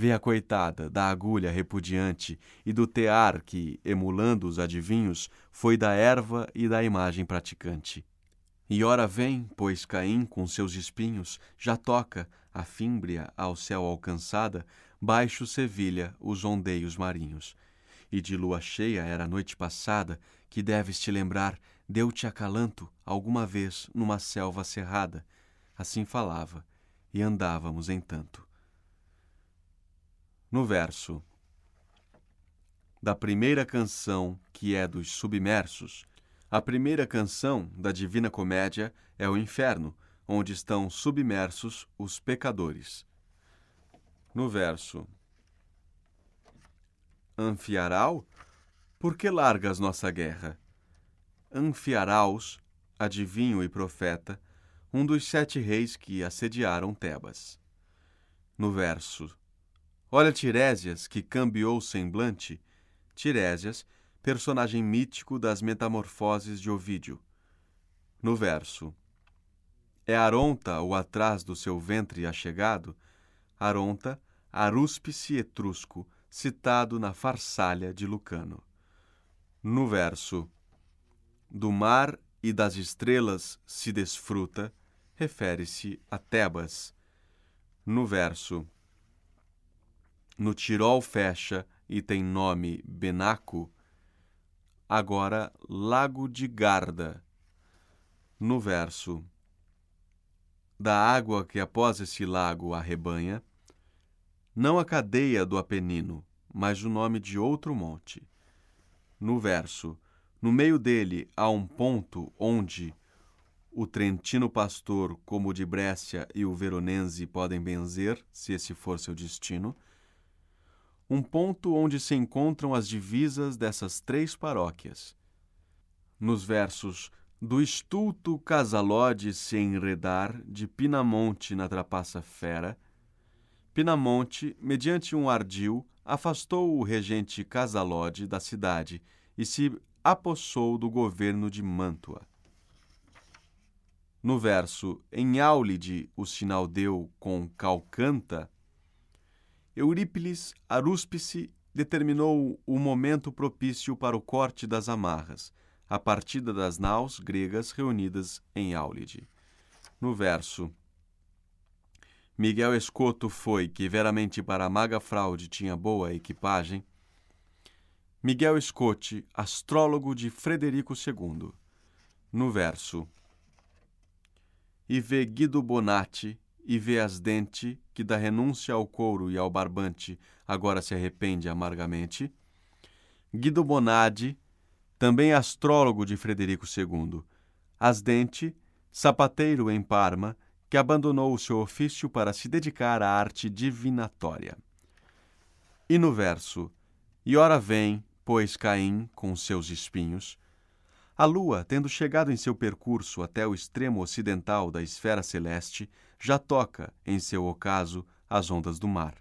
Vê a coitada da agulha repudiante e do tear que, emulando os adivinhos, foi da erva e da imagem praticante. E ora vem, pois Caim, com seus espinhos, já toca, a fímbria ao céu alcançada, baixo Sevilha os ondeios marinhos. E de lua cheia era a noite passada, que deves te lembrar, deu-te acalanto alguma vez numa selva cerrada. Assim falava, e andávamos em tanto. No verso da primeira canção, que é dos submersos, a primeira canção da Divina Comédia é o inferno, onde estão submersos os pecadores. No verso Anfiarau, por que largas nossa guerra? Anfiaraus, adivinho e profeta, um dos sete reis que assediaram Tebas. No verso Olha Tirésias, que cambiou semblante, Tirésias, personagem mítico das Metamorfoses de Ovídio. No verso É Aronta o atrás do seu ventre achegado, Aronta, arúspice etrusco, citado na Farsália de Lucano. No verso Do mar e das estrelas se desfruta, refere-se a Tebas. No verso No Tirol fecha e tem nome Benaco, agora Lago de Garda. No verso Da água que após esse lago arrebanha, não a cadeia do Apenino, mas o nome de outro monte. No verso, no meio dele há um ponto onde o Trentino Pastor, como o de Brescia e o Veronense podem benzer, se esse for seu destino, um ponto onde se encontram as divisas dessas três paróquias. Nos versos do estulto Casalode se enredar de Pinamonte na trapaça fera, Pinamonte, mediante um ardil, afastou o regente Casalode da cidade e se apossou do governo de Mantua. No verso Em Áulide o sinal deu com Calcanta, Eurípiles Arúspice determinou o momento propício para o corte das amarras, a partida das naus gregas reunidas em Áulide. No verso Miguel Escoto foi que veramente para a maga fraude tinha boa equipagem. Miguel Escote, astrólogo de Frederico II. No verso E vê Guido Bonatti e vê Asdente, que da renúncia ao couro e ao barbante agora se arrepende amargamente. Guido Bonadi, também astrólogo de Frederico II. Asdente, sapateiro em Parma, que abandonou o seu ofício para se dedicar à arte divinatória. E no verso: E ora vem, pois Caim, com seus espinhos, a lua, tendo chegado em seu percurso até o extremo ocidental da esfera celeste, já toca, em seu ocaso, as ondas do mar.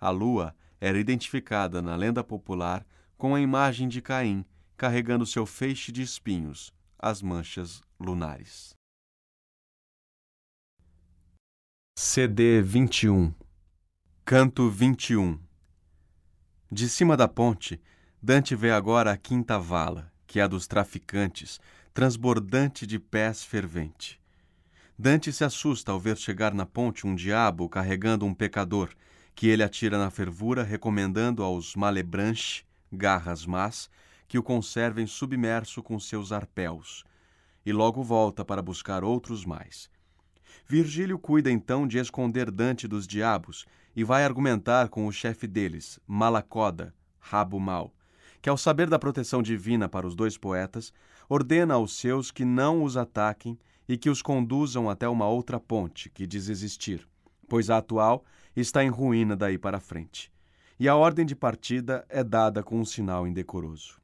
A lua era identificada na lenda popular com a imagem de Caim carregando seu feixe de espinhos, as manchas lunares. CD 21 Canto 21 De cima da ponte, Dante vê agora a quinta vala, que a dos traficantes, transbordante de pés fervente. Dante se assusta ao ver chegar na ponte um diabo carregando um pecador, que ele atira na fervura, recomendando aos malebranche, garras más, que o conservem submerso com seus arpéus, e logo volta para buscar outros mais. Virgílio cuida então de esconder Dante dos diabos e vai argumentar com o chefe deles, Malacoda, rabo mau, que, ao saber da proteção divina para os dois poetas, ordena aos seus que não os ataquem e que os conduzam até uma outra ponte que diz existir, pois a atual está em ruína daí para frente. E a ordem de partida é dada com um sinal indecoroso.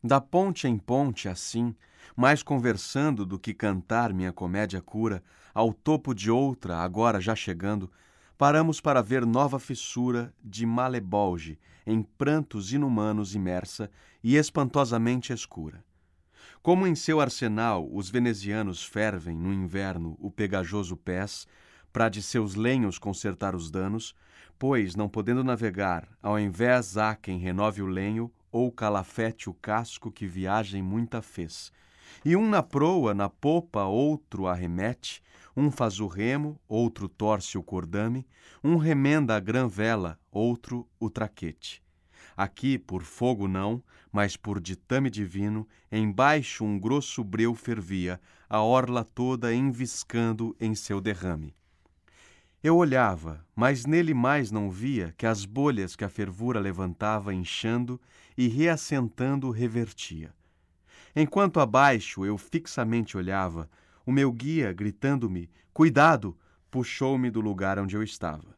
Da ponte em ponte, assim, mais conversando do que cantar minha comédia cura, ao topo de outra, agora já chegando, paramos para ver nova fissura de Malebolge, em prantos inumanos imersa e espantosamente escura. Como em seu arsenal os venezianos fervem no inverno o pegajoso pés, para de seus lenhos consertar os danos, Pois, não podendo navegar, ao invés há quem renove o lenho ou calafete o casco que viagem muita fez. E um na proa, na popa, outro arremete, um faz o remo, outro torce o cordame, um remenda a grã vela, outro o traquete. Aqui, por fogo não, mas por ditame divino, embaixo um grosso breu fervia, a orla toda enviscando em seu derrame. Eu olhava, mas nele mais não via que as bolhas que a fervura levantava inchando e reassentando revertia. Enquanto abaixo eu fixamente olhava, o meu guia, gritando-me, Cuidado! puxou-me do lugar onde eu estava.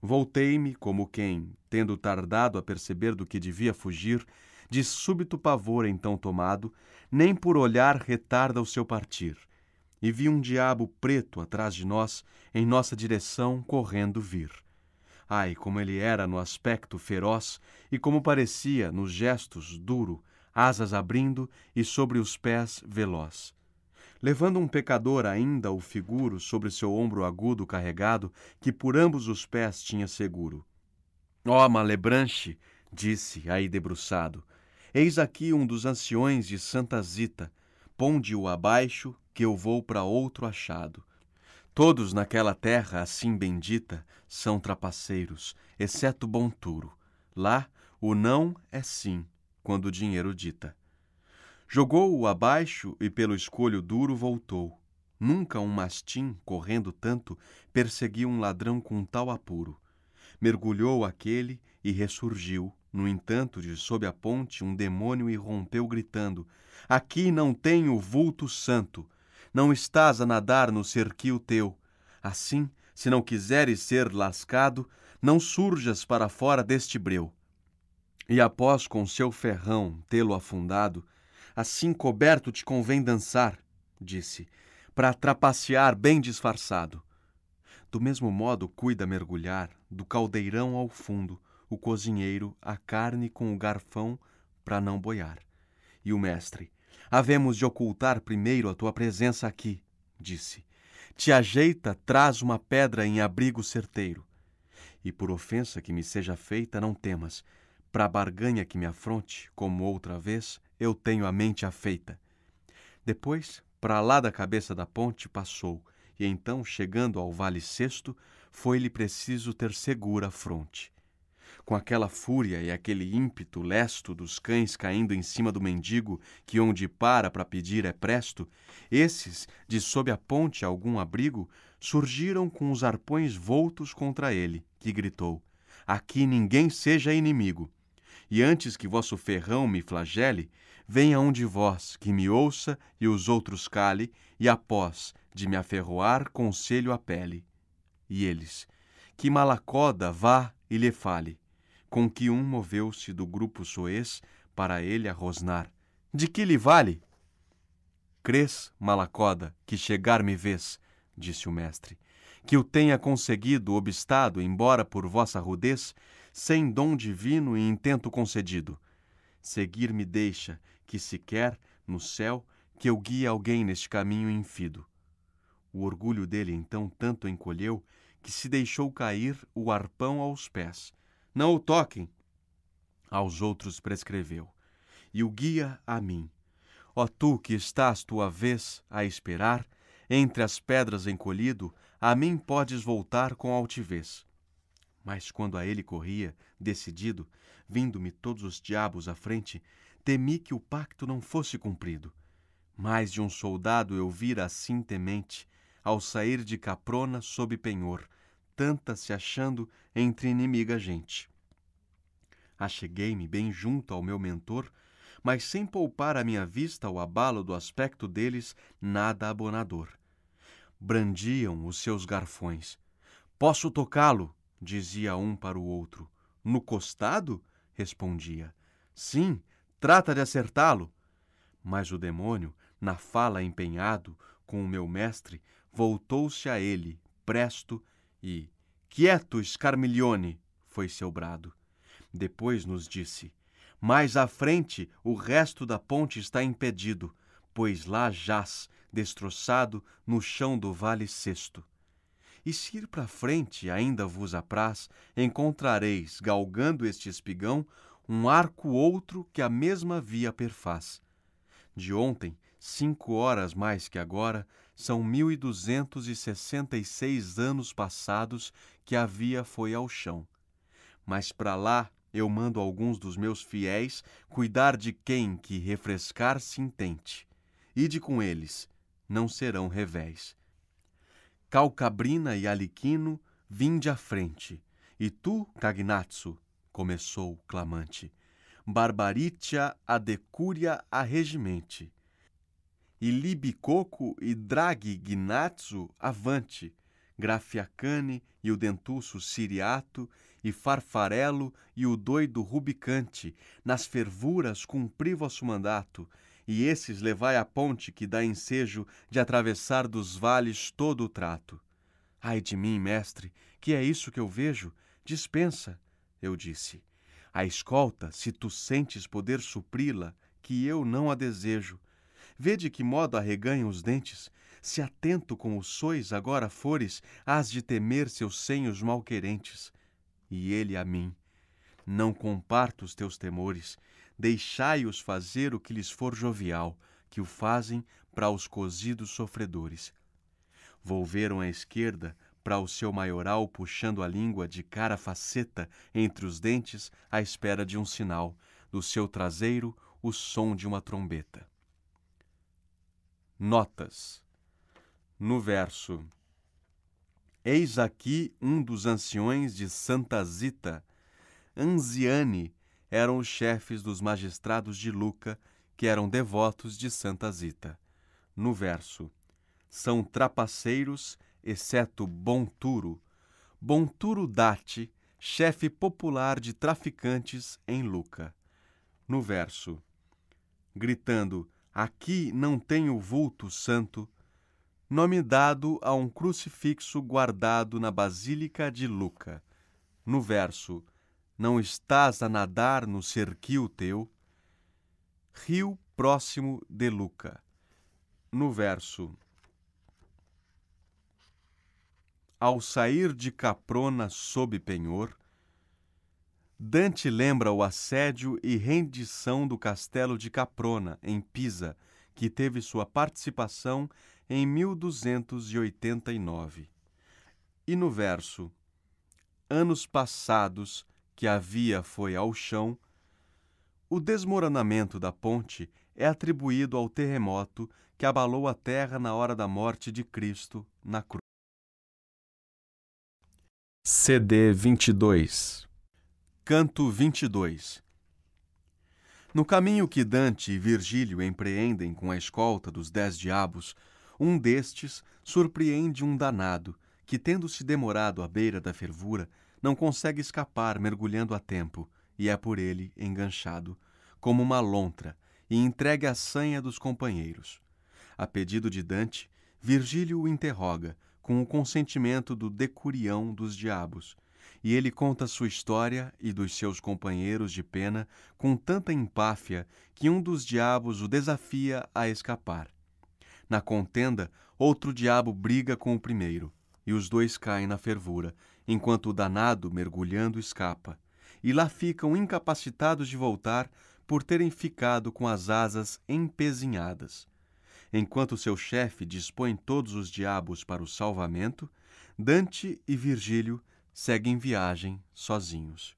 Voltei-me, como quem, tendo tardado a perceber do que devia fugir, de súbito pavor então tomado, nem por olhar retarda o seu partir. E vi um diabo preto atrás de nós, em nossa direção, correndo vir. Ai, como ele era no aspecto feroz e como parecia, nos gestos, duro, asas abrindo e sobre os pés veloz. Levando um pecador ainda o figuro sobre seu ombro agudo carregado, que por ambos os pés tinha seguro. Ó oh, malebranche, disse, aí debruçado, eis aqui um dos anciões de Santa Zita, ponde-o abaixo, que eu vou para outro achado. Todos naquela terra assim bendita são trapaceiros, exceto Bonturo. Lá o não é sim, quando o dinheiro dita. Jogou-o abaixo e pelo escolho duro voltou. Nunca um mastim, correndo tanto, perseguiu um ladrão com tal apuro. Mergulhou aquele e ressurgiu. No entanto, de sob a ponte, um demônio irrompeu gritando: Aqui não tenho vulto santo. Não estás a nadar no cerquil teu. Assim, se não quiseres ser lascado, não surjas para fora deste breu. E após com seu ferrão tê-lo afundado, Assim coberto te convém dançar, disse, para trapacear bem disfarçado. Do mesmo modo cuida mergulhar, do caldeirão ao fundo, o cozinheiro a carne com o garfão para não boiar. E o mestre, havemos de ocultar primeiro a tua presença aqui, disse. Te ajeita, traz uma pedra em abrigo certeiro. E por ofensa que me seja feita, não temas. Para barganha que me afronte, como outra vez, eu tenho a mente afeita. Depois, para lá da cabeça da ponte passou, e então, chegando ao vale sexto, foi-lhe preciso ter segura a fronte. Com aquela fúria e aquele ímpeto lesto dos cães caindo em cima do mendigo, que onde para para pedir é presto, esses, de sob a ponte algum abrigo, surgiram com os arpões voltos contra ele, que gritou: Aqui ninguém seja inimigo. E antes que vosso ferrão me flagele, venha um de vós que me ouça e os outros cale, e após de me aferroar, conselho a pele. E eles, que malacoda vá e lhe fale, com que um moveu-se do grupo soez para ele arrosnar. De que lhe vale? Crês, malacoda, que chegar me vês, disse o mestre, que o tenha conseguido obstado, embora por vossa rudez, sem dom divino e intento concedido. Seguir me deixa, que se quer, no céu, que eu guie alguém neste caminho infido. O orgulho dele então tanto encolheu que se deixou cair o arpão aos pés. Não o toquem! Aos outros prescreveu. E o guia a mim. Ó tu que estás tua vez a esperar, entre as pedras encolhido, a mim podes voltar com altivez. Mas quando a ele corria, decidido, vindo-me todos os diabos à frente, temi que o pacto não fosse cumprido. Mais de um soldado eu vira assim temente, ao sair de Caprona sob penhor, tanta se achando entre inimiga gente. Acheguei-me bem junto ao meu mentor, mas sem poupar a minha vista o abalo do aspecto deles nada abonador. Brandiam os seus garfões. Posso tocá-lo, dizia um para o outro. No costado? respondia. Sim, Trata de acertá-lo. Mas o demônio, na fala empenhado com o meu mestre, voltou-se a ele, presto, e Quieto, Scarmiglione! foi seu brado. Depois nos disse: Mais à frente o resto da ponte está impedido, pois lá jaz, destroçado, no chão do vale sexto. E se ir para frente ainda vos apraz, encontrareis, galgando este espigão, um arco outro que a mesma via perfaz. De ontem, cinco horas mais que agora, são mil e duzentos e sessenta e seis anos passados que a via foi ao chão. Mas para lá eu mando alguns dos meus fiéis cuidar de quem que refrescar se intente. Ide com eles, não serão revés. Calcabrina e Aliquino, vinde à frente, e tu, Cagnazzo, começou clamante, Barbaritia adecúria a regimente, e Libicoco e Draghi Gnazzo avante, Grafiacane e o dentuço Siriato, e Farfarelo e o doido Rubicante, nas fervuras cumpri vosso mandato, e esses levai a ponte que dá ensejo de atravessar dos vales todo o trato. Ai de mim, mestre, que é isso que eu vejo? Dispensa, eu disse. A escolta, se tu sentes poder supri-la, que eu não a desejo. Vê de que modo arreganham os dentes. Se atento como sois agora fores, hás de temer seus senhos malquerentes. E ele a mim. Não comparto os teus temores, deixai-os fazer o que lhes for jovial, que o fazem para os cozidos sofredores. Volveram à esquerda, para o seu maioral puxando a língua de cara faceta entre os dentes à espera de um sinal, do seu traseiro o som de uma trombeta. Notas. No verso Eis aqui um dos anciões de Santa Zita, Anziane, eram os chefes dos magistrados de Luca, que eram devotos de Santa Zita. No verso, são trapaceiros, exceto Bonturo, Bonturo Dati, chefe popular de traficantes em Luca. No verso, gritando: Aqui não tenho vulto santo, nome dado a um crucifixo guardado na Basílica de Luca. No verso, não estás a nadar no cerquil teu? Rio próximo de Luca. No verso. Ao sair de Caprona sob penhor, Dante lembra o assédio e rendição do castelo de Caprona, em Pisa, que teve sua participação em 1289. E no verso: Anos passados que a via foi ao chão, o desmoronamento da ponte é atribuído ao terremoto que abalou a terra na hora da morte de Cristo na cruz. CD 22 Canto 22 No caminho que Dante e Virgílio empreendem com a escolta dos dez diabos, um destes surpreende um danado que, tendo se demorado à beira da fervura, não consegue escapar mergulhando a tempo e é por ele enganchado, como uma lontra, e entregue à sanha dos companheiros. A pedido de Dante, Virgílio o interroga, com o consentimento do decurião dos diabos, e ele conta sua história e dos seus companheiros de pena com tanta empáfia que um dos diabos o desafia a escapar. Na contenda, outro diabo briga com o primeiro, e os dois caem na fervura, enquanto o danado, mergulhando, escapa. E lá ficam incapacitados de voltar por terem ficado com as asas empezinhadas. Enquanto seu chefe dispõe todos os diabos para o salvamento, Dante e Virgílio seguem viagem sozinhos.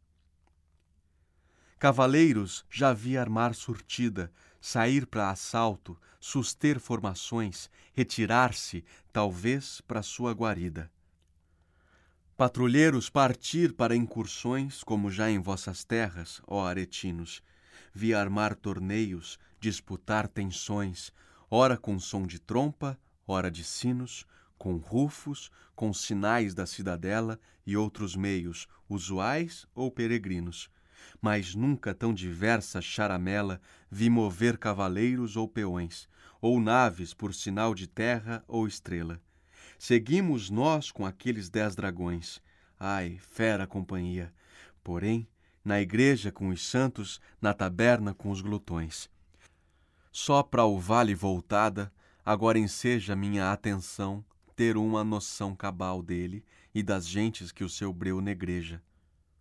Cavaleiros já vi armar surtida, sair para assalto, suster formações, retirar-se, talvez, para sua guarida. Patrulheiros partir para incursões, como já em vossas terras, ó aretinos, vi armar torneios, disputar tensões, ora com som de trompa, ora de sinos, com rufos, com sinais da cidadela e outros meios, usuais ou peregrinos. Mas nunca tão diversa charamela vi mover cavaleiros ou peões, ou naves por sinal de terra ou estrela Seguimos nós com aqueles dez dragões. Ai, fera companhia! Porém, na igreja com os santos, na taberna com os glutões. Só para o vale voltada, agora enseja minha atenção, ter uma noção cabal dele e das gentes que o seu breu negreja.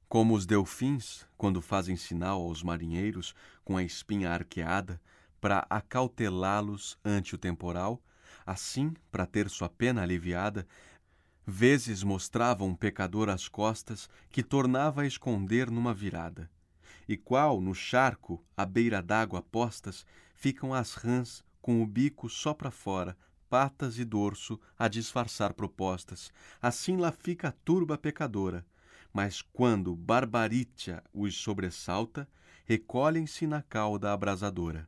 Como os delfins, quando fazem sinal aos marinheiros com a espinha arqueada para acautelá-los ante o temporal, assim, para ter sua pena aliviada, vezes mostrava um pecador as costas que tornava a esconder numa virada. E qual, no charco, à beira d'água postas, ficam as rãs com o bico só para fora, patas e dorso a disfarçar propostas. Assim lá fica a turba pecadora. Mas quando Barbaritia os sobressalta, recolhem-se na cauda abrasadora.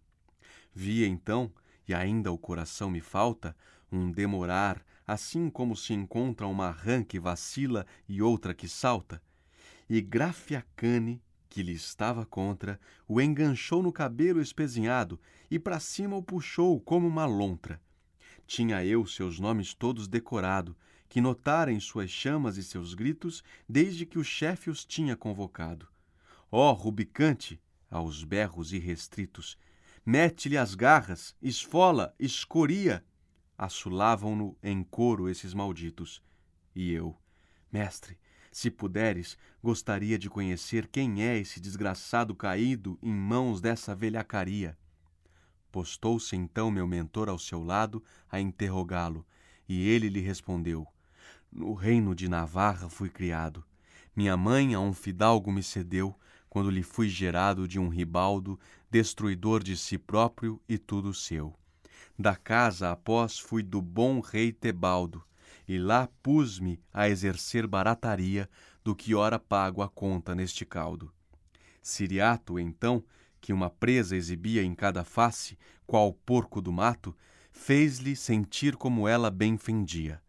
Vi então, e ainda o coração me falta, um demorar, assim como se encontra uma rã que vacila e outra que salta. E Grafiacane, que lhe estava contra, o enganchou no cabelo espezinhado e para cima o puxou como uma lontra. Tinha eu seus nomes todos decorado, que notara em suas chamas e seus gritos desde que o chefe os tinha convocado. Ó oh, rubicante, aos berros irrestritos, mete-lhe as garras, esfola, escoria. Assulavam-no em coro esses malditos. E eu, mestre, se puderes, gostaria de conhecer quem é esse desgraçado caído em mãos dessa velhacaria. Postou-se então meu mentor ao seu lado a interrogá-lo, e ele lhe respondeu: No reino de Navarra fui criado. Minha mãe a um fidalgo me cedeu, quando lhe fui gerado de um ribaldo, destruidor de si próprio e tudo seu. Da casa após fui do bom rei Tebaldo, e lá pus-me a exercer barataria do que ora pago a conta neste caldo. Siriato, então, que uma presa exibia em cada face, qual porco do mato, fez-lhe sentir como ela bem fendia.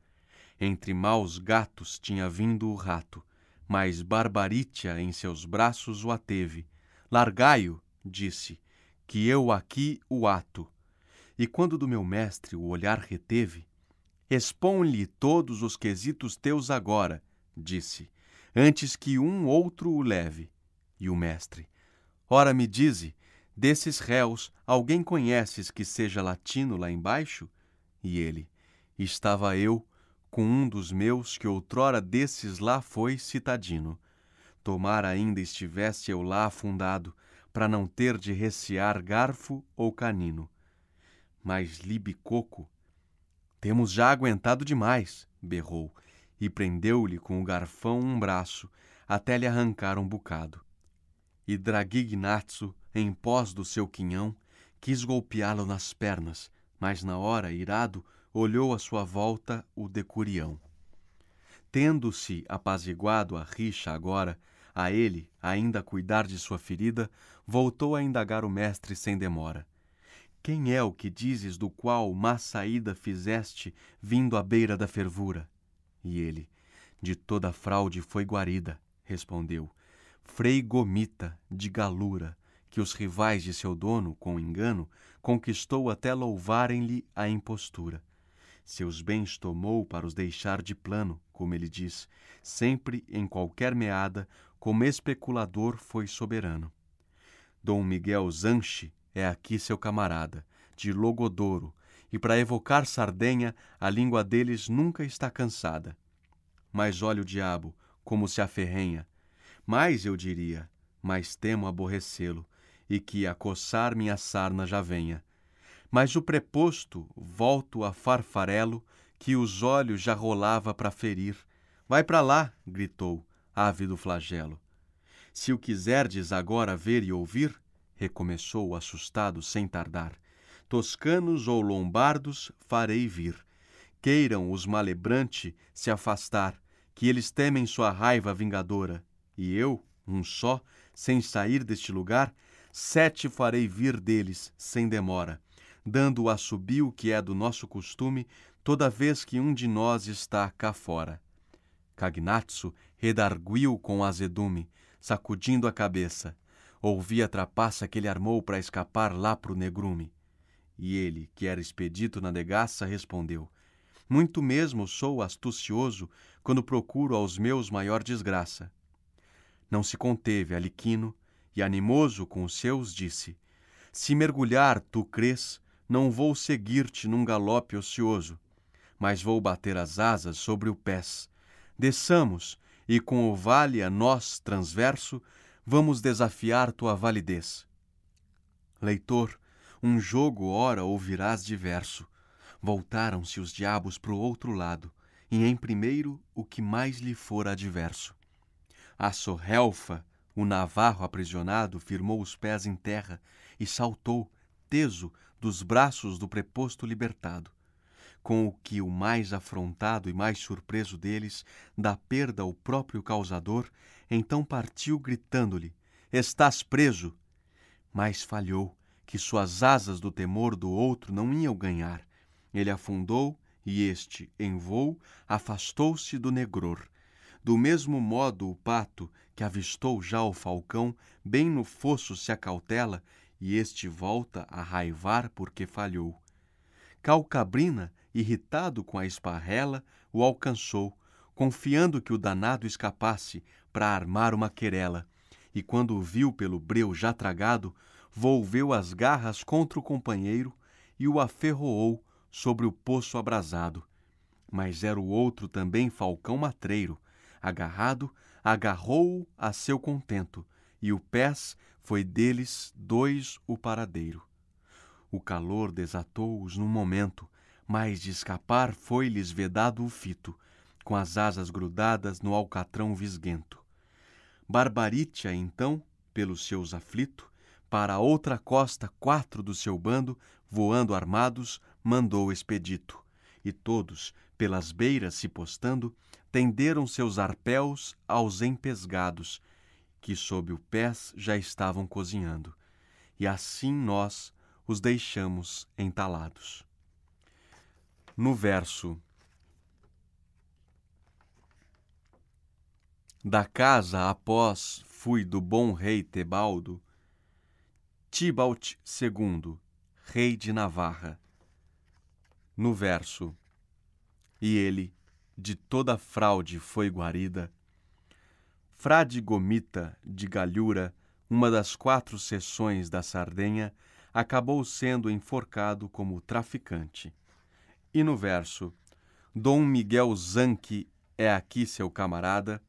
Entre maus gatos tinha vindo o rato, mas Barbaritia em seus braços o ateve. Largai-o, disse, que eu aqui o ato. E quando do meu mestre o olhar reteve, expõe-lhe todos os quesitos teus agora, disse, antes que um outro o leve. E o mestre, Ora me dize, desses réus, alguém conheces que seja latino lá embaixo? E ele, estava eu, com um dos meus que outrora desses lá foi citadino. Tomara ainda estivesse eu lá afundado, para não ter de recear garfo ou canino. Mas Libicoco, temos já aguentado demais, berrou, e prendeu-lhe com o garfão um braço, até lhe arrancar um bocado e Dragignatsu, em pós do seu quinhão, quis golpeá-lo nas pernas, mas na hora, irado, olhou à sua volta o decurião. Tendo-se apaziguado a rixa agora, a ele, ainda a cuidar de sua ferida, voltou a indagar o mestre sem demora. Quem é o que dizes do qual má saída fizeste, vindo à beira da fervura? E ele, de toda fraude foi guarida, respondeu, Frei Gomita, de Galura, que os rivais de seu dono, com engano, conquistou até louvarem-lhe a impostura. Seus bens tomou para os deixar de plano, como ele diz, sempre em qualquer meada, como especulador foi soberano. Dom Miguel Zanchi é aqui seu camarada, de Logodoro, e para evocar Sardenha, a língua deles nunca está cansada. Mas olha o diabo, como se aferrenha, mais eu diria, mas temo aborrecê-lo, e que a coçar minha sarna já venha. Mas o preposto volto a farfarelo, que os olhos já rolava para ferir. Vai para lá, gritou, ávido flagelo. Se o quiserdes agora ver e ouvir, recomeçou assustado sem tardar, toscanos ou lombardos farei vir. Queiram os malebrante se afastar, que eles temem sua raiva vingadora e eu, um só, sem sair deste lugar, sete farei vir deles, sem demora, dando o assobio que é do nosso costume, toda vez que um de nós está cá fora. Cagnatsu redarguiu com azedume, sacudindo a cabeça. Ouvi a trapaça que ele armou para escapar lá pro negrume. E ele, que era expedito na degaça, respondeu: Muito mesmo sou astucioso quando procuro aos meus maior desgraça. Não se conteve Aliquino e, animoso com os seus, disse: Se mergulhar tu crês, não vou seguir-te num galope ocioso. mas vou bater as asas sobre o pés. Desçamos, e com o vale a nós transverso, vamos desafiar tua validez. Leitor, um jogo ora ouvirás diverso. Voltaram-se os diabos pro outro lado, e em primeiro o que mais lhe fora adverso. A Sorrelfa, o navarro aprisionado, firmou os pés em terra e saltou, teso, dos braços do preposto libertado com o que o mais afrontado e mais surpreso deles, da perda ao próprio causador, então partiu gritando-lhe: Estás preso! Mas falhou, que suas asas do temor do outro não iam ganhar. Ele afundou e este, em voo, afastou-se do negror. Do mesmo modo, o pato, que avistou já o falcão, bem no fosso se acautela, e este volta a raivar porque falhou. Calcabrina, irritado com a esparrela, o alcançou, confiando que o danado escapasse para armar uma querela, e quando o viu pelo breu já tragado, volveu as garras contra o companheiro e o aferroou sobre o poço abrasado. Mas era o outro também falcão matreiro, agarrado, agarrou-o a seu contento, e o pés foi deles dois o paradeiro. O calor desatou-os num momento, mas de escapar foi-lhes vedado o fito, com as asas grudadas no alcatrão visguento. Barbaritia, então, pelos seus aflito, para a outra costa quatro do seu bando, voando armados, mandou expedito. E todos, pelas beiras se postando, tenderam seus arpéus aos empesgados, que sob o pés já estavam cozinhando. E assim nós, os deixamos entalados. No verso Da casa após fui do bom rei Tebaldo, Tibalt II, rei de Navarra. No verso E ele, de toda fraude foi guarida, Frade Gomita de Galhura, uma das quatro seções da Sardenha, acabou sendo enforcado como traficante. E no verso, Dom Miguel Zanque é aqui seu camarada.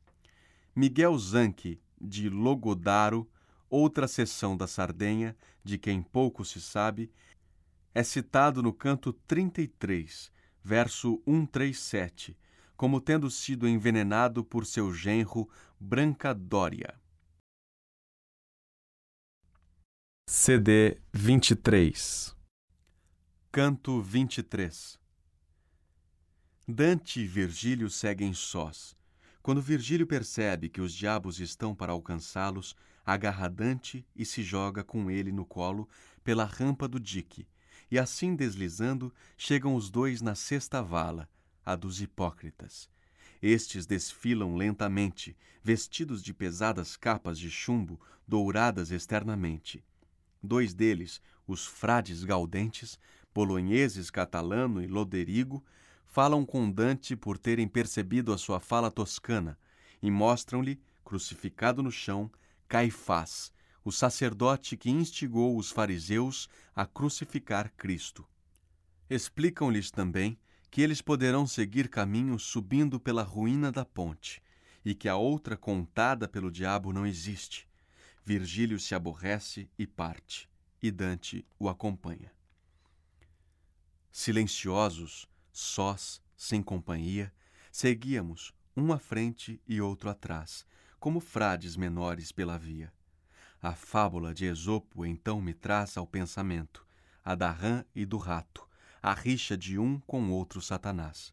Miguel Zanque, de Logodaro, outra seção da Sardenha, de quem pouco se sabe, é citado no canto 33, verso 137, como tendo sido envenenado por seu genro Brancadória. CD 23 Canto 23 Dante e Virgílio seguem sós. Quando Virgílio percebe que os diabos estão para alcançá-los, agarra Dante e se joga com ele no colo pela rampa do dique, e assim deslizando, chegam os dois na sexta vala, a dos hipócritas. Estes desfilam lentamente, vestidos de pesadas capas de chumbo, douradas externamente Dois deles, os frades gaudentes, bolonheses Catalano e Loderigo, falam com Dante por terem percebido a sua fala toscana e mostram-lhe, crucificado no chão, Caifás, o sacerdote que instigou os fariseus a crucificar Cristo. Explicam-lhes também que eles poderão seguir caminho subindo pela ruína da ponte e que a outra contada pelo diabo não existe Virgílio se aborrece e parte, e Dante o acompanha. Silenciosos, sós, sem companhia, seguíamos, um à frente e outro atrás, como frades menores pela via. A fábula de Esopo então me traz ao pensamento, a da rã e do rato, a rixa de um com outro Satanás.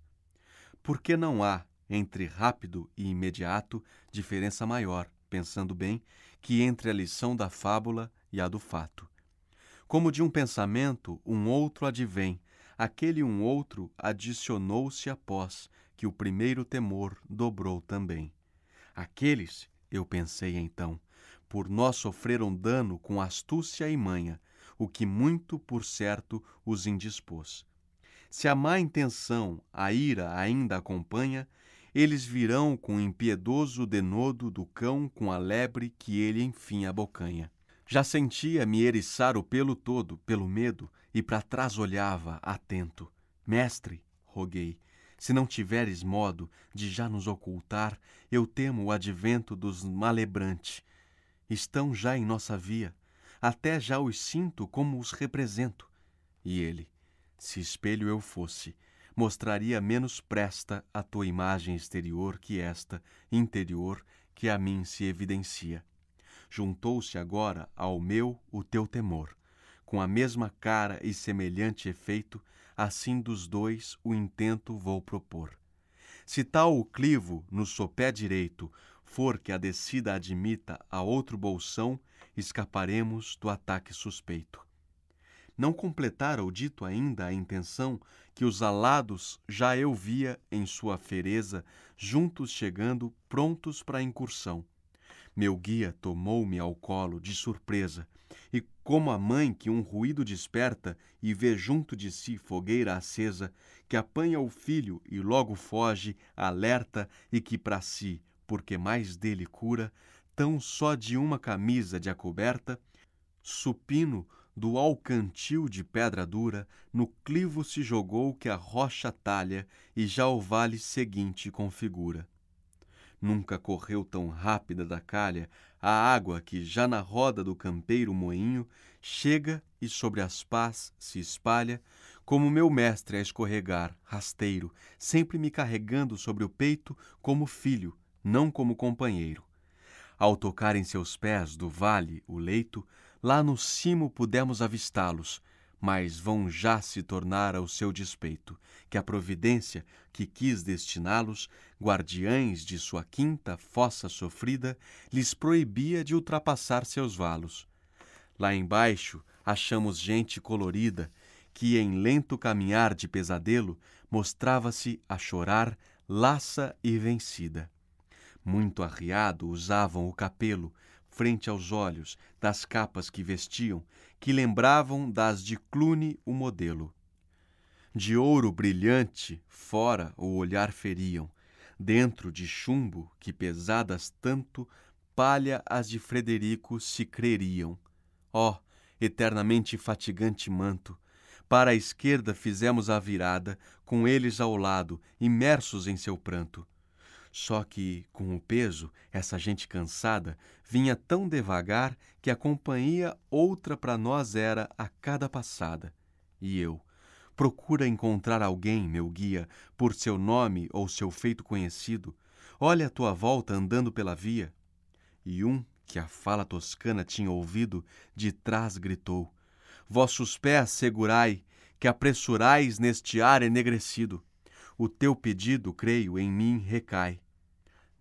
Por que não há, entre rápido e imediato, diferença maior, pensando bem, que entre a lição da fábula e a do fato. Como de um pensamento, um outro advém, aquele um outro adicionou-se após, que o primeiro temor dobrou também. Aqueles, eu pensei então, por nós sofreram dano com astúcia e manha, o que muito por certo os indispôs. Se a má intenção, a ira ainda acompanha, eles virão com o impiedoso denodo do cão com a lebre que ele enfim abocanha. Já sentia me eriçar o pelo todo, pelo medo, e para trás olhava, atento. Mestre, roguei, Se não tiveres modo de já nos ocultar, eu temo o advento dos malebrante. Estão já em nossa via, até já os sinto como os represento. E ele, se espelho eu fosse, mostraria menos presta a tua imagem exterior que esta, interior, que a mim se evidencia. Juntou-se agora ao meu o teu temor. Com a mesma cara e semelhante efeito, assim dos dois o intento vou propor. Se tal o clivo no sopé direito for que a descida admita a outro bolsão, escaparemos do ataque suspeito. Não completara o dito ainda a intenção que os alados já eu via em sua fereza, juntos chegando, prontos para a incursão. Meu guia tomou-me ao colo de surpresa, e como a mãe que um ruído desperta e vê junto de si fogueira acesa, que apanha o filho e logo foge, alerta e que para si, porque mais dele cura, tão só de uma camisa de acoberta, supino do alcantil de pedra dura, no clivo se jogou que a rocha talha e já o vale seguinte configura. Nunca correu tão rápida da calha a água que, já na roda do campeiro moinho, chega e sobre as pás se espalha, como meu mestre a escorregar, rasteiro, sempre me carregando sobre o peito como filho, não como companheiro. Ao tocar em seus pés do vale o leito, lá no cimo pudemos avistá-los, mas vão já se tornar ao seu despeito, que a providência que quis destiná-los, guardiães de sua quinta fossa sofrida, lhes proibia de ultrapassar seus valos. Lá embaixo achamos gente colorida, que em lento caminhar de pesadelo mostrava-se a chorar, laça e vencida. Muito arriado usavam o capelo, frente aos olhos das capas que vestiam, que lembravam das de Clune o modelo. De ouro brilhante, fora o olhar feriam, dentro de chumbo que pesadas tanto, palha as de Frederico se creriam. Ó, oh, eternamente fatigante manto, para a esquerda fizemos a virada, com eles ao lado, imersos em seu pranto. Só que, com o peso, essa gente cansada vinha tão devagar que a companhia outra para nós era a cada passada. E eu, procura encontrar alguém, meu guia, por seu nome ou seu feito conhecido. Olha a tua volta andando pela via. E um, que a fala toscana tinha ouvido, de trás gritou: Vossos pés segurai, que apressurais neste ar enegrecido. O teu pedido, creio, em mim recai.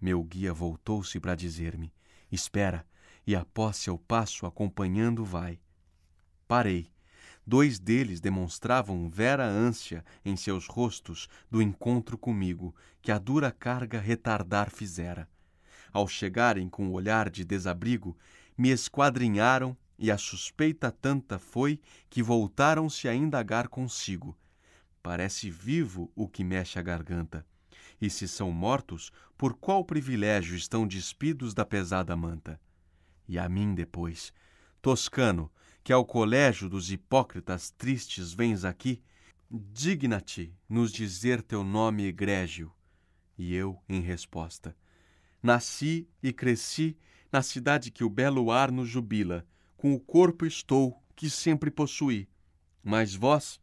Meu guia voltou-se para dizer-me: Espera, e após seu passo acompanhando vai. Parei. Dois deles demonstravam vera ânsia em seus rostos do encontro comigo, que a dura carga retardar fizera. Ao chegarem com o olhar de desabrigo, me esquadrinharam e a suspeita tanta foi que voltaram-se a indagar consigo. Parece vivo o que mexe a garganta. E se são mortos, por qual privilégio estão despidos da pesada manta? E a mim depois, Toscano, que ao colégio dos hipócritas tristes vens aqui, digna-te nos dizer teu nome egrégio. E eu, em resposta, nasci e cresci na cidade que o belo ar nos jubila, com o corpo estou que sempre possuí. Mas vós,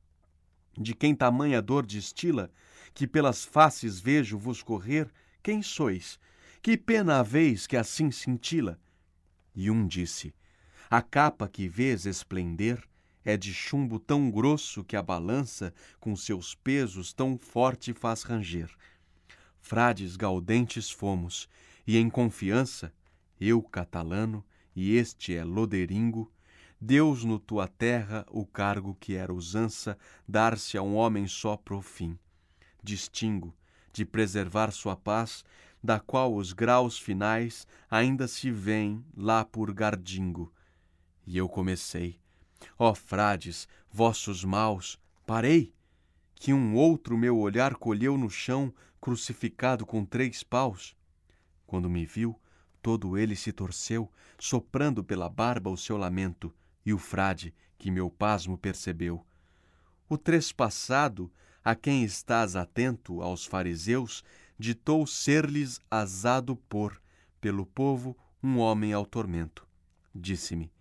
de quem tamanha dor destila, que pelas faces vejo vos correr, quem sois? Que pena haveis que assim cintila? E um disse: A capa que vês esplender é de chumbo tão grosso que a balança, com seus pesos tão forte faz ranger. Frades gaudentes fomos, e em confiança, eu catalano, e este é loderingo, Deus no tua terra o cargo que era usança dar-se a um homem só pro fim. Distingo de preservar sua paz, da qual os graus finais ainda se vêem lá por Gardingo. E eu comecei. Ó oh, frades, vossos maus, parei! Que um outro meu olhar colheu no chão, crucificado com três paus. Quando me viu, todo ele se torceu, soprando pela barba o seu lamento e o frade, que meu pasmo percebeu. O trespassado a quem estás atento aos fariseus, ditou ser-lhes azado por, pelo povo, um homem ao tormento. Disse-me: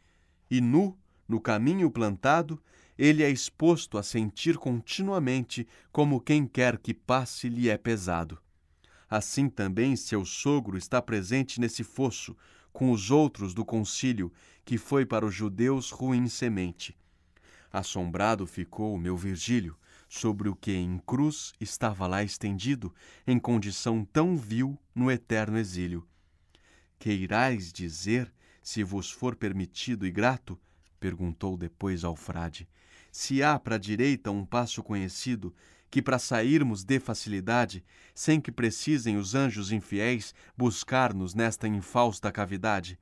E nu, no caminho plantado, ele é exposto a sentir continuamente como quem quer que passe lhe é pesado. Assim também seu sogro está presente nesse fosso, com os outros do concílio, que foi para os judeus ruim semente. Assombrado ficou o meu Virgílio, sobre o que em cruz estava lá estendido, em condição tão vil no eterno exílio. Queirais dizer, se vos for permitido e grato, perguntou depois ao frade, se há para a direita um passo conhecido, que para sairmos dê facilidade, sem que precisem os anjos infiéis buscar-nos nesta infausta cavidade?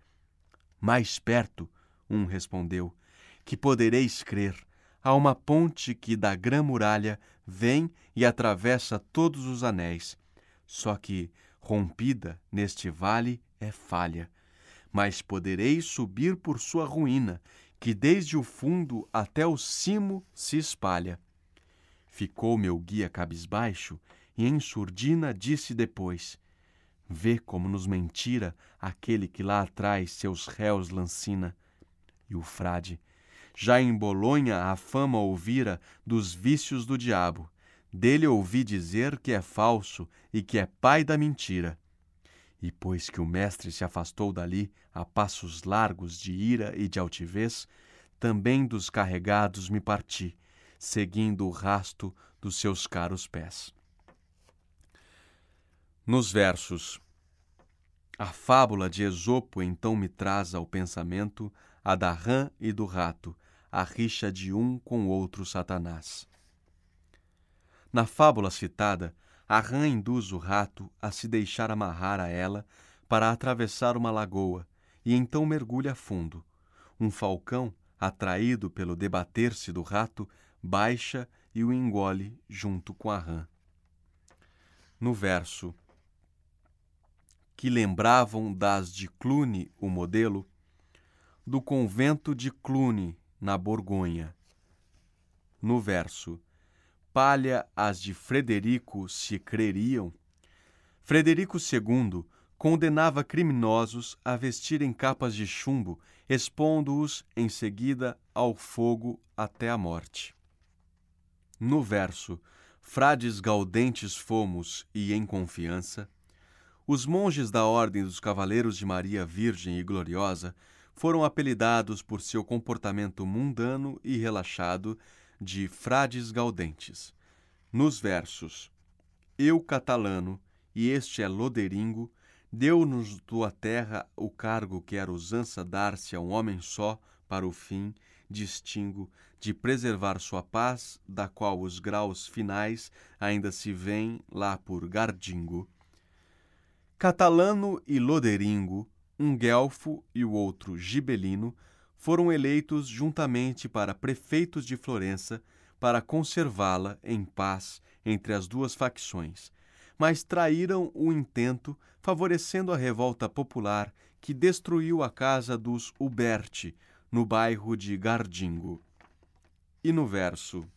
Mais perto, um respondeu, que podereis crer, há uma ponte que da grã muralha vem e atravessa todos os anéis. Só que, rompida neste vale, é falha. Mas podereis subir por sua ruína, que desde o fundo até o cimo se espalha. Ficou meu guia cabisbaixo e em surdina disse depois: Vê como nos mentira aquele que lá atrás seus réus lancina. E o frade, já em Bolonha a fama ouvira dos vícios do diabo. Dele ouvi dizer que é falso e que é pai da mentira. E pois que o mestre se afastou dali a passos largos de ira e de altivez, também dos carregados me parti, seguindo o rasto dos seus caros pés. Nos versos A fábula de Esopo então me traz ao pensamento a da rã e do rato, a rixa de um com outro Satanás. Na fábula citada, a rã induz o rato a se deixar amarrar a ela para atravessar uma lagoa e então mergulha fundo. Um falcão, atraído pelo debater-se do rato, baixa e o engole junto com a rã. No verso que lembravam das de Clune o modelo, do convento de Clune, na Borgonha. No verso palha as de Frederico se creriam, Frederico II condenava criminosos a vestirem capas de chumbo, expondo-os em seguida ao fogo até a morte. No verso Frades gaudentes fomos e em confiança, os monges da Ordem dos Cavaleiros de Maria Virgem e Gloriosa foram apelidados por seu comportamento mundano e relaxado de frades gaudentes. Nos versos Eu catalano e este é loderingo, deu-nos tua terra o cargo que era usança dar-se a um homem só para o fim, distingo, de preservar sua paz, da qual os graus finais ainda se vêem lá por Gardingo. Catalano e Loderingo, um guelfo e o outro gibelino, foram eleitos juntamente para prefeitos de Florença para conservá-la em paz entre as duas facções, mas traíram o intento, favorecendo a revolta popular que destruiu a casa dos Uberti, no bairro de Gardingo. E no verso: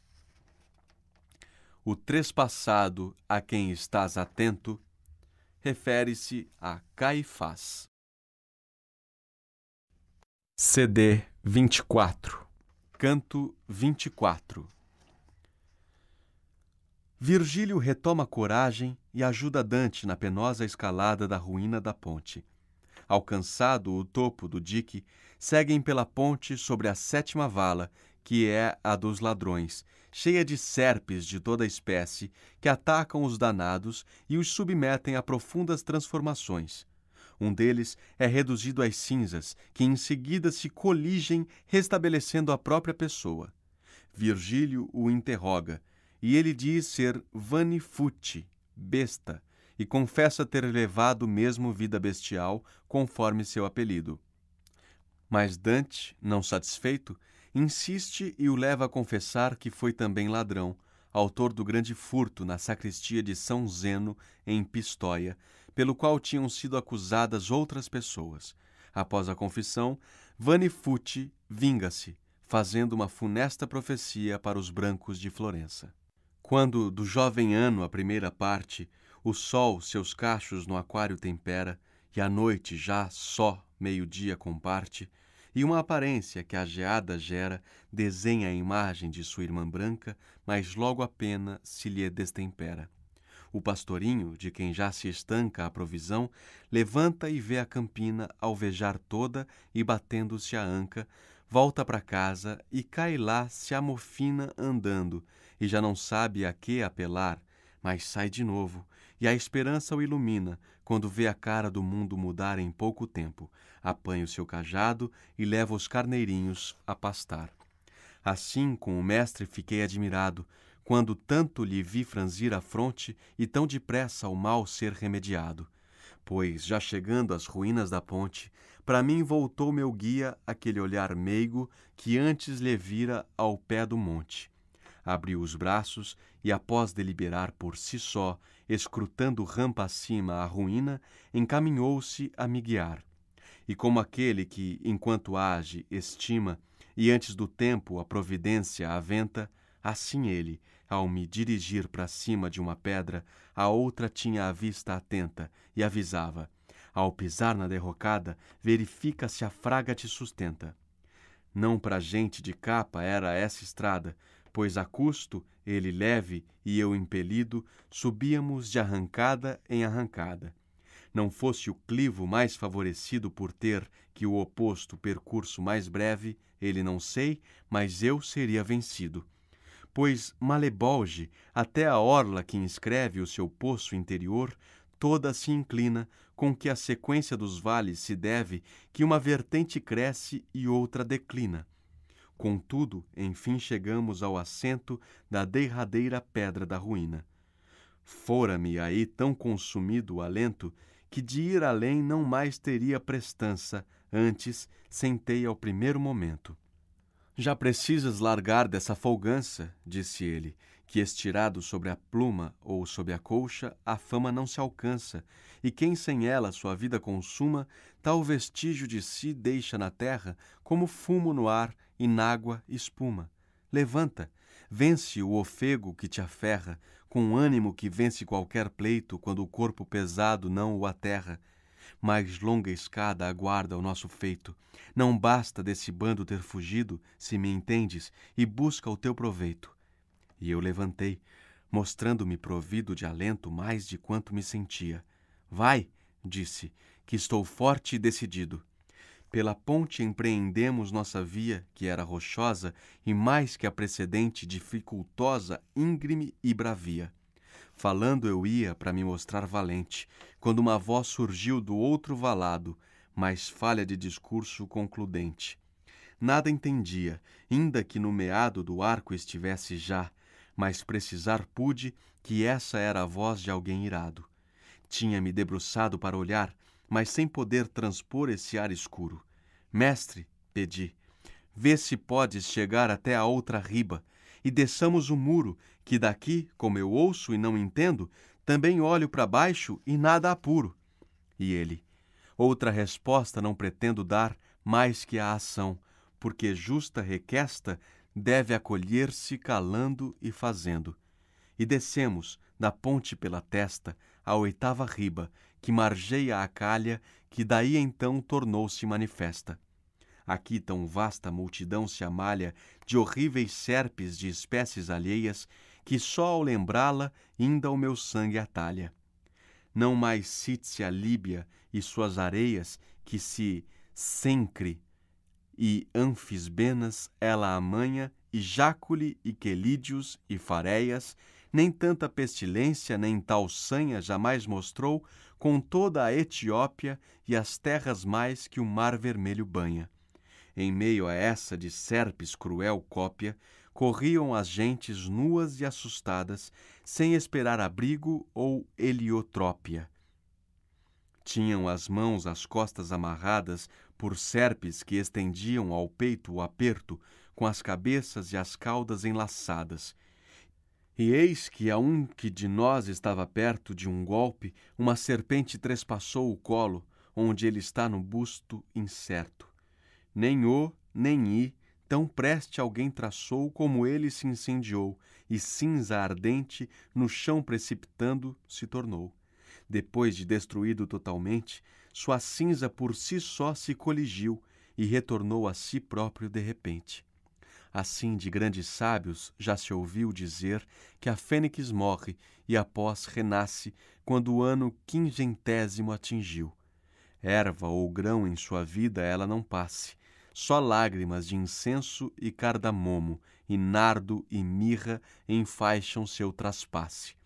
O trespassado a quem estás atento refere-se a Caifás. CD 24 Canto 24 Virgílio retoma coragem e ajuda Dante na penosa escalada da ruína da ponte. Alcançado o topo do dique, seguem pela ponte sobre a sétima vala, que é a dos ladrões, cheia de serpes de toda espécie, que atacam os danados e os submetem a profundas transformações. Um deles é reduzido às cinzas, que em seguida se coligem, restabelecendo a própria pessoa. Virgílio o interroga, e ele diz ser vanifuti, besta, e confessa ter levado mesmo vida bestial, conforme seu apelido. Mas Dante, não satisfeito, insiste e o leva a confessar que foi também ladrão, autor do grande furto na sacristia de São Zeno, em Pistóia, pelo qual tinham sido acusadas outras pessoas. Após a confissão, Vanifuti vinga-se, fazendo uma funesta profecia para os brancos de Florença. Quando do jovem ano a primeira parte, o sol seus cachos no aquário tempera, e a noite já só meio-dia comparte, e uma aparência que a geada gera desenha a imagem de sua irmã branca, mas logo a pena se lhe destempera. O pastorinho, de quem já se estanca a provisão, levanta e vê a campina alvejar toda e batendo-se a anca, volta para casa e cai lá se amofina andando, e já não sabe a que apelar, mas sai de novo, e a esperança o ilumina quando vê a cara do mundo mudar em pouco tempo, apanha o seu cajado e leva os carneirinhos a pastar. Assim, com o mestre fiquei admirado, quando tanto lhe vi franzir a fronte e tão depressa o mal ser remediado. Pois, já chegando às ruínas da ponte, para mim voltou meu guia aquele olhar meigo que antes lhe vira ao pé do monte abriu os braços e, após deliberar por si só, escrutando rampa acima a ruína, encaminhou-se a me guiar. E como aquele que, enquanto age, estima, e antes do tempo a providência aventa, assim ele, ao me dirigir para cima de uma pedra, a outra tinha a vista atenta e avisava: ao pisar na derrocada, verifica se a fraga te sustenta. Não para gente de capa era essa estrada, pois a custo, ele leve e eu impelido, subíamos de arrancada em arrancada. Não fosse o clivo mais favorecido por ter que o oposto percurso mais breve, ele não sei, mas eu seria vencido. Pois Malebolge, até a orla que inscreve o seu poço interior, toda se inclina, com que a sequência dos vales se deve que uma vertente cresce e outra declina Contudo, enfim chegamos ao assento da derradeira pedra da ruína. Fora-me aí tão consumido o alento que de ir além não mais teria prestança, antes sentei ao primeiro momento. Já precisas largar dessa folgança, disse ele, que estirado sobre a pluma ou sobre a colcha, a fama não se alcança, e quem sem ela sua vida consuma, tal vestígio de si deixa na terra, como fumo no ar e nágua espuma. Levanta, vence o ofego que te aferra, com ânimo que vence qualquer pleito quando o corpo pesado não o aterra. Mais longa escada aguarda o nosso feito. Não basta desse bando ter fugido, se me entendes, e busca o teu proveito. E eu levantei, mostrando-me provido de alento mais de quanto me sentia. Vai, disse, que estou forte e decidido. Pela ponte empreendemos nossa via, que era rochosa e mais que a precedente dificultosa, íngreme e bravia. Falando eu ia para me mostrar valente, quando uma voz surgiu do outro valado, mais falha de discurso concludente. Nada entendia, ainda que no meado do arco estivesse já, mas precisar pude que essa era a voz de alguém irado. Tinha-me debruçado para olhar, mas sem poder transpor esse ar escuro. Mestre, pedi, vê se podes chegar até a outra riba, e desçamos o muro, que daqui, como eu ouço e não entendo, também olho para baixo e nada apuro. E ele, outra resposta não pretendo dar mais que a ação, porque justa requesta deve acolher-se calando e fazendo. E descemos, da ponte pela testa, a oitava riba, que margeia a calha, que daí então tornou-se manifesta. Aqui tão vasta multidão se amalha de horríveis serpes de espécies alheias, que só ao lembrá-la ainda o meu sangue atalha. Não mais cite a Líbia e suas areias, que se Sencre e Anfisbenas ela amanha, e Jácule e Quelídios e Fareias, nem tanta pestilência nem tal sanha jamais mostrou com toda a Etiópia e as terras mais que o mar vermelho banha. Em meio a essa de serpes cruel cópia, corriam as gentes nuas e assustadas, sem esperar abrigo ou heliotrópia. Tinham as mãos às costas amarradas por serpes que estendiam ao peito o aperto, com as cabeças e as caudas enlaçadas, e eis que a um que de nós estava perto de um golpe, uma serpente trespassou o colo, onde ele está no busto incerto. Nem o, nem i, tão preste alguém traçou como ele se incendiou, e cinza ardente, no chão precipitando, se tornou. Depois de destruído totalmente, sua cinza por si só se coligiu e retornou a si próprio de repente. Assim, de grandes sábios já se ouviu dizer que a fênix morre e após renasce quando o ano quingentésimo atingiu. Erva ou grão em sua vida ela não passe, só lágrimas de incenso e cardamomo, e nardo e mirra enfaixam seu traspasse.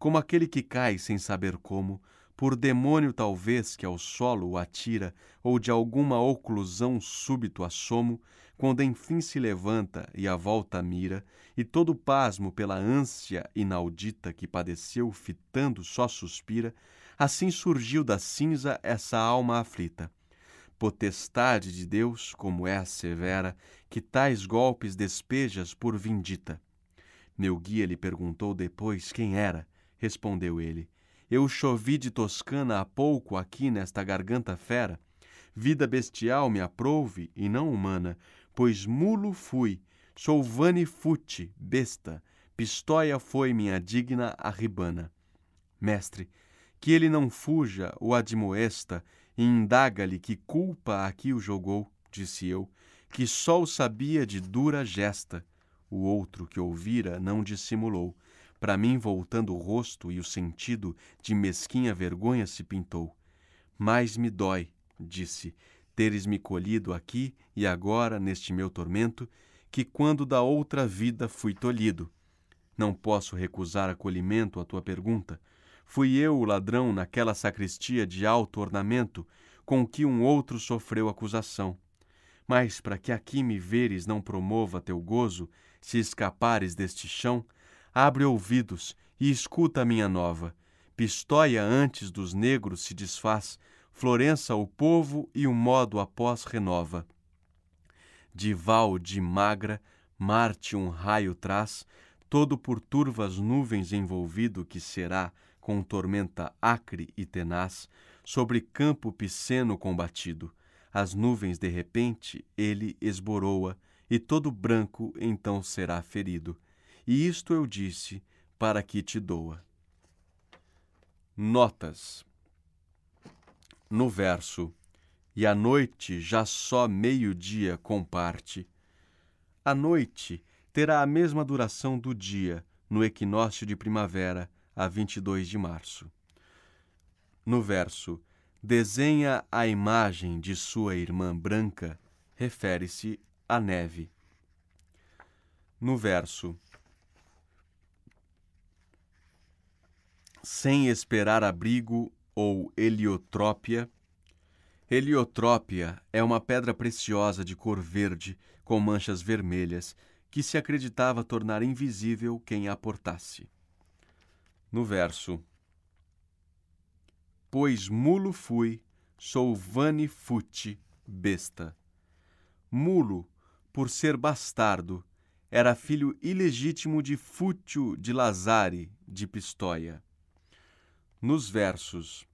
Como aquele que cai sem saber como, por demônio talvez que ao solo o atira, ou de alguma oclusão súbito assomo, quando enfim se levanta e a volta mira, e todo pasmo pela ânsia inaudita que padeceu fitando só suspira, assim surgiu da cinza essa alma aflita. Potestade de Deus, como é severa, que tais golpes despejas por vindita. Meu guia lhe perguntou depois quem era. Respondeu ele: eu chovi de Toscana há pouco aqui nesta garganta fera. Vida bestial me aprouve e não humana, pois mulo fui, sou vane fute, besta, Pistóia foi minha digna arribana. Mestre, que ele não fuja ou admoesta, e indaga-lhe que culpa aqui o jogou, disse eu, que só o sabia de dura gesta. O outro que ouvira não dissimulou para mim, voltando o rosto e o sentido de mesquinha vergonha se pintou. Mais me dói, disse, teres-me colhido aqui e agora neste meu tormento, que quando da outra vida fui tolhido. Não posso recusar acolhimento à tua pergunta. Fui eu o ladrão naquela sacristia de alto ornamento, com que um outro sofreu acusação. Mas para que aqui me veres não promova teu gozo, se escapares deste chão, abre ouvidos e escuta a minha nova. Pistóia antes dos negros se desfaz, Florença o povo e o modo após renova. De val de magra, Marte um raio traz, todo por turvas nuvens envolvido que será, com tormenta acre e tenaz, sobre campo pisceno combatido. As nuvens de repente ele esboroa, e todo branco então será ferido e isto eu disse para que te doa. Notas. No verso, e a noite já só meio-dia comparte. A noite terá a mesma duração do dia no equinócio de primavera, a 22 de março. No verso, desenha a imagem de sua irmã branca, refere-se à neve. No verso, sem esperar abrigo ou heliotrópia. Heliotrópia é uma pedra preciosa de cor verde com manchas vermelhas que se acreditava tornar invisível quem a portasse. No verso: Pois mulo fui, sou vane fute, besta. Mulo, por ser bastardo, era filho ilegítimo de Fútio de Lazare de Pistóia nos versos.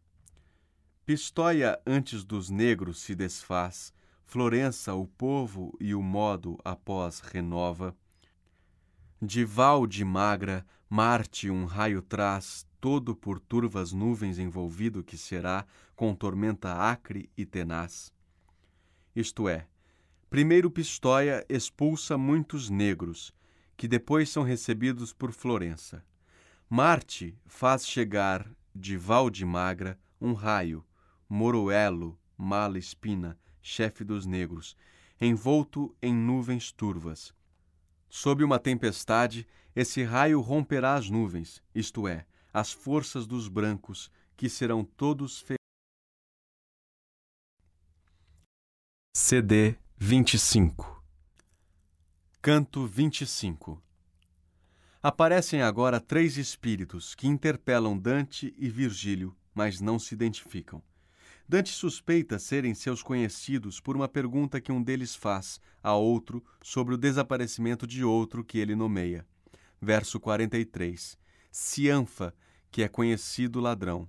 Pistóia antes dos negros se desfaz, Florença o povo e o modo após renova. De val de magra, Marte um raio traz, todo por turvas nuvens envolvido que será, com tormenta acre e tenaz. Isto é, primeiro Pistóia expulsa muitos negros, que depois são recebidos por Florença. Marte faz chegar de Magra, um raio, Moroelo, mala espina, chefe dos negros, envolto em nuvens turvas. Sob uma tempestade, esse raio romperá as nuvens, isto é, as forças dos brancos, que serão todos fe... CD 25 Canto 25 Aparecem agora três espíritos que interpelam Dante e Virgílio, mas não se identificam. Dante suspeita serem seus conhecidos por uma pergunta que um deles faz a outro sobre o desaparecimento de outro que ele nomeia. Verso 43. Cianfa, que é conhecido ladrão.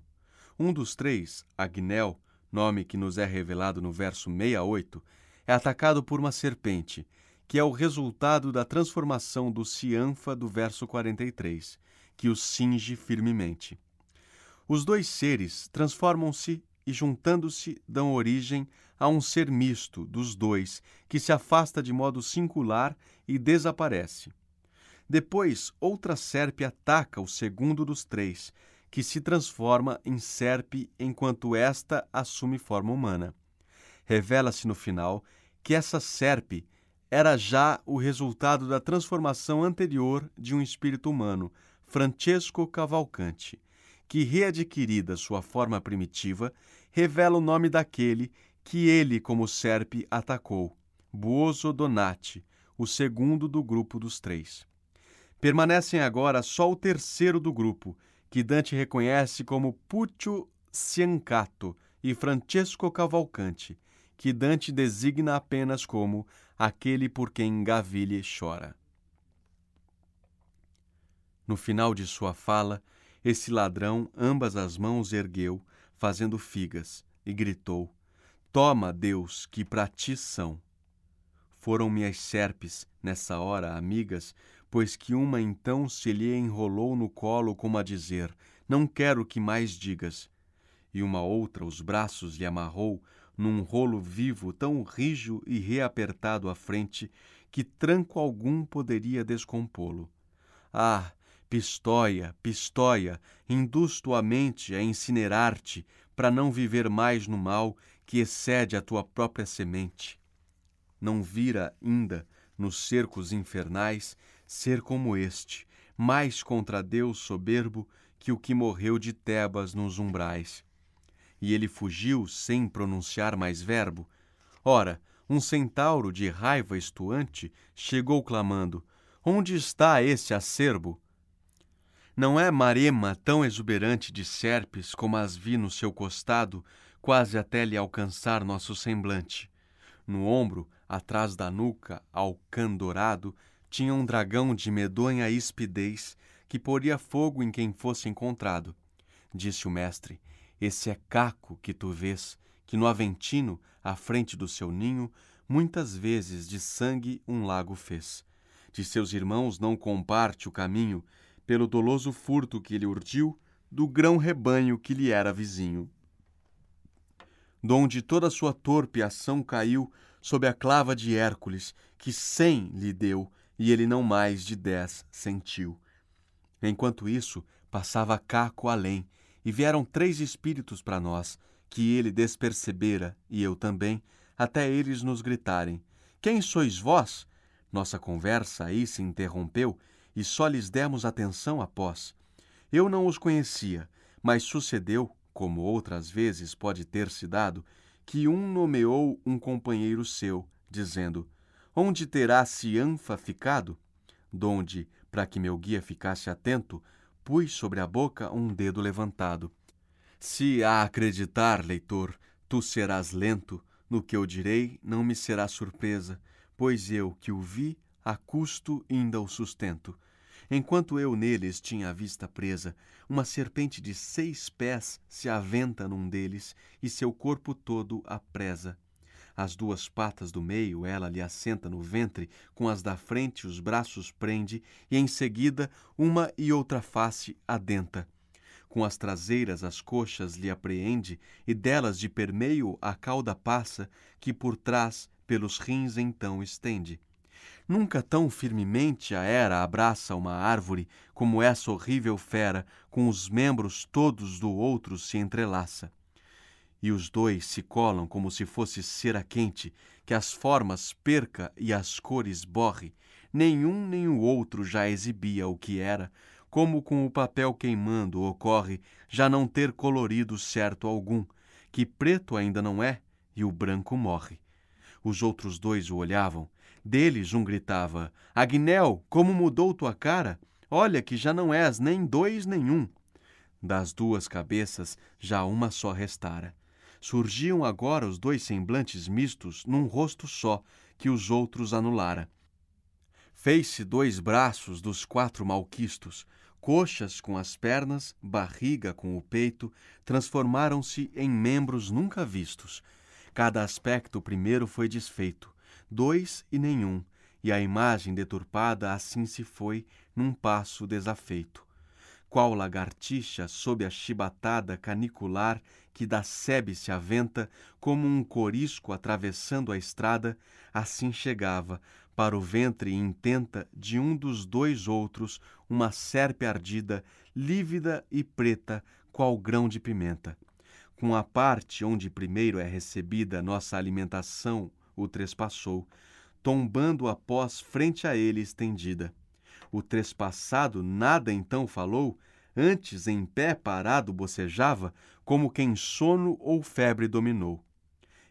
Um dos três, Agnel, nome que nos é revelado no verso 68, é atacado por uma serpente, que é o resultado da transformação do cianfa do verso 43, que o cinge firmemente. Os dois seres transformam-se e, juntando-se, dão origem a um ser misto dos dois, que se afasta de modo singular e desaparece. Depois, outra serpe ataca o segundo dos três, que se transforma em serpe enquanto esta assume forma humana. Revela-se no final que essa serpe era já o resultado da transformação anterior de um espírito humano, Francesco Cavalcante, que, readquirida sua forma primitiva, revela o nome daquele que ele, como serpe, atacou, Buoso Donati, o segundo do grupo dos três. Permanecem agora só o terceiro do grupo, que Dante reconhece como Puccio Ciancato e Francesco Cavalcante, que Dante designa apenas como aquele por quem Gavile chora. No final de sua fala, esse ladrão ambas as mãos ergueu, fazendo figas, e gritou: Toma, Deus, que para ti são. Foram minhas serpes, nessa hora, amigas, pois que uma então se lhe enrolou no colo, como a dizer: Não quero que mais digas. E uma outra os braços lhe amarrou, num rolo vivo tão rijo e reapertado à frente que tranco algum poderia descompô-lo. Ah, Pistóia, Pistóia, induz tua mente a incinerar-te para não viver mais no mal que excede a tua própria semente. Não vira ainda, nos cercos infernais, ser como este, mais contra Deus soberbo que o que morreu de Tebas nos umbrais e ele fugiu sem pronunciar mais verbo. Ora, um centauro de raiva estuante chegou clamando: Onde está esse acerbo? Não é marema tão exuberante de serpes como as vi no seu costado, quase até lhe alcançar nosso semblante. No ombro, atrás da nuca, ao dourado, tinha um dragão de medonha espidez que poria fogo em quem fosse encontrado. Disse o mestre: esse é Caco que tu vês, que no Aventino, à frente do seu ninho, muitas vezes de sangue um lago fez. De seus irmãos não comparte o caminho, pelo doloso furto que lhe urdiu, do grão rebanho que lhe era vizinho. Donde toda sua torpe ação caiu sob a clava de Hércules, que cem lhe deu, e ele não mais de dez sentiu. Enquanto isso, passava Caco além, e vieram três espíritos para nós, que ele despercebera, e eu também, até eles nos gritarem: Quem sois vós? Nossa conversa aí se interrompeu e só lhes demos atenção após. Eu não os conhecia, mas sucedeu, como outras vezes pode ter se dado, que um nomeou um companheiro seu, dizendo: Onde terá Cianfa ficado? Donde, para que meu guia ficasse atento, pus sobre a boca um dedo levantado. Se a acreditar, leitor, tu serás lento, no que eu direi não me será surpresa, pois eu que o vi, a custo ainda o sustento. Enquanto eu neles tinha a vista presa, uma serpente de seis pés se aventa num deles e seu corpo todo a presa. As duas patas do meio ela lhe assenta no ventre, com as da frente os braços prende, e em seguida uma e outra face adenta. Com as traseiras as coxas lhe apreende, e delas de permeio a cauda passa, que por trás pelos rins então estende. Nunca tão firmemente a era abraça uma árvore, como essa horrível fera, com os membros todos do outro se entrelaça e os dois se colam como se fosse cera quente, que as formas perca e as cores borre. Nenhum nem o outro já exibia o que era, como com o papel queimando ocorre já não ter colorido certo algum, que preto ainda não é e o branco morre. Os outros dois o olhavam. Deles um gritava: Agnel, como mudou tua cara? Olha que já não és nem dois nem um. Das duas cabeças já uma só restara surgiam agora os dois semblantes mistos num rosto só, que os outros anulara. Fez-se dois braços dos quatro malquistos, coxas com as pernas, barriga com o peito, transformaram-se em membros nunca vistos. Cada aspecto primeiro foi desfeito, dois e nenhum, e a imagem deturpada assim se foi num passo desafeito. Qual lagartixa sob a chibatada canicular que da sebe se aventa, como um corisco atravessando a estrada, assim chegava, para o ventre intenta de um dos dois outros, uma serpe ardida, lívida e preta, qual grão de pimenta. Com a parte onde primeiro é recebida nossa alimentação, o trespassou, tombando após frente a ele estendida. O trespassado nada então falou, antes em pé parado bocejava, como quem sono ou febre dominou.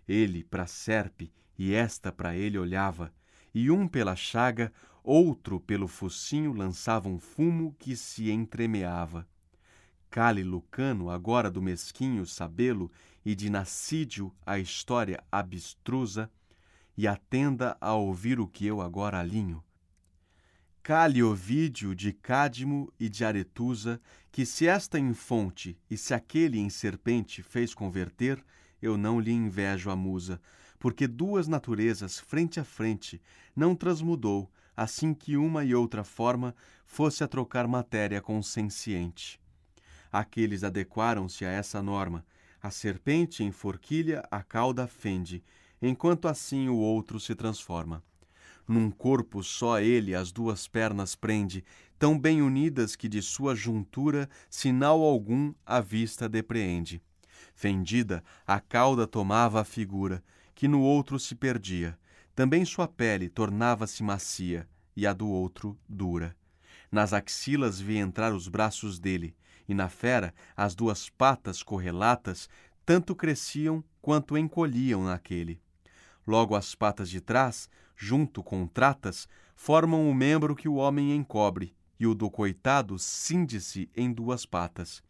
Ele para serpe e esta para ele olhava, e um pela chaga, outro pelo focinho lançava um fumo que se entremeava. Cale Lucano, agora do mesquinho sabelo e de Nascídio a história abstrusa, e atenda a ouvir o que eu agora alinho. Cale Ovídio de Cádimo e de Aretusa, que se esta em fonte e se aquele em serpente fez converter, eu não lhe invejo a musa, porque duas naturezas frente a frente não transmudou, assim que uma e outra forma fosse a trocar matéria consciente. Aqueles adequaram-se a essa norma. A serpente em forquilha a cauda fende, enquanto assim o outro se transforma. Num corpo só ele as duas pernas prende, tão bem unidas que de sua juntura sinal algum a vista depreende. Fendida, a cauda tomava a figura, que no outro se perdia. Também sua pele tornava-se macia, e a do outro dura. Nas axilas vi entrar os braços dele, e na fera as duas patas correlatas tanto cresciam quanto encolhiam naquele. Logo as patas de trás, junto com tratas, formam o membro que o homem encobre, e o do coitado cinde-se em duas patas.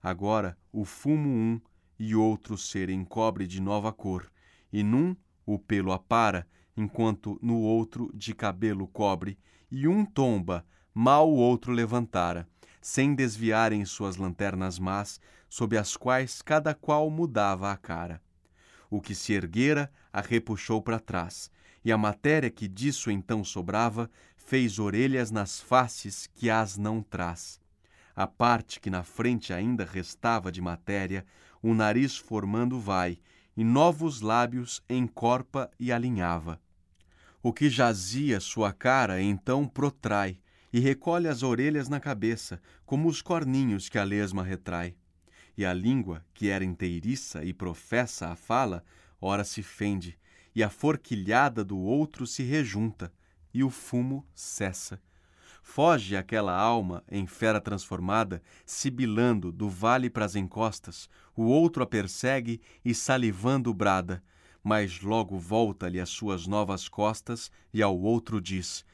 Agora o fumo um e outro ser encobre de nova cor, e num o pelo apara, enquanto no outro de cabelo cobre, e um tomba, mal o outro levantara, sem desviarem suas lanternas más, sob as quais cada qual mudava a cara. O que se erguera a repuxou para trás, e a matéria que disso então sobrava fez orelhas nas faces que as não traz. A parte que na frente ainda restava de matéria, o nariz formando vai, e novos lábios encorpa e alinhava. O que jazia sua cara então protrai, e recolhe as orelhas na cabeça, como os corninhos que a lesma retrai e a língua, que era inteiriça e professa a fala, ora se fende, e a forquilhada do outro se rejunta, e o fumo cessa. Foge aquela alma em fera transformada, sibilando do vale pras encostas, o outro a persegue e salivando brada, mas logo volta-lhe as suas novas costas e ao outro diz: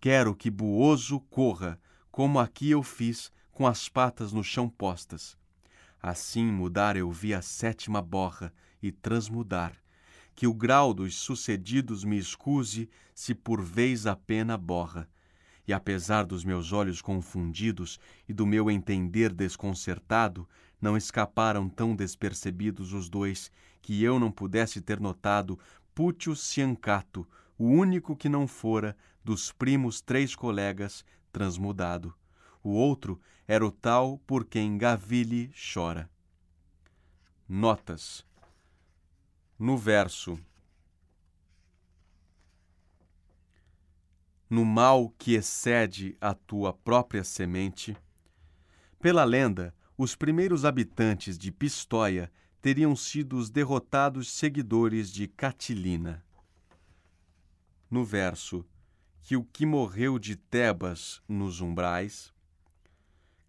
Quero que buoso corra, como aqui eu fiz, com as patas no chão postas. Assim mudar eu vi a sétima borra e transmudar, que o grau dos sucedidos me escuse se por vez a pena borra. E apesar dos meus olhos confundidos e do meu entender desconcertado, não escaparam tão despercebidos os dois que eu não pudesse ter notado Pútio Ciancato, o único que não fora dos primos três colegas transmudado. O outro era o tal por quem Gavile chora. Notas. No verso. No mal que excede a tua própria semente. Pela lenda, os primeiros habitantes de Pistóia teriam sido os derrotados seguidores de Catilina. No verso, que o que morreu de Tebas nos umbrais,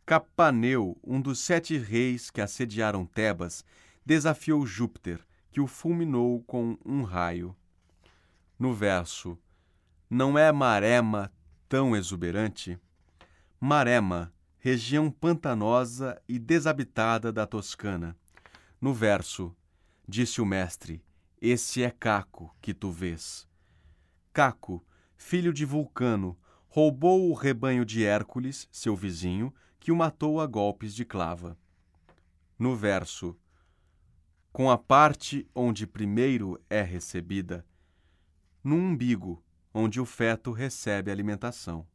Capaneu, um dos sete reis que assediaram Tebas, desafiou Júpiter, que o fulminou com um raio. No verso, não é Marema tão exuberante? Marema, região pantanosa e desabitada da Toscana. No verso, disse o mestre, esse é Caco que tu vês. Caco, filho de Vulcano, roubou o rebanho de Hércules, seu vizinho, que o matou a golpes de clava. No verso, com a parte onde primeiro é recebida, no umbigo, onde o feto recebe alimentação.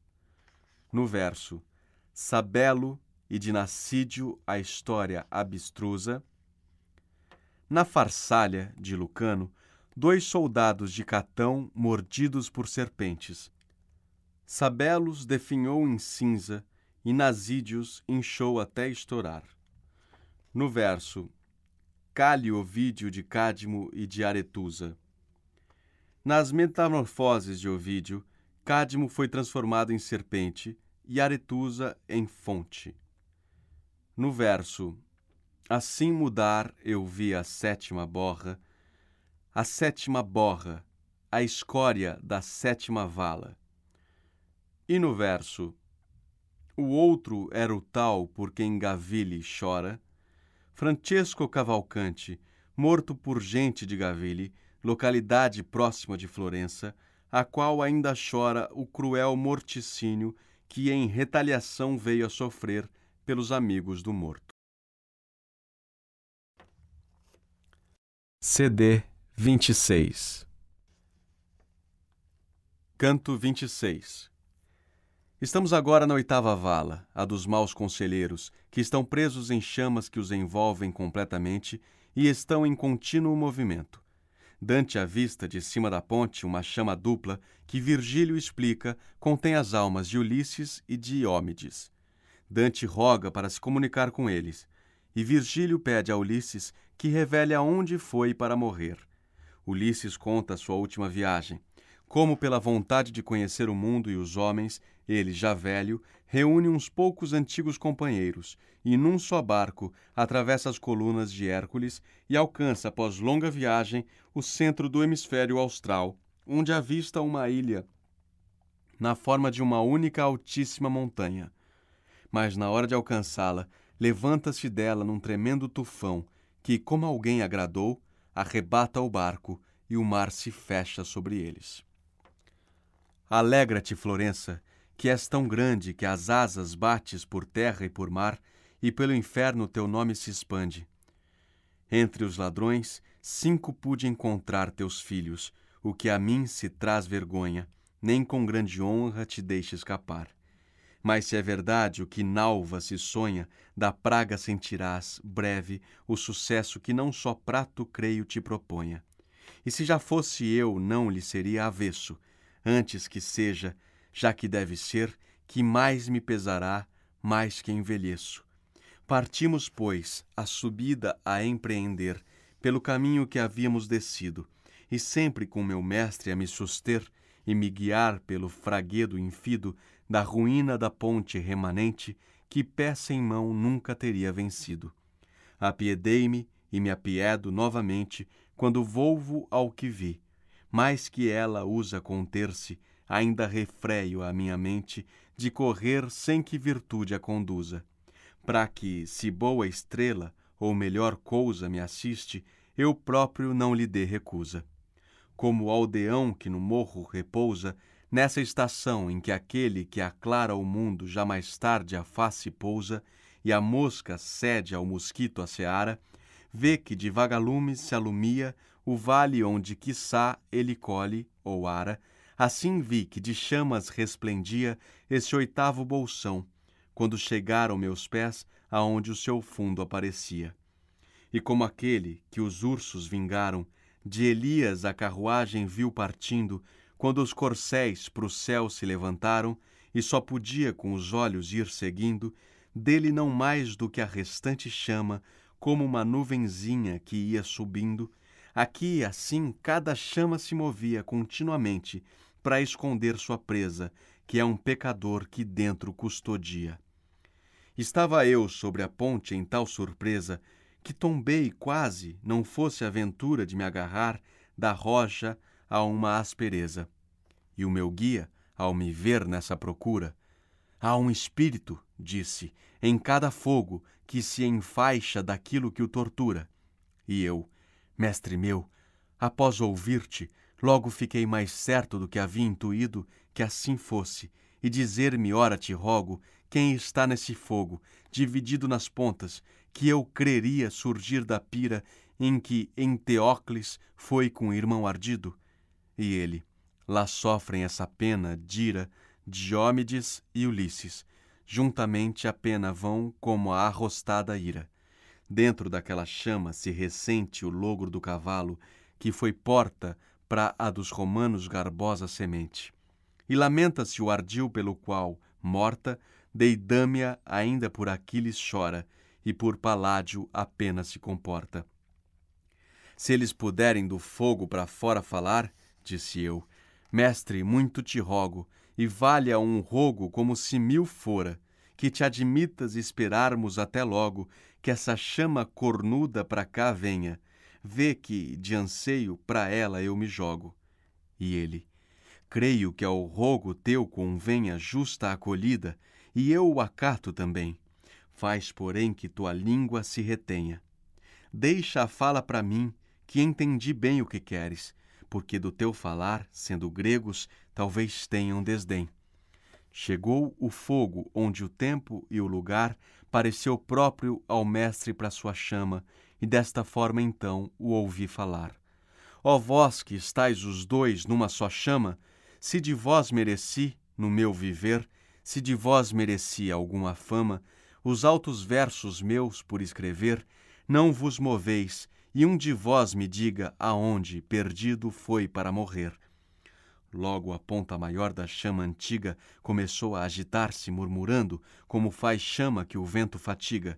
No verso Sabelo e de Nascídio a história abstrusa. Na Farsália de Lucano, dois soldados de Catão mordidos por serpentes. Sabelos definhou em cinza e Nasídios inchou até estourar. No verso Cálio Ovídio de Cádimo e de Aretusa. Nas metamorfoses de Ovídio, Cádimo foi transformado em serpente e Aretusa em fonte. No verso Assim mudar eu vi a sétima borra, a sétima borra, a escória da sétima vala. E no verso O outro era o tal por quem Gavile chora, Francesco Cavalcante, morto por gente de Gavile, localidade próxima de Florença, a qual ainda chora o cruel morticínio que em retaliação veio a sofrer pelos amigos do morto. CD 26 Canto 26 Estamos agora na oitava vala, a dos maus conselheiros, que estão presos em chamas que os envolvem completamente e estão em contínuo movimento. Dante avista de cima da ponte uma chama dupla que Virgílio explica contém as almas de Ulisses e de Iômedes. Dante roga para se comunicar com eles, e Virgílio pede a Ulisses que revele aonde foi para morrer. Ulisses conta sua última viagem como pela vontade de conhecer o mundo e os homens, ele, já velho, reúne uns poucos antigos companheiros e, num só barco, atravessa as colunas de Hércules e alcança, após longa viagem, o centro do hemisfério austral, onde avista uma ilha na forma de uma única altíssima montanha. Mas, na hora de alcançá-la, levanta-se dela num tremendo tufão que, como alguém agradou, arrebata o barco e o mar se fecha sobre eles. Alegra-te, Florença, que és tão grande que as asas bates por terra e por mar, e pelo inferno teu nome se expande. Entre os ladrões, cinco pude encontrar teus filhos, o que a mim se traz vergonha, nem com grande honra te deixe escapar. Mas se é verdade o que nalva se sonha, da praga sentirás, breve, o sucesso que não só prato creio te proponha. E se já fosse eu, não lhe seria avesso, antes que seja, já que deve ser, que mais me pesará, mais que envelheço. Partimos, pois, a subida a empreender, pelo caminho que havíamos descido, e sempre com meu mestre a me suster e me guiar pelo fraguedo infido da ruína da ponte remanente, que pé sem mão nunca teria vencido. Apiedei-me e me apiedo novamente quando volvo ao que vi, mais que ela usa conter-se, ainda refreio a minha mente de correr sem que virtude a conduza. Para que, se boa estrela, ou melhor cousa me assiste, eu próprio não lhe dê recusa. Como o aldeão que no morro repousa, nessa estação em que aquele que aclara o mundo já mais tarde a face pousa, e a mosca cede ao mosquito a seara, vê que de vagalumes se alumia o vale onde quiçá ele colhe ou ara, assim vi que de chamas resplendia esse oitavo bolsão, quando chegaram meus pés aonde o seu fundo aparecia. E como aquele que os ursos vingaram, de Elias a carruagem viu partindo, quando os corcéis pro céu se levantaram, e só podia com os olhos ir seguindo, dele não mais do que a restante chama, como uma nuvenzinha que ia subindo, Aqui, assim, cada chama se movia continuamente para esconder sua presa, que é um pecador que dentro custodia. Estava eu sobre a ponte em tal surpresa que tombei quase, não fosse aventura de me agarrar da rocha a uma aspereza. E o meu guia, ao me ver nessa procura, há um espírito, disse, em cada fogo que se enfaixa daquilo que o tortura. E eu, Mestre meu, após ouvir-te, logo fiquei mais certo do que havia intuído que assim fosse, e dizer-me, ora te rogo, quem está nesse fogo, dividido nas pontas, que eu creria surgir da pira em que Enteócles foi com o irmão ardido? E ele, Lá sofrem essa pena Dira, Diômedes e Ulisses. Juntamente a pena vão como a arrostada ira. Dentro daquela chama se ressente o logro do cavalo, que foi porta para a dos romanos garbosa semente. E lamenta-se o ardil pelo qual, morta, Deidâmia ainda por Aquiles chora, e por Paládio apenas se comporta. Se eles puderem do fogo para fora falar, disse eu, mestre, muito te rogo, e valha um rogo como se mil fora, que te admitas esperarmos até logo que essa chama cornuda para cá venha. Vê que, de anseio, para ela eu me jogo. E ele, creio que ao rogo teu convenha justa acolhida, e eu o acato também. Faz, porém, que tua língua se retenha. Deixa a fala para mim, que entendi bem o que queres, porque do teu falar, sendo gregos, talvez tenham desdém. Chegou o fogo, onde o tempo e o lugar pareceu próprio ao mestre para sua chama, e desta forma então o ouvi falar. Ó vós que estáis os dois numa só chama, se de vós mereci, no meu viver, se de vós mereci alguma fama, os altos versos meus por escrever, não vos moveis, e um de vós me diga aonde perdido foi para morrer. Logo a ponta maior da chama antiga começou a agitar-se, murmurando, como faz chama que o vento fatiga.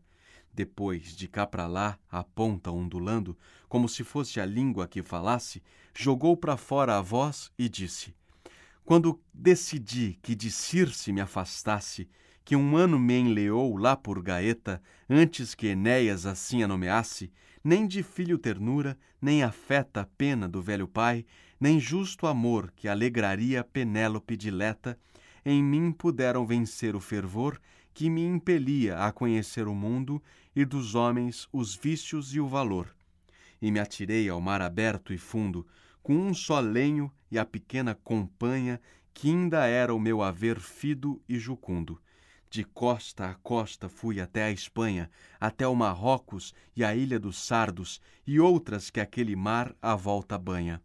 Depois, de cá para lá, a ponta ondulando, como se fosse a língua que falasse, jogou para fora a voz e disse: Quando decidi que de Circe me afastasse, que um ano me enleou lá por Gaeta, antes que Enéas assim a nomeasse, nem de filho ternura, nem afeta a pena do velho pai, nem justo amor que alegraria Penélope dileta, em mim puderam vencer o fervor que me impelia a conhecer o mundo e dos homens os vícios e o valor. E me atirei ao mar aberto e fundo, com um só lenho e a pequena companha que ainda era o meu haver fido e jucundo de costa a costa fui até a Espanha, até o Marrocos e a ilha dos Sardos e outras que aquele mar à volta banha.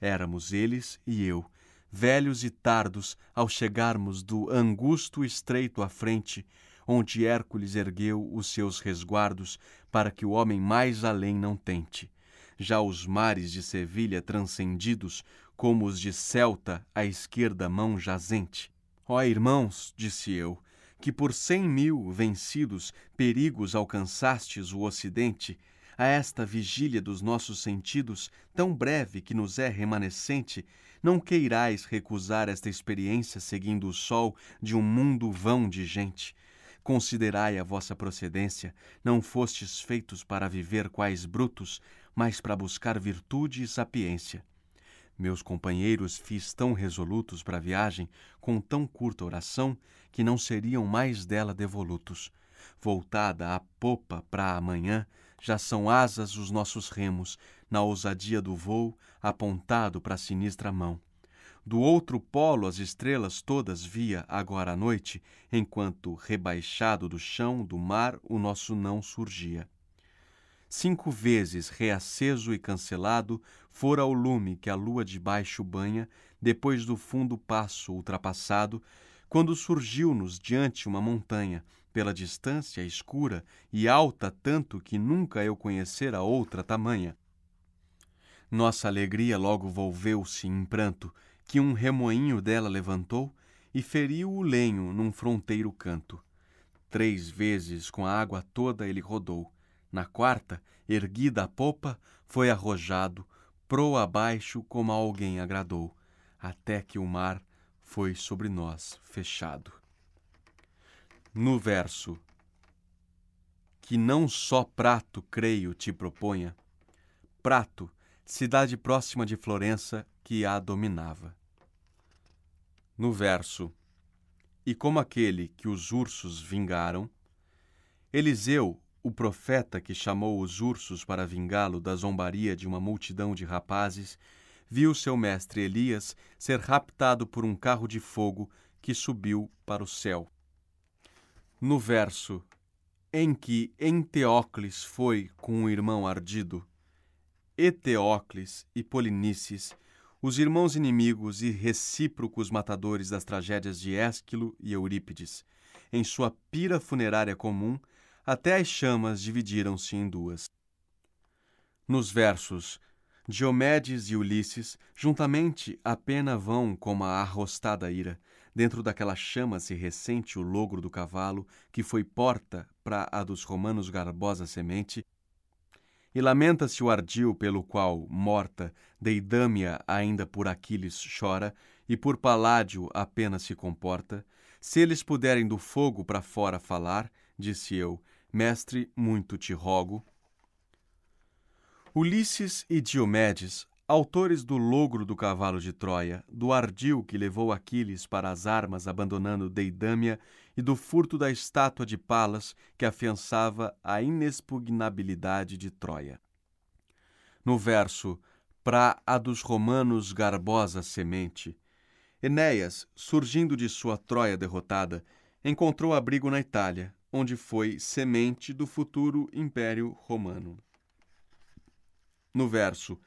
Éramos eles e eu, velhos e tardos, ao chegarmos do angusto estreito à frente, onde Hércules ergueu os seus resguardos para que o homem mais além não tente. Já os mares de Sevilha transcendidos, como os de Celta à esquerda mão jazente. Ó irmãos, disse eu, que por cem mil vencidos perigos alcançastes o Ocidente, a esta vigília dos nossos sentidos, tão breve que nos é remanescente, não queirais recusar esta experiência seguindo o sol de um mundo vão de gente. Considerai a vossa procedência, não fostes feitos para viver quais brutos, mas para buscar virtude e sapiência. Meus companheiros fiz tão resolutos para a viagem, com tão curta oração, que não seriam mais dela devolutos. Voltada a popa para amanhã, já são asas os nossos remos, na ousadia do voo, apontado para a sinistra mão. Do outro polo as estrelas todas via agora à noite, enquanto, rebaixado do chão do mar, o nosso não surgia. Cinco vezes reaceso e cancelado fora o lume que a lua de baixo banha, depois do fundo passo ultrapassado, quando surgiu-nos diante uma montanha, pela distância escura e alta tanto que nunca eu conhecera outra tamanha. Nossa alegria logo volveu-se em pranto, que um remoinho dela levantou e feriu o lenho num fronteiro canto. Três vezes com a água toda ele rodou, na quarta, erguida a popa, foi arrojado, proa abaixo como a alguém agradou, até que o mar foi sobre nós fechado. No verso que não só Prato, creio, te proponha, Prato, cidade próxima de Florença que a dominava. No verso e como aquele que os ursos vingaram, Eliseu, o profeta que chamou os ursos para vingá-lo da zombaria de uma multidão de rapazes, viu seu mestre Elias ser raptado por um carro de fogo que subiu para o céu. No verso em que Enteócles foi com um irmão ardido, Eteócles e Polinices, os irmãos inimigos e recíprocos matadores das tragédias de Ésquilo e Eurípides, em sua pira funerária comum, até as chamas dividiram-se em duas. Nos versos Diomedes e Ulisses, juntamente a pena vão como a arrostada ira. Dentro daquela chama se ressente o logro do cavalo, que foi porta para a dos romanos garbosa semente, e lamenta-se o ardil pelo qual, morta, Deidâmia ainda por Aquiles chora, e por Paládio apenas se comporta. Se eles puderem do fogo para fora falar, disse eu, mestre, muito te rogo, Ulisses e Diomedes, autores do logro do cavalo de Troia, do ardil que levou Aquiles para as armas abandonando Deidâmia e do furto da estátua de Palas que afiançava a inexpugnabilidade de Troia. No verso Pra a dos romanos garbosa semente, Enéas, surgindo de sua Troia derrotada, encontrou abrigo na Itália, onde foi semente do futuro Império Romano no verso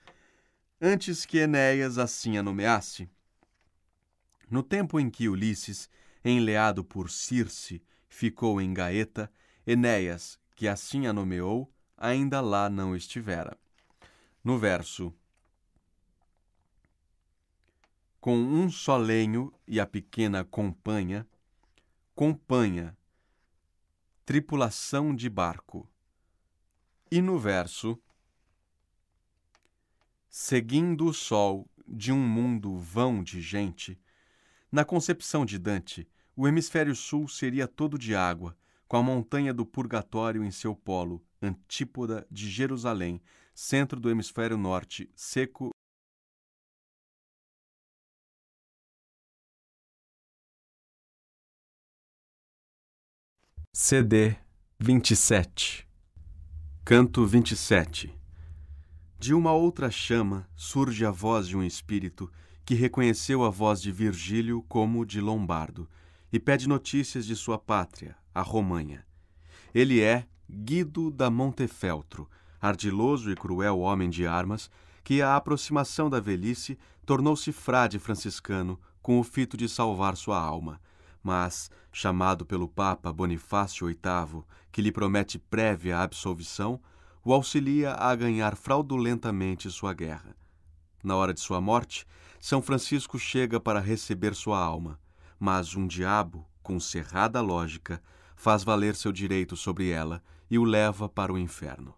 Antes que Enéas assim a nomeasse. No tempo em que Ulisses, enleado por Circe, ficou em Gaeta, Enéas, que assim a nomeou, ainda lá não estivera. No verso Com um só lenho e a pequena companha, companha, tripulação de barco. E no verso seguindo o sol de um mundo vão de gente, na concepção de Dante, o hemisfério sul seria todo de água, com a montanha do purgatório em seu polo, antípoda de Jerusalém, centro do hemisfério norte, seco CD 27 Canto 27 de uma outra chama surge a voz de um espírito que reconheceu a voz de Virgílio como de Lombardo e pede notícias de sua pátria, a Romanha. Ele é Guido da Montefeltro, ardiloso e cruel homem de armas, que à aproximação da velhice tornou-se frade franciscano com o fito de salvar sua alma, mas, chamado pelo Papa Bonifácio VIII, que lhe promete prévia absolvição, o auxilia a ganhar fraudulentamente sua guerra. Na hora de sua morte, São Francisco chega para receber sua alma, mas um diabo, com cerrada lógica, faz valer seu direito sobre ela e o leva para o inferno.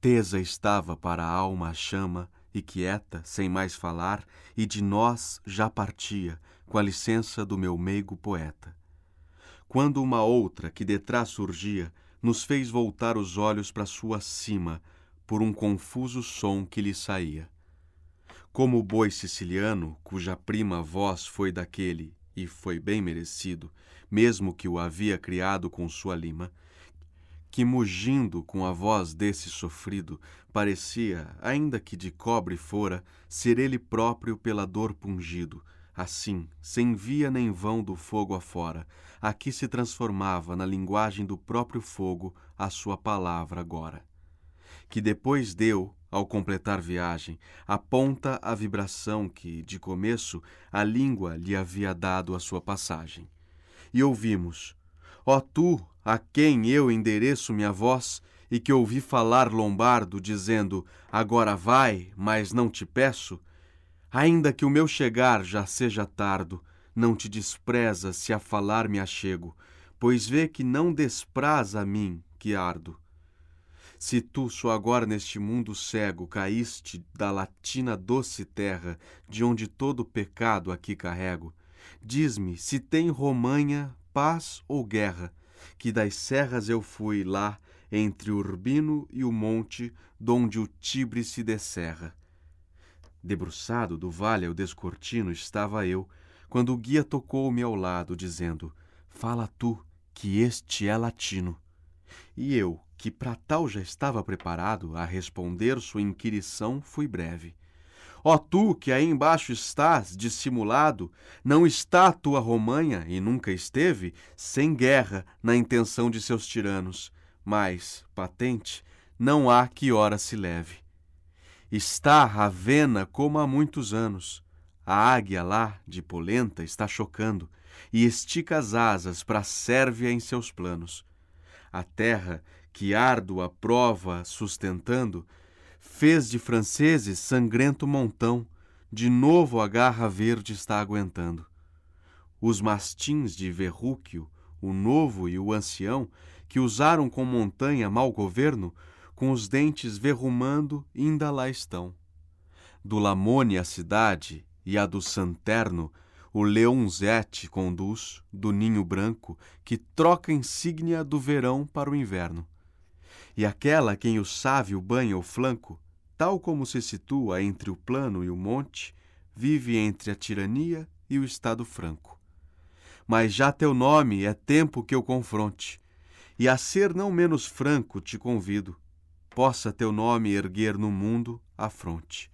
Tesa estava para a alma a chama, e quieta, sem mais falar, e de nós já partia, com a licença do meu meigo poeta. Quando uma outra que detrás surgia, nos fez voltar os olhos para sua cima por um confuso som que lhe saía. Como o boi siciliano, cuja prima voz foi daquele, e foi bem merecido, mesmo que o havia criado com sua lima, que mugindo com a voz desse sofrido, parecia, ainda que de cobre fora, ser ele próprio pela dor pungido, Assim, sem via nem vão do fogo afora, aqui se transformava na linguagem do próprio fogo a sua palavra agora. Que depois deu, ao completar viagem, aponta a vibração que, de começo, a língua lhe havia dado a sua passagem. E ouvimos: Ó tu, a quem eu endereço minha voz, e que ouvi falar Lombardo, dizendo: Agora vai, mas não te peço, Ainda que o meu chegar já seja tardo, não te despreza se a falar me achego, pois vê que não despraz a mim que ardo. Se tu só agora neste mundo cego caíste da latina doce terra, de onde todo pecado aqui carrego, diz-me se tem Romanha paz ou guerra, que das serras eu fui lá entre o Urbino e o monte, donde o Tibre se descerra. Debruçado do vale ao descortino estava eu, quando o guia tocou-me ao lado, dizendo: Fala tu, que este é latino. E eu, que para tal já estava preparado a responder sua inquirição, fui breve. Ó tu, que aí embaixo estás, dissimulado, não está a tua Romanha, e nunca esteve, sem guerra na intenção de seus tiranos, mas, patente, não há que hora se leve Está Ravena como há muitos anos. A águia lá, de polenta, está chocando e estica as asas para a Sérvia em seus planos. A terra, que árdua prova sustentando, fez de franceses sangrento montão, de novo a garra verde está aguentando. Os mastins de Verrúquio, o novo e o ancião, que usaram com montanha mau governo, com os dentes verrumando, ainda lá estão. Do Lamone a cidade e a do Santerno, o leonzete conduz, do ninho branco, que troca insígnia do verão para o inverno. E aquela quem o sávio banha o flanco, tal como se situa entre o plano e o monte, vive entre a tirania e o estado franco. Mas já teu nome é tempo que eu confronte, e a ser não menos franco te convido, possa teu nome erguer no mundo a fronte.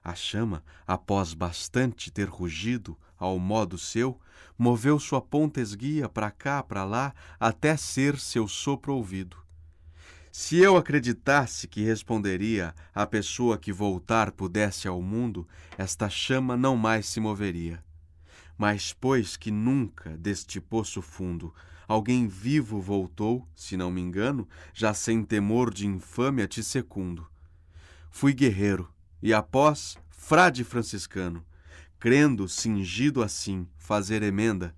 A chama, após bastante ter rugido ao modo seu, moveu sua ponta esguia para cá, para lá, até ser seu sopro ouvido. Se eu acreditasse que responderia a pessoa que voltar pudesse ao mundo, esta chama não mais se moveria. Mas pois que nunca deste poço fundo alguém vivo voltou, se não me engano, já sem temor de infâmia te secundo. Fui guerreiro e após frade franciscano, crendo, cingido assim, fazer emenda,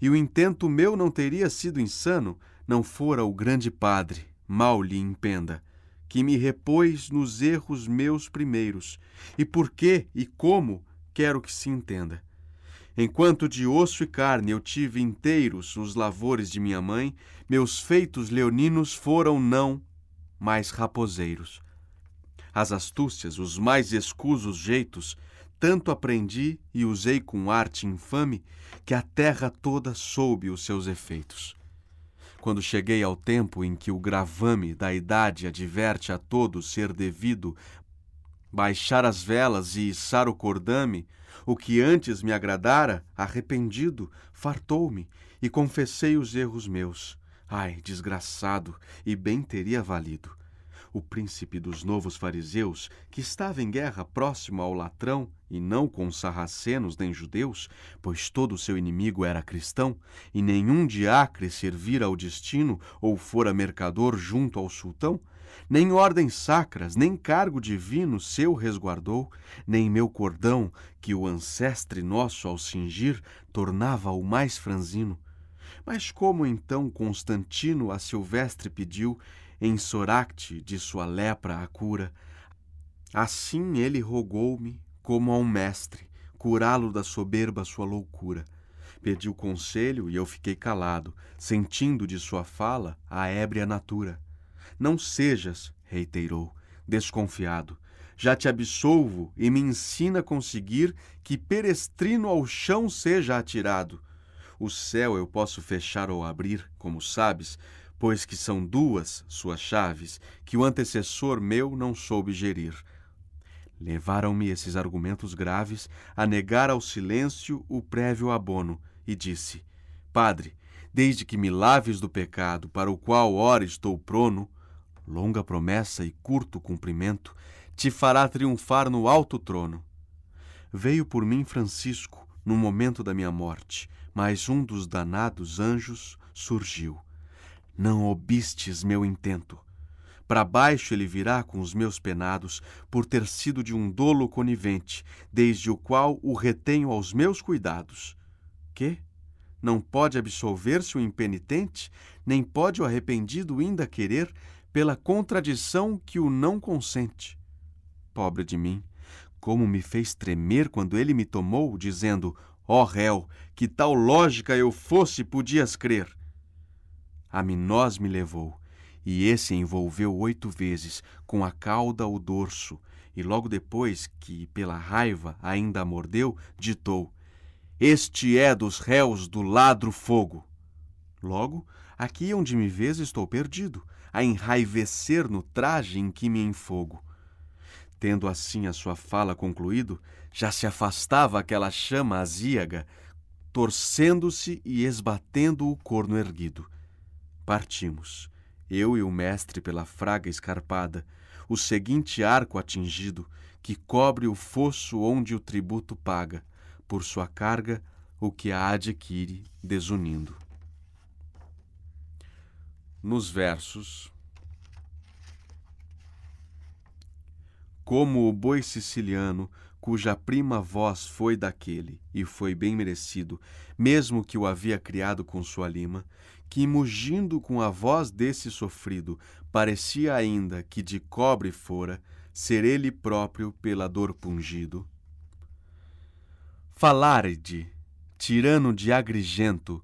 e o intento meu não teria sido insano, não fora o grande padre, mal lhe impenda, que me repôs nos erros meus primeiros, e por que e como quero que se entenda. Enquanto de osso e carne eu tive inteiros os lavores de minha mãe, meus feitos leoninos foram não mais raposeiros. As astúcias, os mais escusos jeitos, tanto aprendi e usei com arte infame que a terra toda soube os seus efeitos. Quando cheguei ao tempo em que o gravame da idade adverte a todos ser devido baixar as velas e içar o cordame, o que antes me agradara, arrependido, fartou-me e confessei os erros meus. Ai, desgraçado, e bem teria valido. O príncipe dos novos fariseus, que estava em guerra próximo ao latrão, e não com sarracenos nem judeus, pois todo o seu inimigo era cristão, e nenhum diacre servira ao destino ou fora mercador junto ao sultão, nem ordens sacras, nem cargo divino seu resguardou, nem meu cordão, que o ancestre nosso ao cingir tornava-o mais franzino. Mas como então Constantino a Silvestre pediu, em Soracte de sua lepra a cura, assim ele rogou-me, como a um mestre, curá-lo da soberba sua loucura. Pediu conselho e eu fiquei calado, sentindo de sua fala a ébria natura. Não sejas, reiterou, desconfiado. Já te absolvo e me ensina a conseguir que perestrino ao chão seja atirado. O céu eu posso fechar ou abrir, como sabes, pois que são duas suas chaves que o antecessor meu não soube gerir. Levaram-me esses argumentos graves a negar ao silêncio o prévio abono, e disse: Padre, desde que me laves do pecado para o qual ora estou prono, longa promessa e curto cumprimento, te fará triunfar no alto trono. Veio por mim Francisco no momento da minha morte, mas um dos danados anjos surgiu. Não obistes meu intento. Para baixo ele virá com os meus penados, por ter sido de um dolo conivente, desde o qual o retenho aos meus cuidados. Que? Não pode absolver-se o impenitente, nem pode o arrependido ainda querer pela contradição que o não consente. Pobre de mim, como me fez tremer quando ele me tomou, dizendo: Ó oh, réu, que tal lógica eu fosse, podias crer. A minós me levou, e esse envolveu oito vezes, com a cauda o dorso, e logo depois que, pela raiva, ainda a mordeu, ditou: Este é dos réus do ladro fogo. Logo, aqui onde me vês estou perdido, a enraivecer no traje em que me enfogo. Tendo assim a sua fala concluído, já se afastava aquela chama azíaga, torcendo-se e esbatendo o corno erguido. Partimos, eu e o mestre pela fraga escarpada, o seguinte arco atingido, que cobre o fosso onde o tributo paga, por sua carga, o que a adquire desunindo. Nos versos. Como o boi siciliano, cuja prima voz foi daquele, e foi bem merecido, mesmo que o havia criado com sua lima, que mugindo com a voz desse sofrido, parecia ainda que de cobre fora, ser ele próprio pela dor pungido. Falarde, tirano de Agrigento,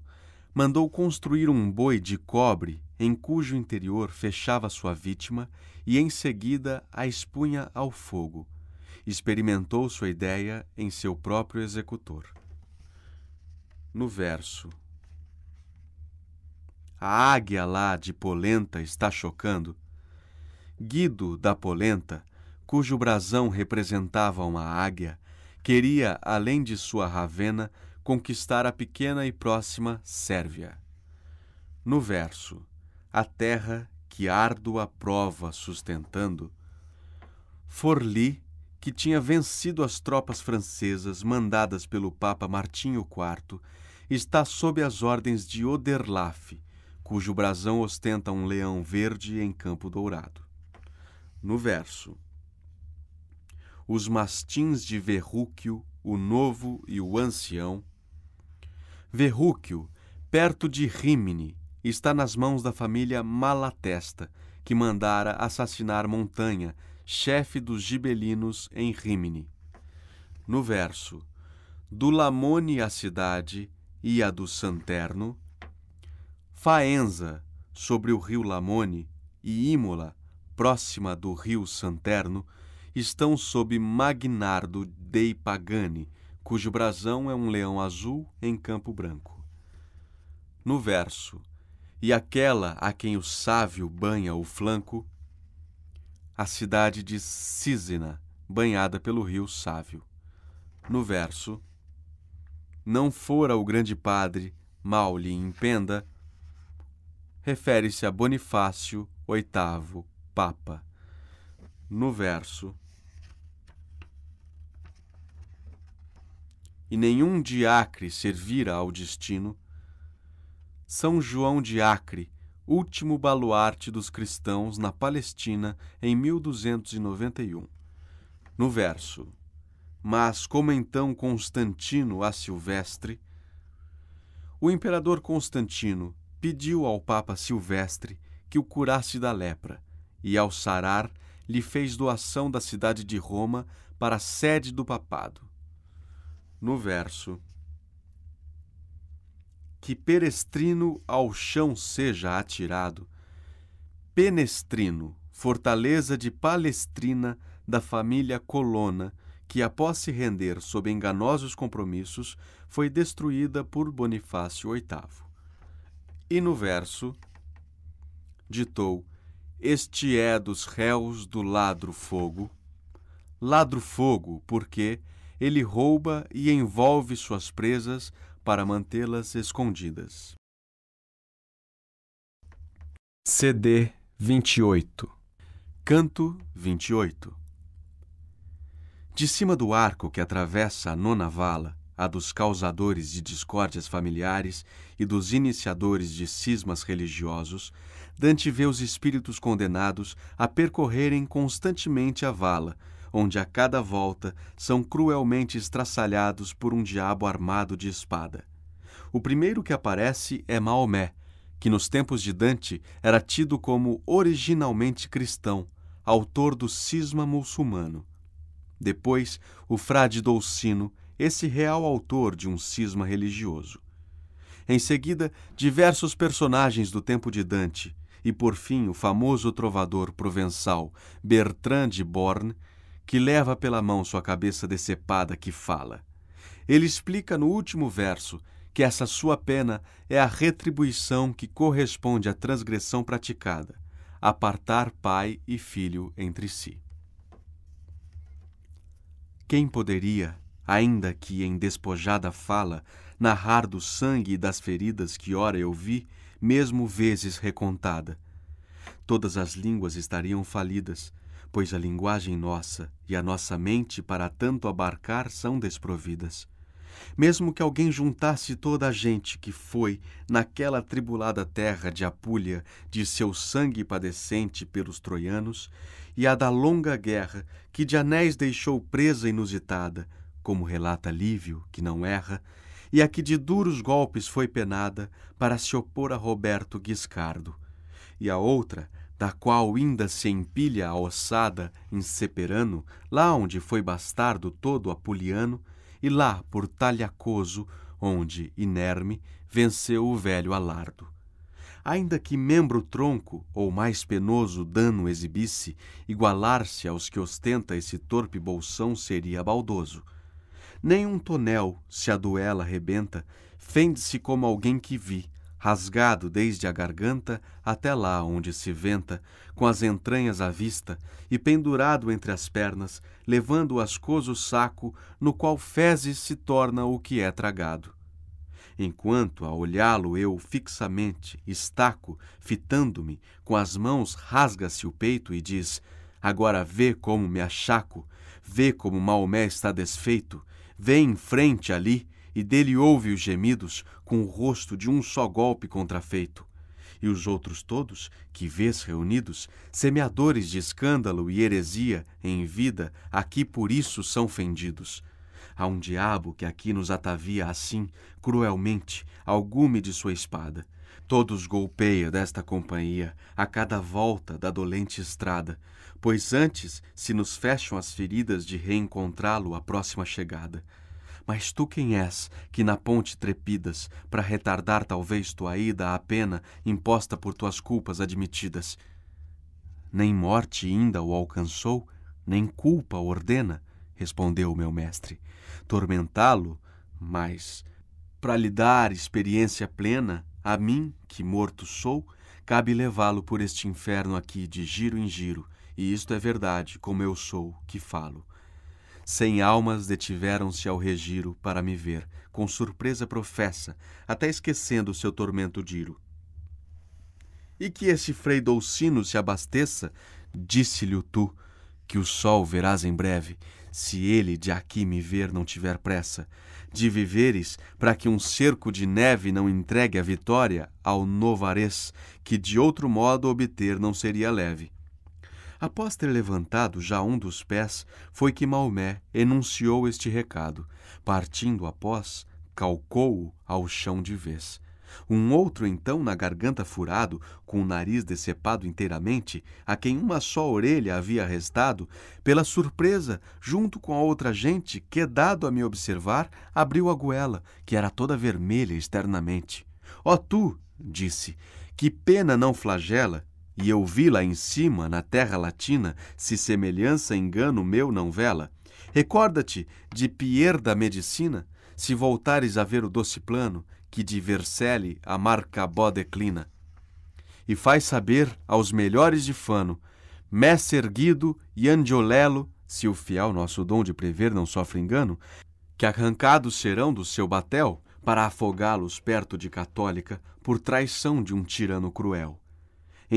mandou construir um boi de cobre em cujo interior fechava sua vítima e em seguida a expunha ao fogo. Experimentou sua ideia em seu próprio executor. No verso a águia lá de polenta está chocando. Guido da polenta, cujo brasão representava uma águia, queria, além de sua Ravena, conquistar a pequena e próxima Sérvia. No verso, a terra que árdua prova sustentando, Forli, que tinha vencido as tropas francesas mandadas pelo Papa Martinho IV, está sob as ordens de Oderlaf, cujo brasão ostenta um leão verde em campo dourado. No verso, os mastins de Verrúquio, o novo e o ancião. Verrúquio, perto de Rímini, está nas mãos da família Malatesta, que mandara assassinar Montanha, chefe dos gibelinos em Rímini. No verso, do Lamone a cidade e a do Santerno, Faenza, sobre o rio Lamone, e Imola, próxima do rio Santerno, estão sob Magnardo dei Pagani, cujo brasão é um leão azul em campo branco. No verso, e aquela a quem o sávio banha o flanco, a cidade de Císena, banhada pelo rio Sávio. No verso, não fora o grande padre, mal lhe impenda, refere-se a Bonifácio VIII, Papa. No verso. E nenhum de Acre servira ao destino. São João de Acre, último baluarte dos cristãos na Palestina em 1291. No verso. Mas como então Constantino a Silvestre, o imperador Constantino pediu ao Papa Silvestre que o curasse da lepra, e ao sarar, lhe fez doação da cidade de Roma para a sede do papado. No verso que Perestrino ao chão seja atirado, Penestrino, fortaleza de Palestrina da família Colonna, que após se render sob enganosos compromissos, foi destruída por Bonifácio VIII. E no verso, ditou: Este é dos réus do ladro fogo. Ladro fogo, porque ele rouba e envolve suas presas para mantê-las escondidas. CD 28 Canto 28 De cima do arco que atravessa a nona vala, a dos causadores de discórdias familiares e dos iniciadores de cismas religiosos, Dante vê os espíritos condenados a percorrerem constantemente a vala, onde a cada volta são cruelmente estraçalhados por um diabo armado de espada. O primeiro que aparece é Maomé, que nos tempos de Dante era tido como originalmente cristão, autor do cisma muçulmano. Depois, o frade Dolcino, esse real autor de um cisma religioso. Em seguida, diversos personagens do tempo de Dante, e por fim o famoso trovador provençal Bertrand de Born, que leva pela mão sua cabeça decepada que fala. Ele explica no último verso que essa sua pena é a retribuição que corresponde à transgressão praticada, apartar pai e filho entre si. Quem poderia, ainda que em despojada fala, narrar do sangue e das feridas que ora eu vi, mesmo vezes recontada. Todas as línguas estariam falidas, pois a linguagem nossa e a nossa mente para tanto abarcar são desprovidas. Mesmo que alguém juntasse toda a gente que foi naquela tribulada terra de Apúlia de seu sangue padecente pelos troianos, e a da longa guerra que de anéis deixou presa inusitada, como relata Lívio, que não erra, e a que de duros golpes foi penada para se opor a Roberto Guiscardo, e a outra, da qual ainda se empilha a ossada em Seperano, lá onde foi bastardo todo apuliano, e lá por Talhacoso, onde, inerme, venceu o velho Alardo. Ainda que membro tronco ou mais penoso dano exibisse, igualar-se aos que ostenta esse torpe bolsão seria baldoso. Nem um tonel, se a duela rebenta, fende-se como alguém que vi, rasgado desde a garganta até lá onde se venta, com as entranhas à vista, e pendurado entre as pernas, levando o ascoso saco, no qual fezes se torna o que é tragado. Enquanto a olhá-lo eu fixamente estaco, fitando-me, com as mãos rasga-se o peito e diz: Agora vê como me achaco, vê como Maomé está desfeito, vê em frente ali, e dele ouve os gemidos com o rosto de um só golpe contrafeito. E os outros todos, que vês reunidos, semeadores de escândalo e heresia em vida, aqui por isso são fendidos. Há um diabo que aqui nos atavia assim, cruelmente, ao gume de sua espada. Todos golpeia desta companhia, a cada volta da dolente estrada, pois antes se nos fecham as feridas de reencontrá-lo à próxima chegada. Mas tu quem és, que na ponte trepidas, para retardar talvez tua ida à pena imposta por tuas culpas admitidas? Nem morte ainda o alcançou, nem culpa ordena, respondeu o meu mestre. Tormentá-lo, mas, para lhe dar experiência plena, a mim, que morto sou, cabe levá-lo por este inferno aqui de giro em giro, e isto é verdade, como eu sou, que falo. Cem almas detiveram-se ao regiro para me ver, com surpresa professa, até esquecendo seu tormento diro. E que esse frei Dolcino se abasteça, disse-lhe tu, que o sol verás em breve, se ele de aqui me ver não tiver pressa, de viveres para que um cerco de neve não entregue a vitória ao novarês, que de outro modo obter não seria leve. Após ter levantado já um dos pés, foi que Maomé enunciou este recado. Partindo após, calcou-o ao chão de vez. Um outro, então, na garganta furado, com o nariz decepado inteiramente, a quem uma só orelha havia restado, pela surpresa, junto com a outra gente, que, dado a me observar, abriu a goela, que era toda vermelha externamente. Ó oh, tu, disse, que pena não flagela, e eu vi lá em cima, na terra latina, se semelhança engano meu não vela. Recorda-te de Pierre da Medicina, se voltares a ver o doce plano, que de Vercelli a Marcabó declina. E faz saber aos melhores de Fano, Messer Guido e Angiolelo, se o fiel nosso dom de prever não sofre engano, que arrancados serão do seu batel para afogá-los perto de Católica por traição de um tirano cruel.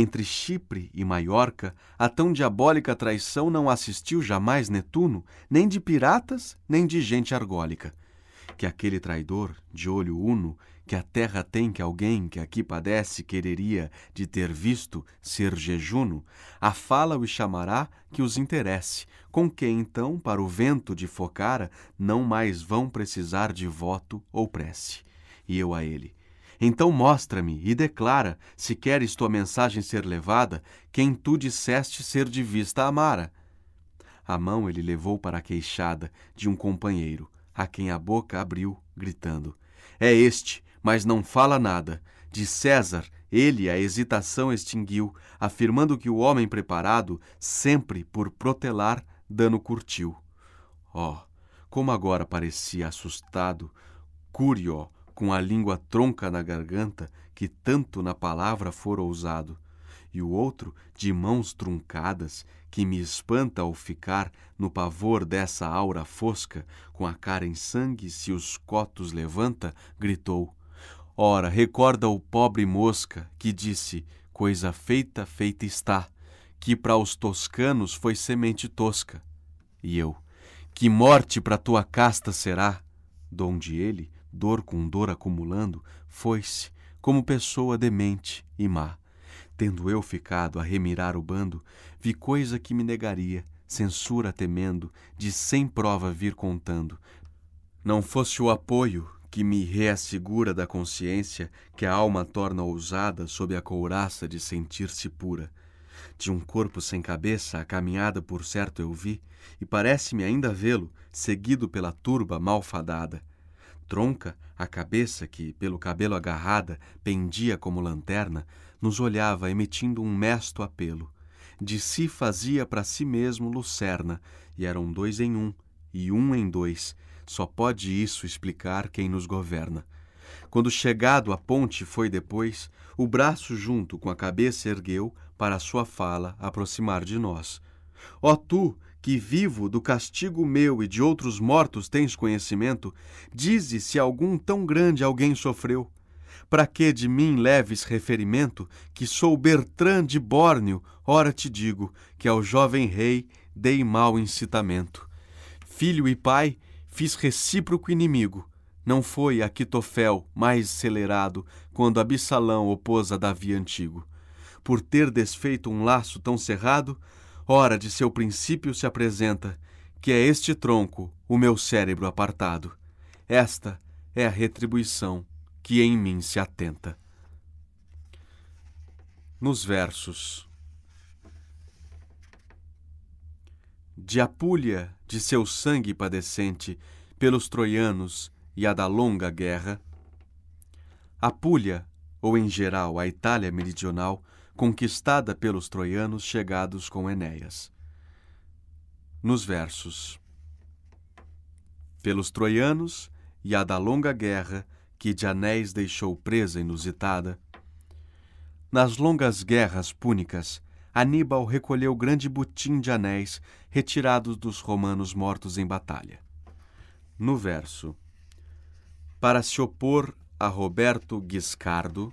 Entre Chipre e Maiorca, a tão diabólica traição não assistiu jamais Netuno, nem de piratas, nem de gente argólica. Que aquele traidor, de olho uno, que a terra tem que alguém que aqui padece quereria de ter visto ser jejuno, a fala o chamará que os interesse, com que então, para o vento de focara, não mais vão precisar de voto ou prece. E eu a ele, então mostra-me e declara, se queres tua mensagem ser levada, quem tu disseste ser de vista amara. A mão ele levou para a queixada de um companheiro, a quem a boca abriu, gritando: É este, mas não fala nada. De César, ele a hesitação extinguiu, afirmando que o homem preparado, sempre por protelar, dano curtiu. Oh, como agora parecia assustado, Cúrio, com a língua tronca na garganta, que tanto na palavra for ousado, e o outro, de mãos truncadas, que me espanta ao ficar no pavor dessa aura fosca, com a cara em sangue, se os cotos levanta, gritou: Ora, recorda o pobre mosca que disse: Coisa feita, feita está, que para os toscanos foi semente tosca. E eu, que morte para tua casta será, donde ele, dor com dor acumulando, foi-se, como pessoa demente e má. Tendo eu ficado a remirar o bando, vi coisa que me negaria, censura temendo, de sem prova vir contando. Não fosse o apoio que me reassegura da consciência que a alma torna ousada sob a couraça de sentir-se pura. De um corpo sem cabeça a caminhada por certo eu vi, e parece-me ainda vê-lo, seguido pela turba malfadada. Tronca, a cabeça que, pelo cabelo agarrada, pendia como lanterna, nos olhava emitindo um mesto apelo. De si fazia para si mesmo lucerna, e eram dois em um, e um em dois. Só pode isso explicar quem nos governa. Quando chegado à ponte foi depois, o braço junto com a cabeça ergueu para a sua fala aproximar de nós. Ó tu, que vivo do castigo meu e de outros mortos tens conhecimento, dize se algum tão grande alguém sofreu. Para que de mim leves referimento, que sou Bertrand de Bórneo, ora te digo, que ao jovem rei dei mau incitamento. Filho e pai, fiz recíproco inimigo. Não foi Aquitofel mais acelerado quando Absalão opôs a Davi antigo. Por ter desfeito um laço tão cerrado, ora de seu princípio se apresenta, que é este tronco o meu cérebro apartado. Esta é a retribuição que em mim se atenta. Nos versos de Apulia, de seu sangue padecente, pelos troianos e a da longa guerra, Apulia, ou em geral a Itália meridional, conquistada pelos troianos chegados com Enéas. Nos versos Pelos troianos e a da longa guerra, que de anéis deixou presa inusitada. Nas longas guerras púnicas, Aníbal recolheu grande butim de anéis retirados dos romanos mortos em batalha. No verso, para se opor a Roberto Guiscardo,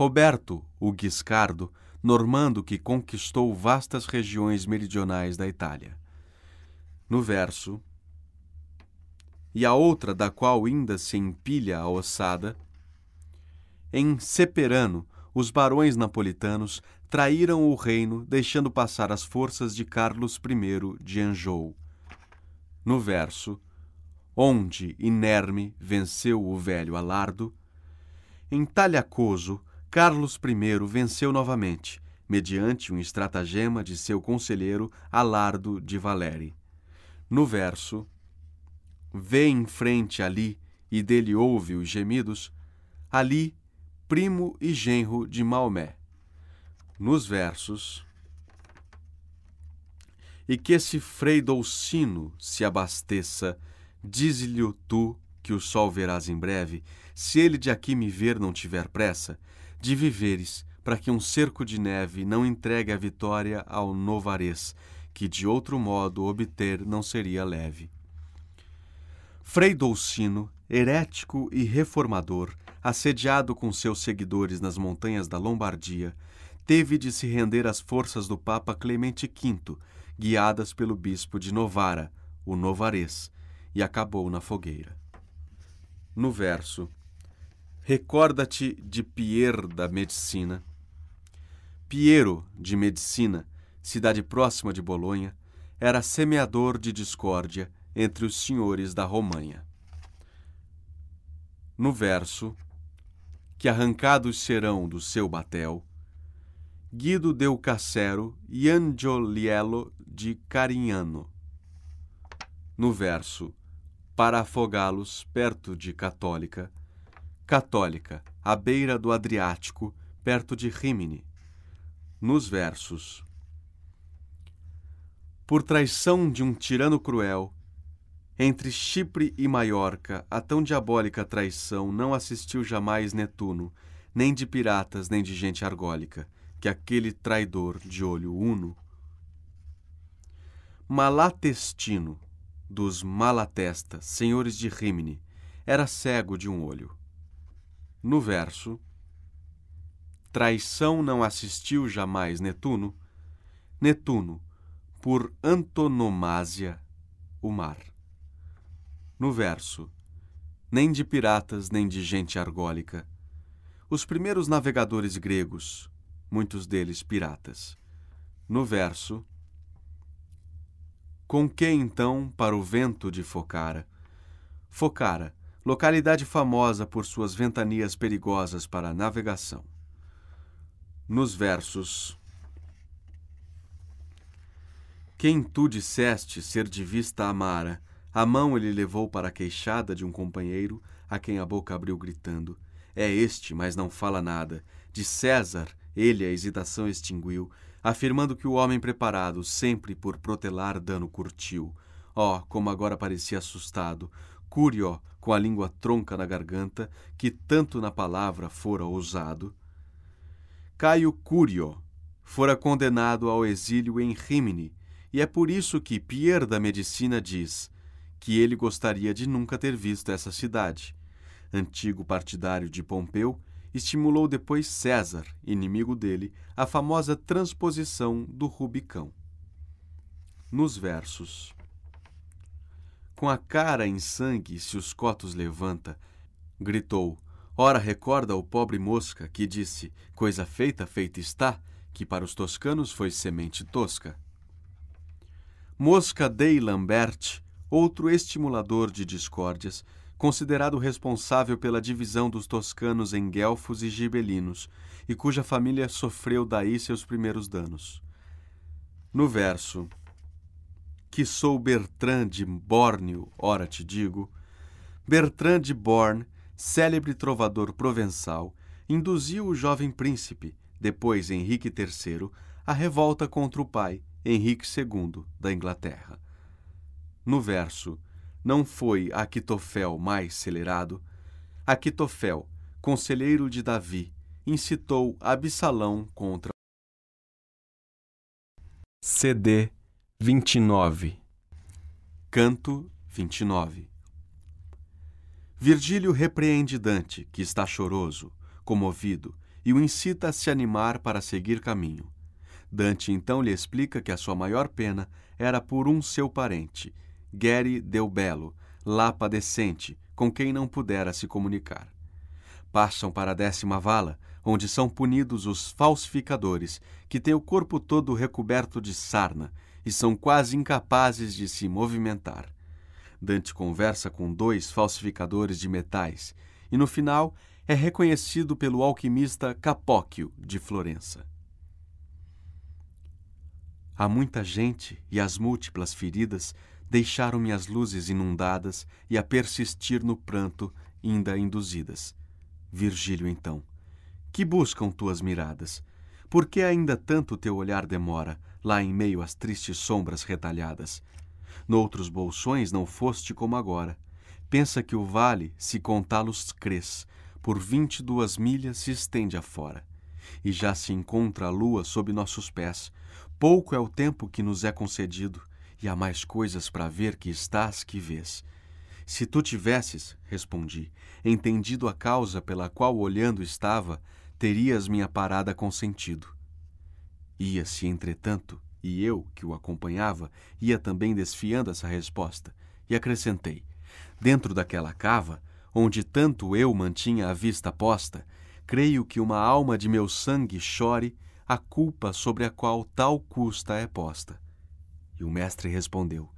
Roberto, o Guiscardo, normando que conquistou vastas regiões meridionais da Itália. No verso, e a outra da qual ainda se empilha a ossada. Em Seperano, os barões napolitanos traíram o reino, deixando passar as forças de Carlos I de Anjou. No verso, onde inerme venceu o velho Alardo, em Talhacoso, Carlos I venceu novamente, mediante um estratagema de seu conselheiro Alardo de Valeri. No verso, vê em frente ali e dele ouve os gemidos, ali, primo e genro de Maomé. Nos versos. E que esse frei Dolcino se abasteça, dize-lhe tu que o sol verás em breve, se ele de aqui me ver não tiver pressa, de viveres, para que um cerco de neve não entregue a vitória ao novarês, que de outro modo obter não seria leve. Frei Dolcino, herético e reformador, assediado com seus seguidores nas montanhas da Lombardia, teve de se render às forças do Papa Clemente V, guiadas pelo bispo de Novara, o Novarês, e acabou na fogueira. No verso, recorda-te de Pierre da Medicina. Piero de Medicina, cidade próxima de Bolonha, era semeador de discórdia entre os senhores da Romanha. No verso, que arrancados serão do seu batel, Guido deu Cassero e Angioliello de Carignano. No verso, para afogá-los perto de Católica, Católica, à beira do Adriático, perto de Rimini. Nos versos, por traição de um tirano cruel, entre Chipre e Maiorca, a tão diabólica traição não assistiu jamais Netuno, nem de piratas, nem de gente argólica, que aquele traidor de olho uno. Malatestino, dos Malatesta, senhores de Rimini, era cego de um olho. No verso, traição não assistiu jamais Netuno? Netuno, por antonomásia, o mar. No verso, nem de piratas, nem de gente argólica. Os primeiros navegadores gregos, muitos deles piratas. No verso, com que então para o vento de Focara? Focara, localidade famosa por suas ventanias perigosas para a navegação. Nos versos Quem tu disseste ser de vista amara, a mão ele levou para a queixada de um companheiro, a quem a boca abriu gritando: É este, mas não fala nada. De César, ele a hesitação extinguiu, afirmando que o homem preparado sempre por protelar dano curtiu. Oh, como agora parecia assustado, Curio, com a língua tronca na garganta, que tanto na palavra fora ousado. Caio Curio fora condenado ao exílio em Rímini, e é por isso que Pierre da Medicina diz que ele gostaria de nunca ter visto essa cidade. Antigo partidário de Pompeu, estimulou depois César, inimigo dele, a famosa transposição do Rubicão. Nos versos. Com a cara em sangue se os cotos levanta, gritou: Ora, recorda o pobre mosca que disse: Coisa feita, feita está, que para os toscanos foi semente tosca. Mosca Dei Lambert, outro estimulador de discórdias, considerado responsável pela divisão dos toscanos em guelfos e gibelinos, e cuja família sofreu daí seus primeiros danos. No verso Que sou Bertrand de Borneo, ora te digo, Bertrand de Born, célebre trovador provençal, induziu o jovem príncipe, depois Henrique III, à revolta contra o pai, Henrique II, da Inglaterra. No verso, não foi Aquitofel mais celerado? Aquitofel, conselheiro de Davi, incitou Absalão contra CD 29 Canto 29 Virgílio repreende Dante, que está choroso, comovido, e o incita a se animar para seguir caminho. Dante então lhe explica que a sua maior pena era por um seu parente, Geri Del Belo, lá padecente, com quem não pudera se comunicar. Passam para a décima vala, onde são punidos os falsificadores, que têm o corpo todo recoberto de sarna e são quase incapazes de se movimentar. Dante conversa com dois falsificadores de metais e, no final, é reconhecido pelo alquimista Capóquio de Florença. Há muita gente e as múltiplas feridas deixaram-me as luzes inundadas e a persistir no pranto ainda induzidas. Virgílio, então, que buscam tuas miradas? Por que ainda tanto teu olhar demora, lá em meio às tristes sombras retalhadas? Noutros bolsões não foste como agora. Pensa que o vale, se contá-los crês, por vinte e duas milhas se estende afora. E já se encontra a lua sob nossos pés, Pouco é o tempo que nos é concedido, e há mais coisas para ver que estás que vês. Se tu tivesses, respondi, entendido a causa pela qual olhando estava, terias minha parada consentido. Ia-se, entretanto, e eu, que o acompanhava, ia também desfiando essa resposta, e acrescentei: Dentro daquela cava, onde tanto eu mantinha a vista posta, creio que uma alma de meu sangue chore a culpa sobre a qual tal custa é posta. E o mestre respondeu: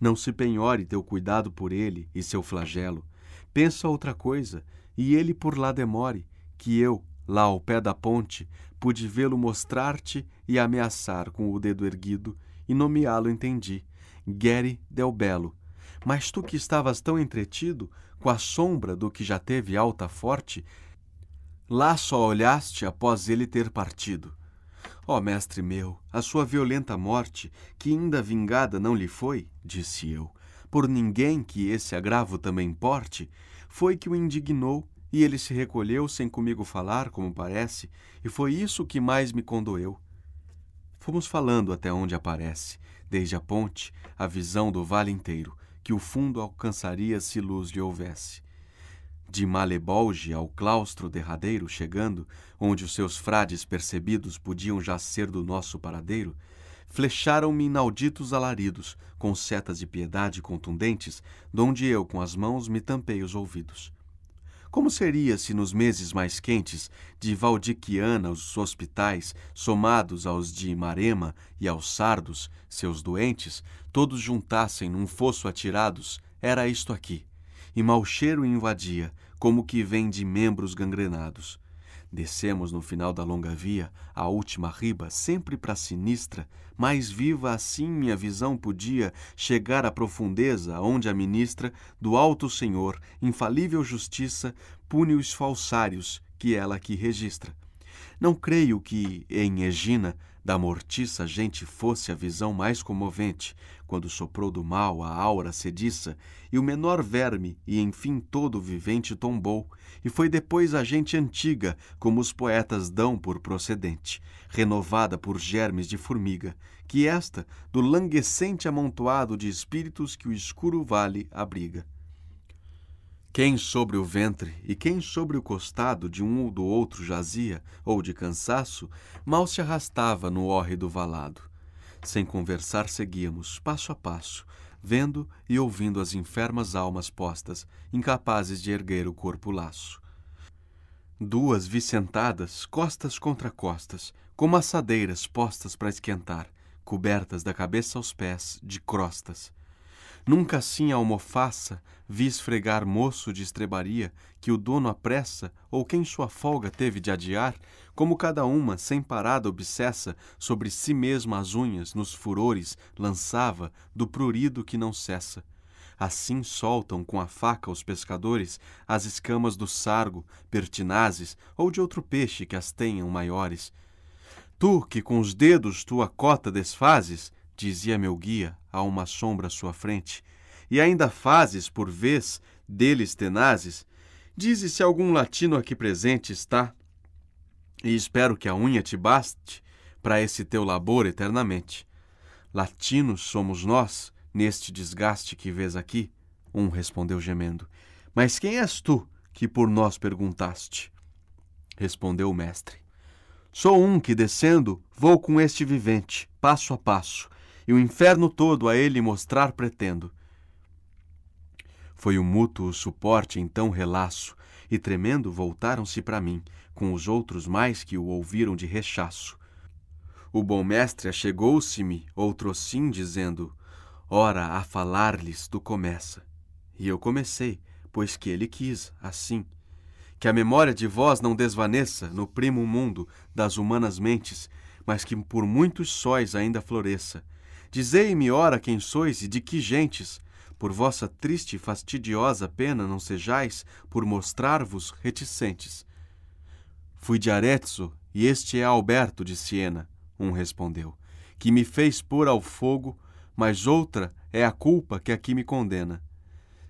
Não se penhore teu cuidado por ele e seu flagelo. Pensa outra coisa, e ele por lá demore, que eu, lá ao pé da ponte, pude vê-lo mostrar-te e ameaçar com o dedo erguido, e nomeá-lo entendi, Geri del Belo. Mas tu que estavas tão entretido, com a sombra do que já teve alta forte, lá só olhaste após ele ter partido. Ó oh, mestre meu, a sua violenta morte, que ainda vingada não lhe foi, disse eu, por ninguém que esse agravo também porte, foi que o indignou, e ele se recolheu sem comigo falar, como parece, e foi isso que mais me condoeu. Fomos falando até onde aparece, desde a ponte, a visão do vale inteiro, que o fundo alcançaria se luz lhe houvesse. de Malebolge ao claustro derradeiro chegando, onde os seus frades percebidos podiam já ser do nosso paradeiro, flecharam-me inauditos alaridos, com setas de piedade contundentes, donde eu com as mãos me tampei os ouvidos. Como seria se nos meses mais quentes de Valdiquiana os hospitais, somados aos de Marema e aos sardos, seus doentes, todos juntassem num fosso atirados? Era isto aqui. E mau cheiro invadia, como que vem de membros gangrenados. Descemos no final da longa via, a última riba, sempre para sinistra, mais viva assim minha visão podia chegar à profundeza onde a ministra do alto Senhor, infalível justiça, pune os falsários que ela aqui registra. Não creio que, em Egina, da mortiça gente fosse a visão mais comovente, quando soprou do mal a aura sediça, e o menor verme, e enfim todo o vivente tombou, e foi depois a gente antiga, como os poetas dão por procedente, renovada por germes de formiga, que esta, do languescente amontoado de espíritos que o escuro vale abriga. Quem sobre o ventre e quem sobre o costado de um ou do outro jazia, ou de cansaço, mal se arrastava no hórrido valado. Sem conversar seguíamos, passo a passo, vendo e ouvindo as enfermas almas postas, incapazes de erguer o corpo laço. Duas vi sentadas, costas contra costas, como assadeiras postas para esquentar, cobertas da cabeça aos pés de crostas Nunca assim a almofaça vi esfregar moço de estrebaria que o dono apressa ou quem sua folga teve de adiar, como cada uma, sem parada obsessa, sobre si mesma as unhas, nos furores, lançava do prurido que não cessa. Assim soltam com a faca os pescadores as escamas do sargo, pertinazes ou de outro peixe que as tenham maiores. Tu, que com os dedos tua cota desfazes, dizia meu guia a uma sombra à sua frente, e ainda fazes, por vez, deles tenazes, dizes se algum latino aqui presente está, e espero que a unha te baste para esse teu labor eternamente. Latinos somos nós, neste desgaste que vês aqui, um respondeu gemendo. Mas quem és tu que por nós perguntaste? Respondeu o mestre. Sou um que, descendo, vou com este vivente, passo a passo, e o inferno todo a ele mostrar pretendo. Foi o mútuo suporte então relaço, e tremendo voltaram-se para mim, com os outros mais que o ouviram de rechaço. O bom mestre achegou-se-me, outro sim, dizendo: Ora, a falar-lhes tu começa. E eu comecei, pois que ele quis, assim. Que a memória de vós não desvaneça no primo mundo das humanas mentes, mas que por muitos sóis ainda floresça, Dizei-me, ora, quem sois e de que gentes? Por vossa triste e fastidiosa pena não sejais, por mostrar-vos reticentes. Fui de Arezzo, e este é Alberto de Siena, um respondeu, que me fez pôr ao fogo, mas outra é a culpa que aqui me condena.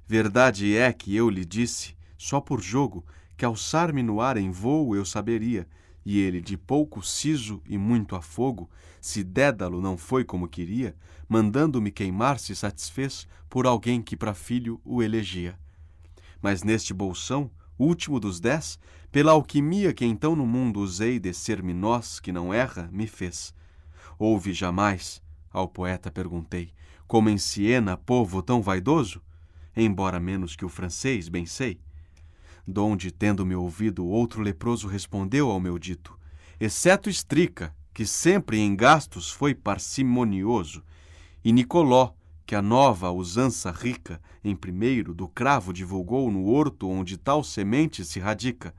Verdade é que eu lhe disse, só por jogo, que alçar-me no ar em voo eu saberia, e ele, de pouco siso e muito afogo, se Dédalo não foi como queria, mandando-me queimar, se satisfez por alguém que para filho o elegia. Mas neste bolsão, último dos dez, pela alquimia que então no mundo usei de ser-me nós que não erra, me fez. Houve jamais, ao poeta perguntei, como em Siena povo tão vaidoso? Embora menos que o francês, bem sei donde, tendo-me ouvido, outro leproso respondeu ao meu dito, exceto Estrica, que sempre em gastos foi parcimonioso, e Nicoló, que a nova usança rica, em primeiro, do cravo divulgou no horto onde tal semente se radica,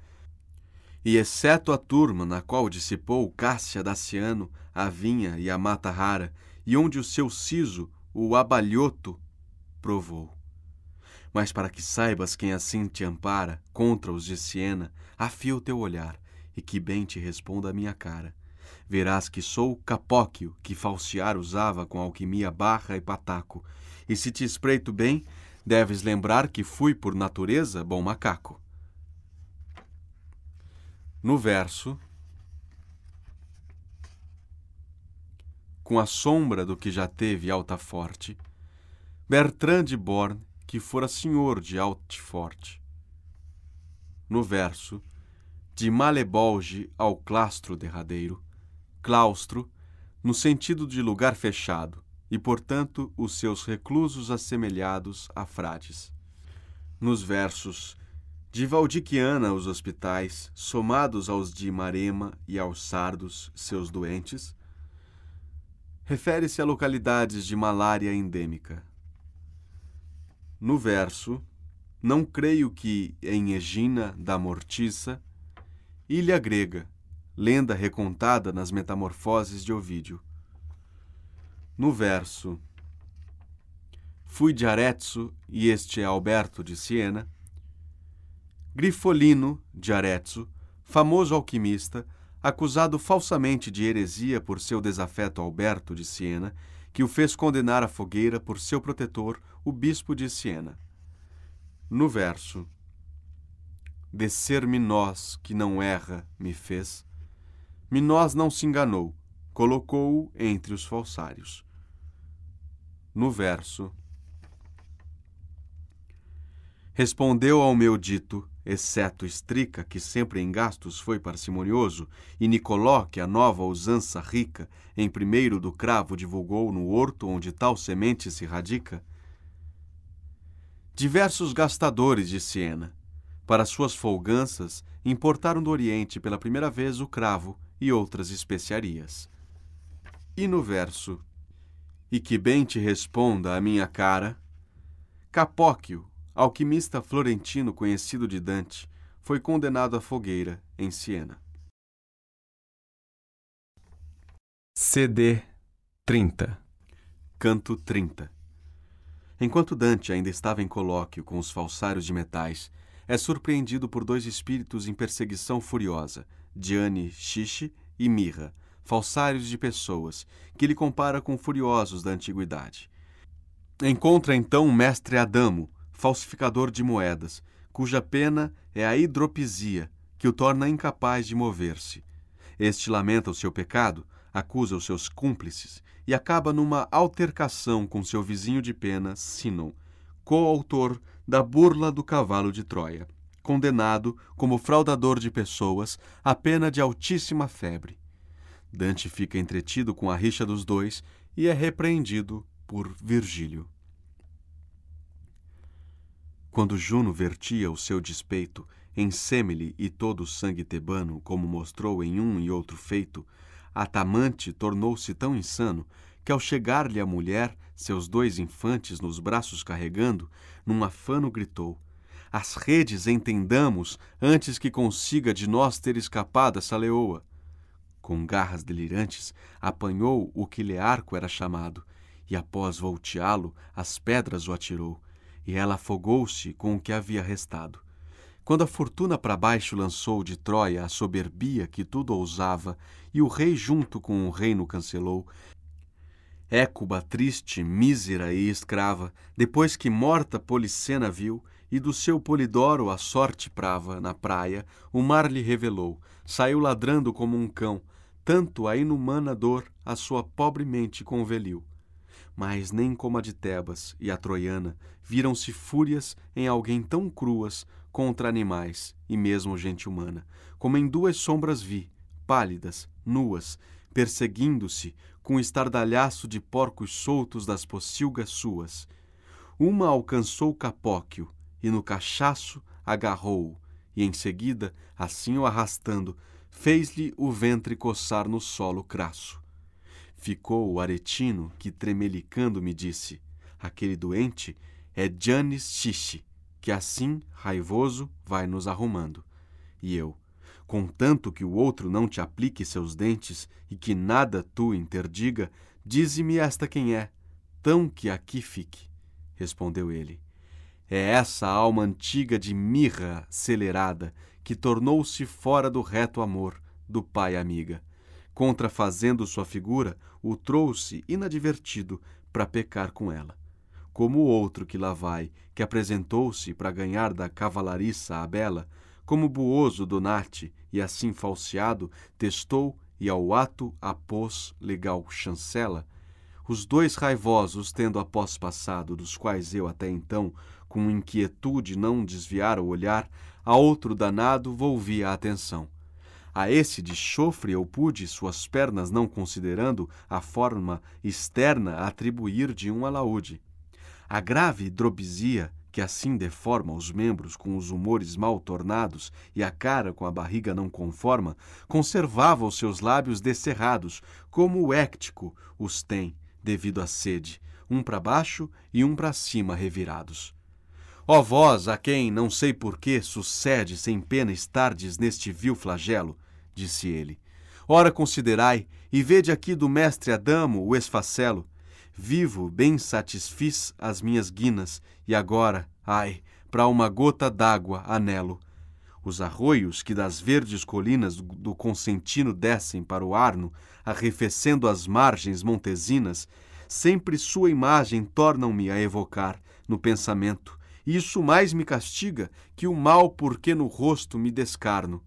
e exceto a turma na qual dissipou Cássia Daciano, a vinha e a mata rara, e onde o seu siso, o abalhoto, provou. Mas para que saibas quem assim te ampara contra os de Siena, afia o teu olhar e que bem te responda a minha cara. Verás que sou Capóquio, que falsear usava com alquimia barra e pataco, e se te espreito bem, deves lembrar que fui por natureza bom macaco. No verso, com a sombra do que já teve alta forte, Bertrand de Born que fora senhor de Altfort. no verso, de Malebolge ao claustro derradeiro, claustro, no sentido de lugar fechado, e, portanto, os seus reclusos assemelhados a frades. Nos versos de Valdiquiana os hospitais, somados aos de Marema e aos sardos, seus doentes, refere-se a localidades de malária endêmica. No verso, não creio que em Egina da Mortiça, ilha grega, lenda recontada nas Metamorfoses de Ovídio. No verso, fui de Arezzo e este é Alberto de Siena, Grifolino de Arezzo, famoso alquimista, acusado falsamente de heresia por seu desafeto Alberto de Siena, que o fez condenar à fogueira por seu protetor, o bispo de Siena. No verso, Descer Minós, que não erra, me fez, Minós não se enganou, colocou-o entre os falsários. No verso, Respondeu ao meu dito, exceto Estrica, que sempre em gastos foi parcimonioso, e Nicoló, que a nova usança rica em primeiro do cravo divulgou no horto onde tal semente se radica. Diversos gastadores de Siena, para suas folganças, importaram do Oriente pela primeira vez o cravo e outras especiarias. E no verso, e que bem te responda a minha cara, Capóquio, alquimista florentino conhecido de Dante, foi condenado à fogueira em Siena. CD 30 Canto 30 Enquanto Dante ainda estava em colóquio com os falsários de metais, é surpreendido por dois espíritos em perseguição furiosa, Diane Xixi e Mirra, falsários de pessoas, que ele compara com furiosos da antiguidade. Encontra então o mestre Adamo, falsificador de moedas, cuja pena é a hidropisia, que o torna incapaz de mover-se. Este lamenta o seu pecado, acusa os seus cúmplices e acaba numa altercação com seu vizinho de pena, Sinon, coautor da burla do cavalo de Troia, condenado como fraudador de pessoas à pena de altíssima febre. Dante fica entretido com a rixa dos dois e é repreendido por Virgílio. Quando Juno vertia o seu despeito em Semele e todo o sangue tebano, como mostrou em um e outro feito, Atamante tornou-se tão insano que, ao chegar-lhe a mulher, seus dois infantes nos braços carregando, num afano gritou: As redes entendamos antes que consiga de nós ter escapado essa leoa. Com garras delirantes, apanhou o que Learco era chamado, e após volteá-lo, as pedras o atirou e ela afogou-se com o que havia restado. Quando a fortuna para baixo lançou de Troia a soberbia que tudo ousava, e o rei junto com o reino cancelou, Écuba triste, mísera e escrava, depois que morta Policena viu, e do seu Polidoro a sorte prava, na praia, o mar lhe revelou, saiu ladrando como um cão, tanto a inumana dor a sua pobre mente conveliu mas nem como a de Tebas e a troiana viram-se fúrias em alguém tão cruas contra animais e mesmo gente humana, como em duas sombras vi, pálidas, nuas, perseguindo-se com estardalhaço de porcos soltos das pocilgas suas. Uma alcançou Capóquio e no cachaço agarrou-o, e em seguida, assim o arrastando, fez-lhe o ventre coçar no solo crasso. Ficou o aretino que, tremelicando, me disse: Aquele doente é Janis Xixi, que assim, raivoso, vai nos arrumando. E eu: Contanto que o outro não te aplique seus dentes e que nada tu interdiga, dize-me esta quem é, tão que aqui fique. Respondeu ele: É essa alma antiga de mirra acelerada que tornou-se fora do reto amor do pai amiga contrafazendo sua figura, o trouxe inadvertido para pecar com ela. Como o outro que lá vai, que apresentou-se para ganhar da cavalariça a bela, como buoso Donate, e assim falseado, testou e ao ato após legal chancela, os dois raivosos tendo após passado, dos quais eu até então com inquietude não desviara o olhar, a outro danado volvia a atenção. A esse de chofre eu pude, suas pernas não considerando, a forma externa atribuir de um alaúde. A grave drobizia, que assim deforma os membros com os humores mal tornados e a cara com a barriga não conforma, conservava os seus lábios descerrados, como o éctico os tem, devido à sede, um para baixo e um para cima revirados. Ó vós, a quem, não sei porquê, sucede sem pena estardes neste vil flagelo, disse ele. Ora considerai, e vede aqui do mestre Adamo o esfacelo. Vivo, bem satisfiz as minhas guinas, e agora, ai, para uma gota d'água anelo. Os arroios que das verdes colinas do Consentino descem para o Arno, arrefecendo as margens montesinas, sempre sua imagem tornam-me a evocar no pensamento, isso mais me castiga que o mal porque no rosto me descarno.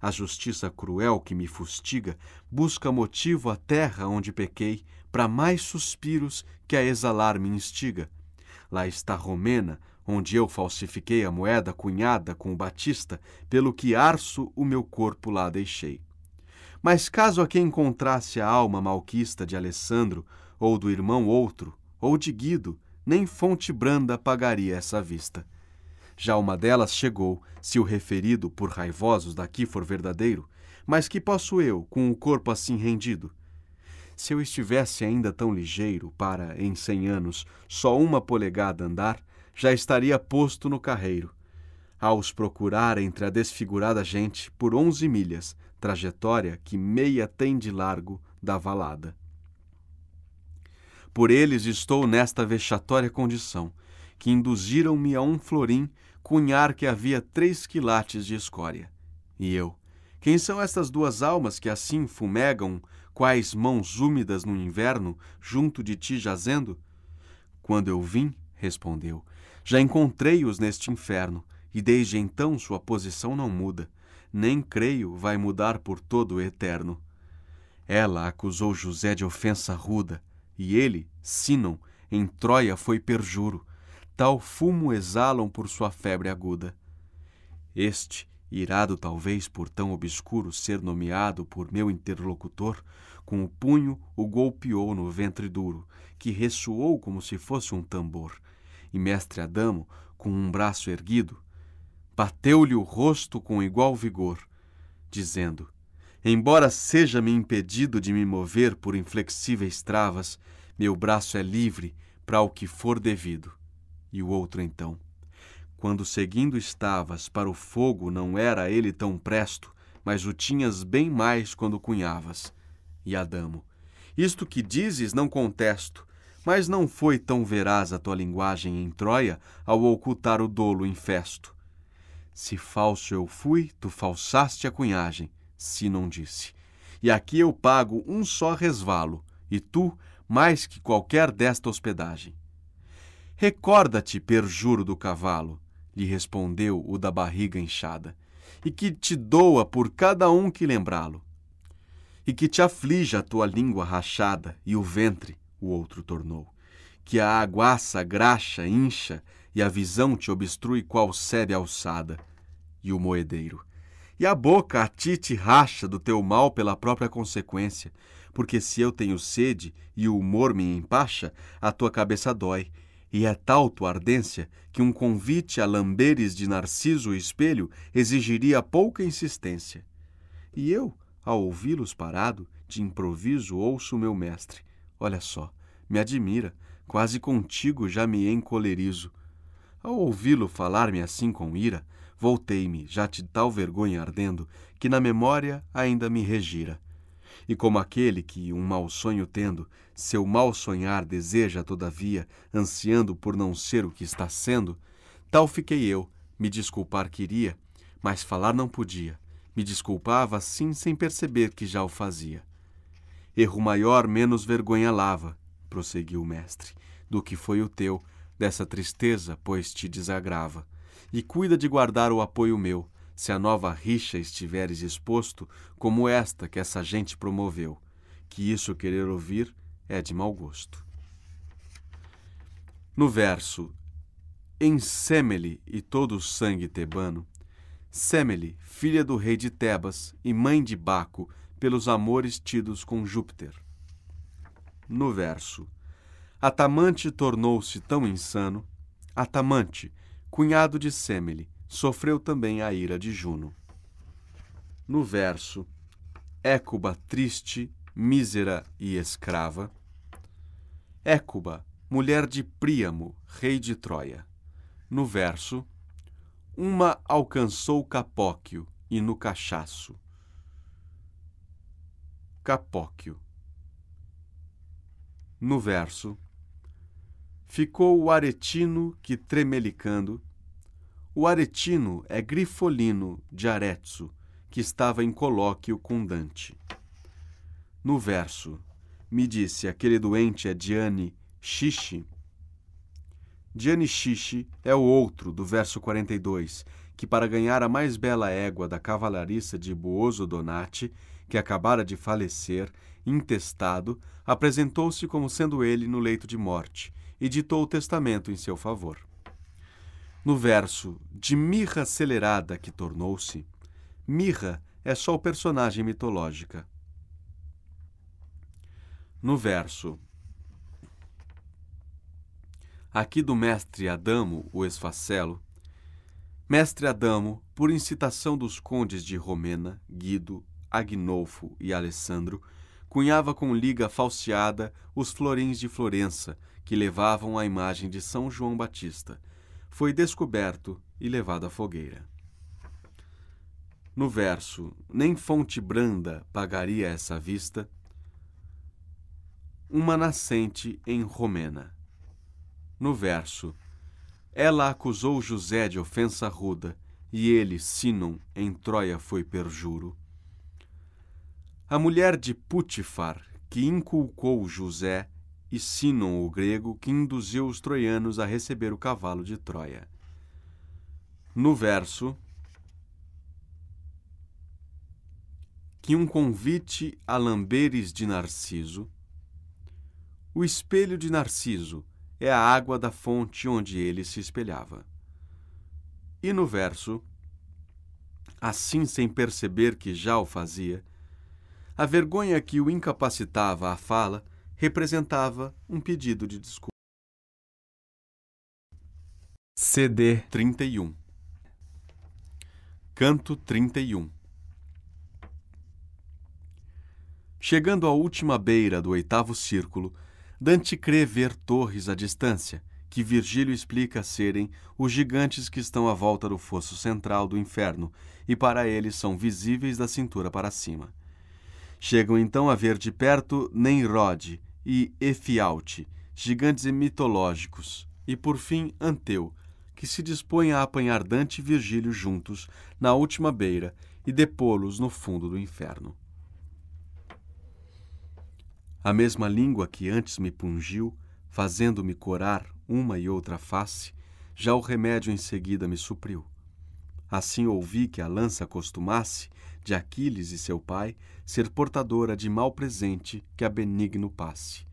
A justiça cruel que me fustiga busca motivo à terra onde pequei, para mais suspiros que a exalar me instiga. Lá está Romena, onde eu falsifiquei a moeda cunhada com o Batista, pelo que arço o meu corpo lá deixei. Mas caso aqui encontrasse a alma malquista de Alessandro, ou do irmão outro, ou de Guido, nem fonte branda pagaria essa vista. Já uma delas chegou, se o referido por raivosos daqui for verdadeiro, mas que posso eu, com o corpo assim rendido? Se eu estivesse ainda tão ligeiro para, em cem anos, só uma polegada andar, já estaria posto no carreiro. Aos procurar entre a desfigurada gente por onze milhas, trajetória que meia tem de largo da valada. Por eles estou nesta vexatória condição, que induziram-me a um florim cunhar que havia três quilates de escória. E eu, quem são estas duas almas que assim fumegam, quais mãos úmidas no inverno, junto de ti jazendo? Quando eu vim, respondeu, já encontrei-os neste inferno, e desde então sua posição não muda, nem creio vai mudar por todo o eterno. Ela acusou José de ofensa ruda, e ele, Sinon, em Troia foi perjuro, tal fumo exalam por sua febre aguda. Este, irado talvez por tão obscuro ser nomeado por meu interlocutor, com o punho o golpeou no ventre duro, que ressoou como se fosse um tambor, e mestre Adamo, com um braço erguido, bateu-lhe o rosto com igual vigor, dizendo: Embora seja-me impedido de me mover por inflexíveis travas, meu braço é livre para o que for devido. E o outro então: Quando seguindo estavas para o fogo, não era ele tão presto, mas o tinhas bem mais quando cunhavas. E Adamo: Isto que dizes não contesto, mas não foi tão veraz a tua linguagem em Troia ao ocultar o dolo infesto. Se falso eu fui, tu falsaste a cunhagem, se não disse. E aqui eu pago um só resvalo, e tu, mais que qualquer desta hospedagem. Recorda-te, perjuro do cavalo, lhe respondeu o da barriga inchada, e que te doa por cada um que lembrá-lo. E que te aflija a tua língua rachada e o ventre, o outro tornou. Que a aguaça graxa incha e a visão te obstrui qual sebe alçada e o moedeiro. E a boca a ti te racha do teu mal pela própria consequência, porque se eu tenho sede e o humor me empacha, a tua cabeça dói, e é tal tua ardência que um convite a lamberes de narciso e espelho exigiria pouca insistência. E eu, ao ouvi-los parado, de improviso ouço meu mestre. Olha só, me admira, quase contigo já me encolerizo. Ao ouvi-lo falar-me assim com ira, voltei-me, já de tal vergonha ardendo, que na memória ainda me regira. E como aquele que, um mau sonho tendo, seu mal sonhar deseja, todavia, ansiando por não ser o que está sendo, tal fiquei eu, me desculpar queria, mas falar não podia. Me desculpava assim sem perceber que já o fazia. Erro maior menos vergonha lava, prosseguiu o mestre, do que foi o teu, dessa tristeza, pois te desagrava e cuida de guardar o apoio meu, se a nova rixa estiveres exposto, como esta que essa gente promoveu, que isso querer ouvir é de mau gosto. No verso em Semele e todo o sangue tebano, Semele, filha do rei de Tebas e mãe de Baco, pelos amores tidos com Júpiter. No verso, Atamante tornou-se tão insano, Atamante, cunhado de Semele, sofreu também a ira de Juno. No verso, Écuba triste, mísera e escrava, Écuba, mulher de Príamo, rei de Troia. No verso, uma alcançou Capóquio e no cachaço. Capóquio. No verso, ficou o aretino que tremelicando. O aretino é Grifolino de Arezzo, que estava em colóquio com Dante. No verso, me disse aquele doente é Diane Xixi. Diane Xixi é o outro do verso 42, que para ganhar a mais bela égua da cavalariça de Buoso Donati, que acabara de falecer, intestado, apresentou-se como sendo ele no leito de morte e ditou o testamento em seu favor. No verso de mirra acelerada que tornou-se, mirra é só o personagem mitológica no verso aqui do mestre Adamo, o esfacelo, mestre Adamo, por incitação dos condes de Romena, Guido, Agnolfo e Alessandro, cunhava com liga falseada os florins de Florença, que levavam a imagem de São João Batista. Foi descoberto e levado à fogueira. No verso, nem fonte branda pagaria essa vista, uma nascente em Romena. No verso, ela acusou José de ofensa ruda, e ele, Sinon, em Troia foi perjuro. A mulher de Putifar, que inculcou José, e Sinon, o grego, que induziu os troianos a receber o cavalo de Troia. No verso, que um convite a lamberes de Narciso, o espelho de Narciso é a água da fonte onde ele se espelhava. E no verso, assim sem perceber que já o fazia, a vergonha que o incapacitava à fala representava um pedido de desculpa. CD 31 Canto 31 Chegando à última beira do oitavo círculo, Dante crê ver torres à distância, que Virgílio explica serem os gigantes que estão à volta do fosso central do inferno e para ele são visíveis da cintura para cima. Chegam então a ver de perto Nemrod e Efialte, gigantes mitológicos, e por fim Anteu, que se dispõe a apanhar Dante e Virgílio juntos na última beira e depô-los no fundo do inferno. A mesma língua que antes me pungiu, fazendo-me corar uma e outra face, já o remédio em seguida me supriu. Assim ouvi que a lança costumasse, de Aquiles e seu pai, ser portadora de mal presente que a benigno passe.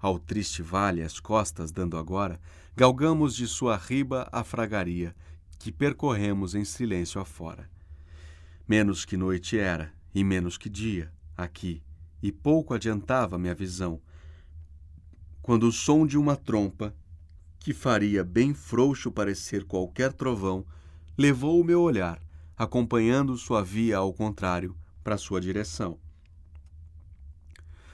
Ao triste vale as costas dando agora, galgamos de sua riba a fragaria, que percorremos em silêncio afora. Menos que noite era, e menos que dia, aqui, e pouco adiantava minha visão, quando o som de uma trompa, que faria bem frouxo parecer qualquer trovão, levou o meu olhar, acompanhando sua via ao contrário, para sua direção.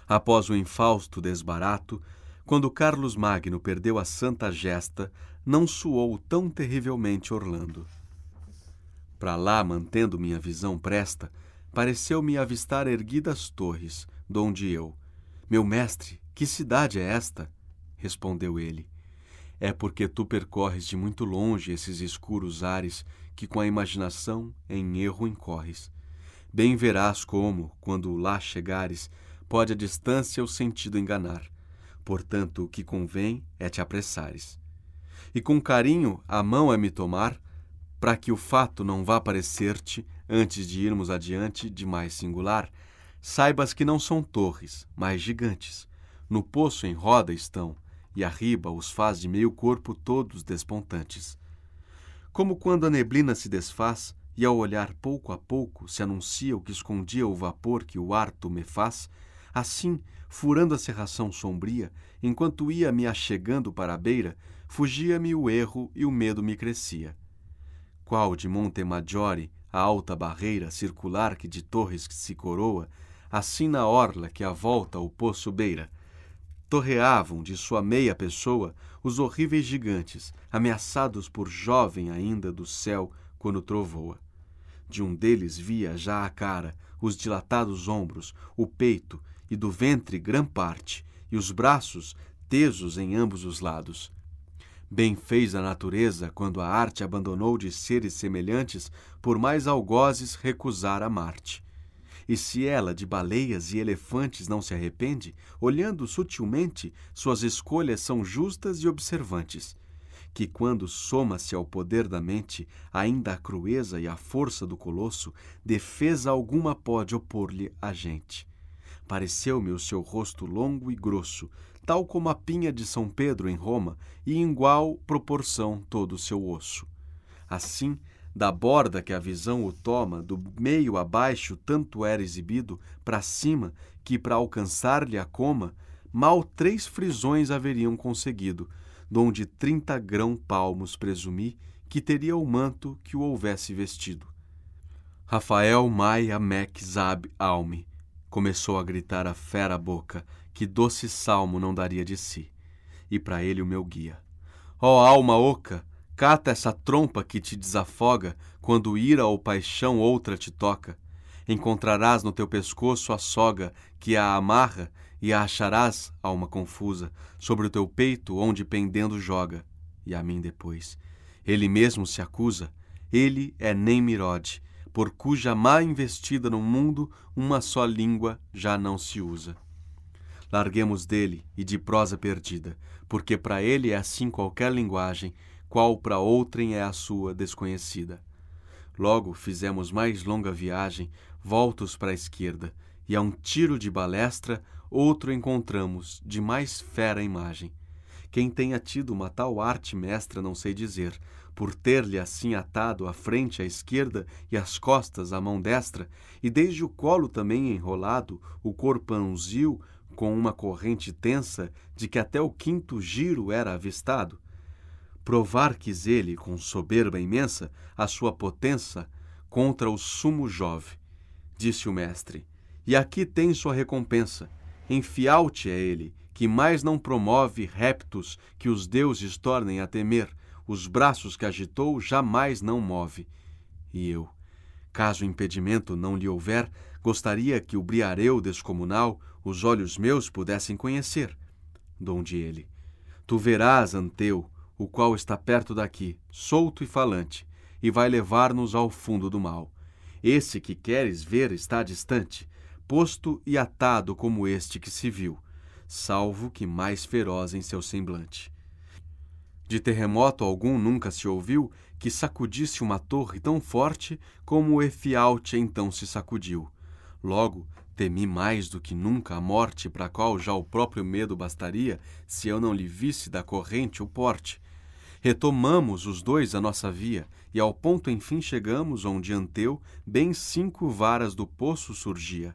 Após o infausto desbarato, quando Carlos Magno perdeu a santa gesta, não suou tão terrivelmente Orlando. Para lá, mantendo minha visão presta, pareceu-me avistar erguidas torres, donde eu. Meu mestre, que cidade é esta? Respondeu ele. É porque tu percorres de muito longe esses escuros ares que com a imaginação em erro incorres. Bem verás como, quando lá chegares, pode a distância o sentido enganar. Portanto, o que convém é te apressares. E com carinho a mão é me tomar, para que o fato não vá parecer-te, antes de irmos adiante, de mais singular, saibas que não são torres, mas gigantes. No poço em roda estão, e arriba os faz de meio corpo todos despontantes. Como quando a neblina se desfaz e ao olhar pouco a pouco se anuncia o que escondia o vapor que o ar faz, assim, furando a cerração sombria, enquanto ia me achegando para a beira, fugia-me o erro e o medo me crescia. Qual de Monte Maggiore, a alta barreira circular que de torres se coroa, assim na orla que a volta o poço beira, torreavam de sua meia pessoa os horríveis gigantes, ameaçados por jovem ainda do céu quando trovoa. De um deles via já a cara, os dilatados ombros, o peito, e do ventre grã parte, e os braços tesos em ambos os lados. Bem fez a natureza quando a arte abandonou de seres semelhantes por mais algozes recusar a Marte. E se ela de baleias e elefantes não se arrepende, olhando sutilmente, suas escolhas são justas e observantes que, quando soma-se ao poder da mente, ainda a crueza e a força do colosso, defesa alguma pode opor-lhe a gente. Pareceu-me o seu rosto longo e grosso, tal como a pinha de São Pedro em Roma, e em igual proporção todo o seu osso. Assim, da borda que a visão o toma, do meio abaixo tanto era exibido, para cima, que para alcançar-lhe a coma, mal três frisões haveriam conseguido, donde trinta grão palmos presumi que teria o manto que o houvesse vestido. Rafael Maia Mec Zab Alme começou a gritar a fera boca, que doce salmo não daria de si, e para ele o meu guia. Ó oh, alma oca, cata essa trompa que te desafoga, quando ira ou paixão outra te toca. Encontrarás no teu pescoço a soga que a amarra e a acharás, alma confusa, sobre o teu peito onde pendendo joga. E a mim depois. Ele mesmo se acusa, ele é nem Mirode, por cuja má investida no mundo uma só língua já não se usa. Larguemos dele e de prosa perdida, porque para ele é assim qualquer linguagem, qual para outrem é a sua desconhecida. Logo fizemos mais longa viagem, voltos para a esquerda, e a um tiro de balestra outro encontramos, de mais fera imagem. Quem tenha tido uma tal arte mestra não sei dizer, por ter-lhe assim atado a frente à esquerda e as costas à mão destra, e desde o colo também enrolado, o anzil com uma corrente tensa de que até o quinto giro era avistado. Provar quis ele, com soberba imensa, a sua potência contra o sumo Jove. Disse o mestre, e aqui tem sua recompensa Enfial-te é ele, que mais não promove reptos que os deuses tornem a temer, os braços que agitou jamais não move. E eu, caso impedimento não lhe houver, gostaria que o briareu descomunal os olhos meus pudessem conhecer. Donde ele, tu verás Anteu, o qual está perto daqui, solto e falante, e vai levar-nos ao fundo do mal. Esse que queres ver está distante, posto e atado como este que se viu, salvo que mais feroz em seu semblante. De terremoto algum nunca se ouviu que sacudisse uma torre tão forte como o Efialte então se sacudiu. Logo, temi mais do que nunca a morte para qual já o próprio medo bastaria se eu não lhe visse da corrente o porte. Retomamos os dois a nossa via, e ao ponto enfim chegamos onde Anteu, bem cinco varas do poço surgia.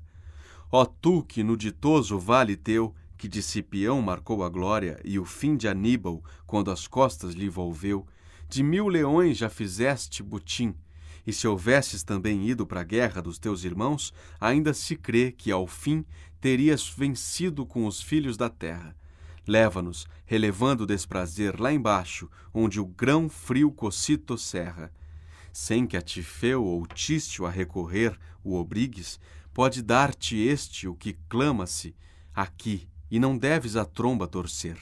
Ó tu que no ditoso vale teu, que de Cipião marcou a glória e o fim de Aníbal, quando as costas lhe volveu, de mil leões já fizeste butim, e se houvesses também ido para a guerra dos teus irmãos, ainda se crê que ao fim terias vencido com os filhos da terra. Leva-nos, relevando o desprazer lá embaixo, onde o grão frio cocito serra. Sem que a Tifeu ou Tístio a recorrer o obrigues, pode dar-te este o que clama-se aqui, e não deves a tromba torcer.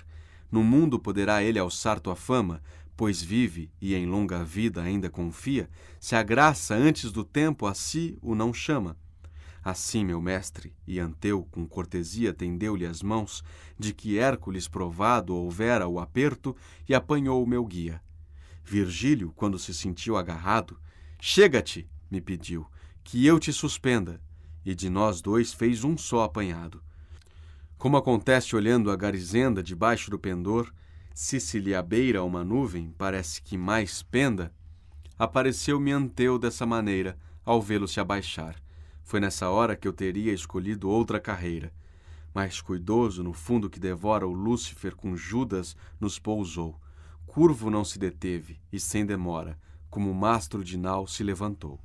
No mundo poderá ele alçar tua fama, pois vive e em longa vida ainda confia, se a graça antes do tempo a si o não chama. Assim, meu mestre, e Anteu com cortesia tendeu-lhe as mãos, de que Hércules provado houvera o aperto, e apanhou o meu guia. Virgílio, quando se sentiu agarrado, chega-te, me pediu, que eu te suspenda, e de nós dois fez um só apanhado. Como acontece olhando a garizenda debaixo do pendor, se se lhe abeira uma nuvem, parece que mais penda, apareceu-me Anteu dessa maneira, ao vê-lo se abaixar. Foi nessa hora que eu teria escolhido outra carreira. Mais cuidoso, no fundo que devora o Lúcifer com Judas, nos pousou. Curvo não se deteve, e sem demora, como o mastro de nau se levantou.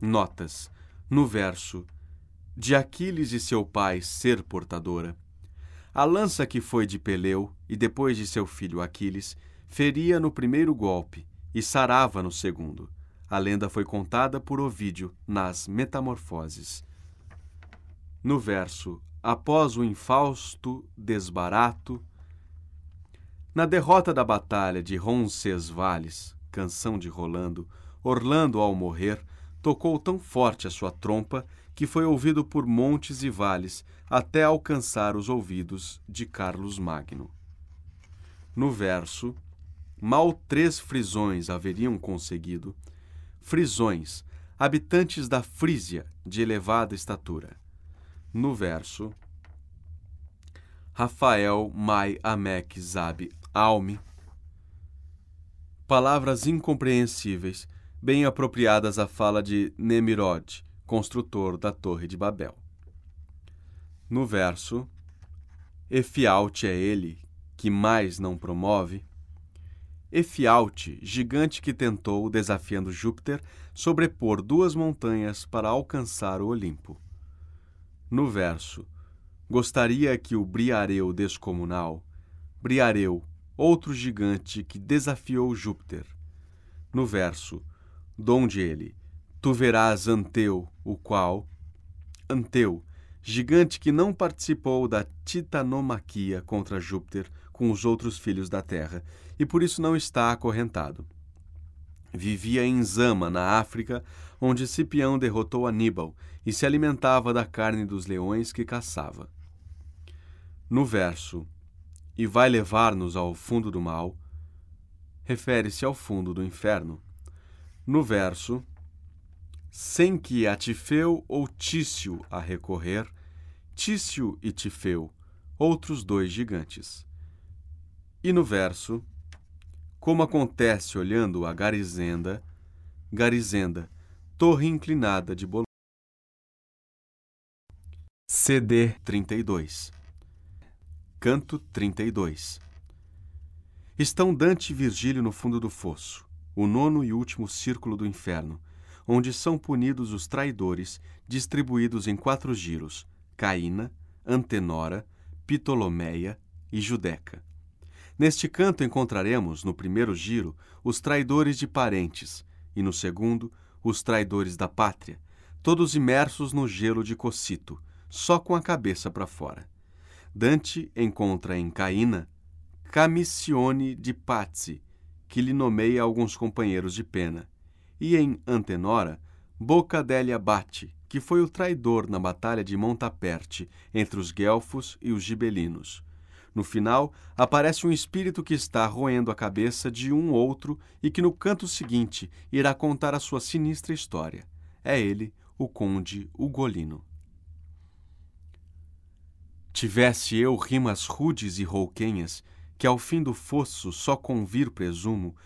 Notas. No verso de Aquiles e seu pai ser portadora. A lança que foi de Peleu e depois de seu filho Aquiles feria no primeiro golpe e sarava no segundo. A lenda foi contada por Ovídio nas Metamorfoses. No verso Após o infausto desbarato, na derrota da batalha de Roncesvalles, canção de Rolando, Orlando, ao morrer, tocou tão forte a sua trompa que foi ouvido por montes e vales até alcançar os ouvidos de Carlos Magno. No verso, mal três frisões haveriam conseguido, frisões, habitantes da Frísia de elevada estatura. No verso, Rafael Mai Amek Zab Alme. Palavras incompreensíveis, bem apropriadas à fala de Nemirod, construtor da Torre de Babel. No verso, Efialte é ele, que mais não promove. Efialte, gigante que tentou, desafiando Júpiter, sobrepor duas montanhas para alcançar o Olimpo. No verso, gostaria que o Briareu descomunal, Briareu, outro gigante que desafiou Júpiter. No verso, donde ele, tu verás Anteu, o qual, Anteu, gigante que não participou da titanomaquia contra Júpiter com os outros filhos da terra, e por isso não está acorrentado. Vivia em Zama, na África, onde Cipião derrotou Aníbal e se alimentava da carne dos leões que caçava. No verso, e vai levar-nos ao fundo do mal, refere-se ao fundo do inferno. No verso, sem que a Tifeu ou Tício a recorrer, Tício e Tifeu, outros dois gigantes. E no verso, como acontece olhando a Garizenda, Garizenda, torre inclinada de Bolonha. CD 32 Canto 32 Estão Dante e Virgílio no fundo do fosso, o nono e último círculo do inferno, onde são punidos os traidores, distribuídos em quatro giros: Caína, Antenora, Ptolomeia e Judeca. Neste canto encontraremos, no primeiro giro, os traidores de parentes, e no segundo, os traidores da pátria, todos imersos no gelo de Cocito, só com a cabeça para fora. Dante encontra em Caína Camissione de Pazzi, que lhe nomeia alguns companheiros de pena, e em Antenora, Boca Délia Bate, que foi o traidor na batalha de Montaperte entre os guelfos e os gibelinos. No final, aparece um espírito que está roendo a cabeça de um outro e que no canto seguinte irá contar a sua sinistra história. É ele, o conde Ugolino. Tivesse eu rimas rudes e rouquenhas, que ao fim do fosso só convir presumo,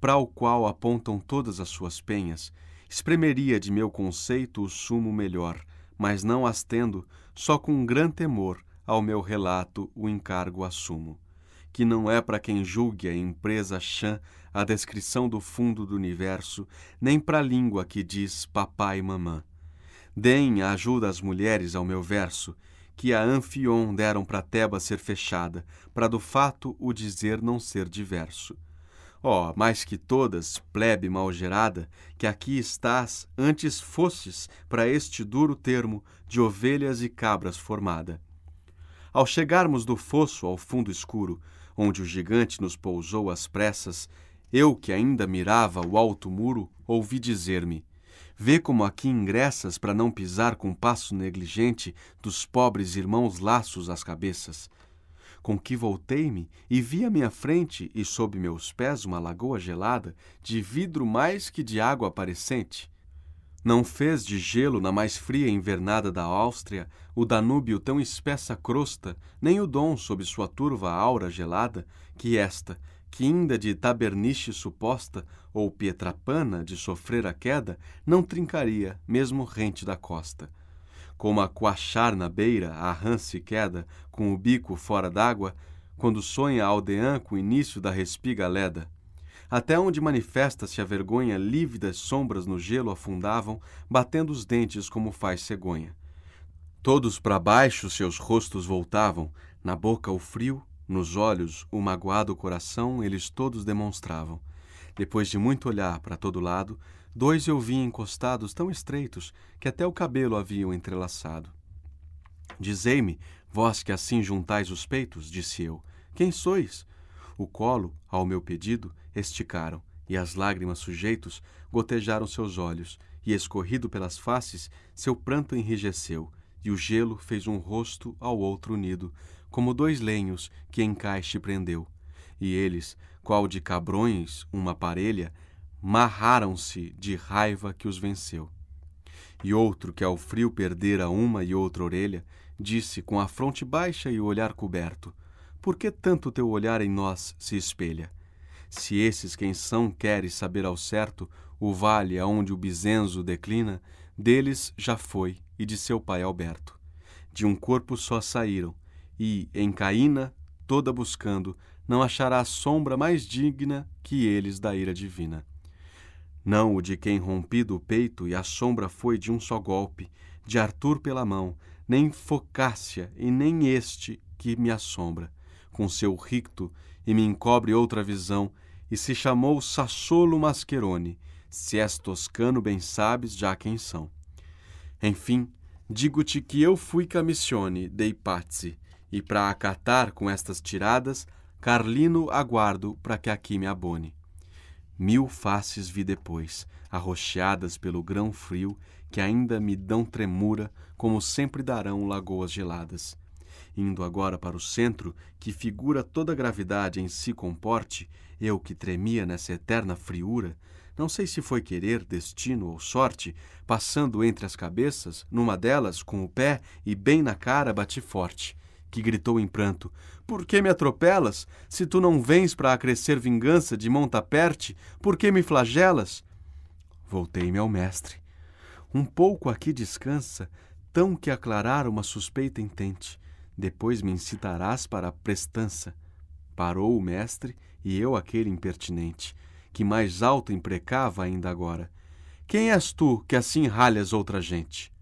para o qual apontam todas as suas penhas, espremeria de meu conceito o sumo melhor, mas não as tendo, só com grande temor ao meu relato o encargo assumo, que não é para quem julgue a empresa chã a descrição do fundo do universo, nem para a língua que diz papai e mamã. Deem a ajuda às mulheres ao meu verso, que a Anfion deram para Tebas ser fechada, para do fato o dizer não ser diverso. Ó, oh, mais que todas, plebe mal gerada, que aqui estás, antes fostes para este duro termo de ovelhas e cabras formada. Ao chegarmos do fosso ao fundo escuro, onde o gigante nos pousou às pressas, eu que ainda mirava o alto muro, ouvi dizer-me: Vê como aqui ingressas para não pisar com passo negligente dos pobres irmãos laços às cabeças. Com que voltei-me e vi à minha frente e sob meus pés uma lagoa gelada, de vidro mais que de água aparecente. Não fez de gelo na mais fria invernada da Áustria o Danúbio tão espessa crosta, nem o Dom sob sua turva aura gelada, que esta, que ainda de taberniche suposta, ou pietrapana de sofrer a queda, não trincaria, mesmo rente da costa. Como a coachar na beira, a rã se queda, com o bico fora d'água, quando sonha a aldeã com o início da respiga leda até onde manifesta-se a vergonha, lívidas sombras no gelo afundavam, batendo os dentes como faz cegonha. Todos para baixo seus rostos voltavam, na boca o frio, nos olhos o magoado coração, eles todos demonstravam. Depois de muito olhar para todo lado, dois eu vi encostados tão estreitos que até o cabelo haviam entrelaçado. Dizei-me, vós que assim juntais os peitos, disse eu, quem sois? O colo, ao meu pedido, esticaram, e as lágrimas sujeitos gotejaram seus olhos, e escorrido pelas faces, seu pranto enrijeceu, e o gelo fez um rosto ao outro unido, como dois lenhos que encaixe prendeu. E eles, qual de cabrões uma parelha, marraram-se de raiva que os venceu. E outro, que ao frio perdera uma e outra orelha, disse com a fronte baixa e o olhar coberto: por que tanto teu olhar em nós se espelha? Se esses quem são queres saber ao certo, o vale aonde o Bizenzo declina, deles já foi e de seu pai Alberto. De um corpo só saíram, e, em Caína, toda buscando, não achará sombra mais digna que eles da ira divina. Não o de quem rompido o peito e a sombra foi de um só golpe, de Arthur pela mão, nem Focácia e nem este que me assombra com seu ricto e me encobre outra visão, e se chamou Sassolo Mascherone, se és toscano bem sabes já quem são. Enfim, digo-te que eu fui camissione dei pazzi, e para acatar com estas tiradas, Carlino aguardo para que aqui me abone. Mil faces vi depois, arroxeadas pelo grão frio, que ainda me dão tremura, como sempre darão lagoas geladas indo agora para o centro, que figura toda gravidade em si comporte, eu que tremia nessa eterna friura, não sei se foi querer, destino ou sorte, passando entre as cabeças, numa delas, com o pé e bem na cara, bati forte, que gritou em pranto: Por que me atropelas? Se tu não vens para acrescer vingança de montaperte, por que me flagelas? Voltei-me ao mestre. Um pouco aqui descansa, tão que aclarar uma suspeita intente. Depois me incitarás para a prestança. Parou o mestre e eu aquele impertinente, que mais alto imprecava ainda agora. Quem és tu que assim ralhas outra gente?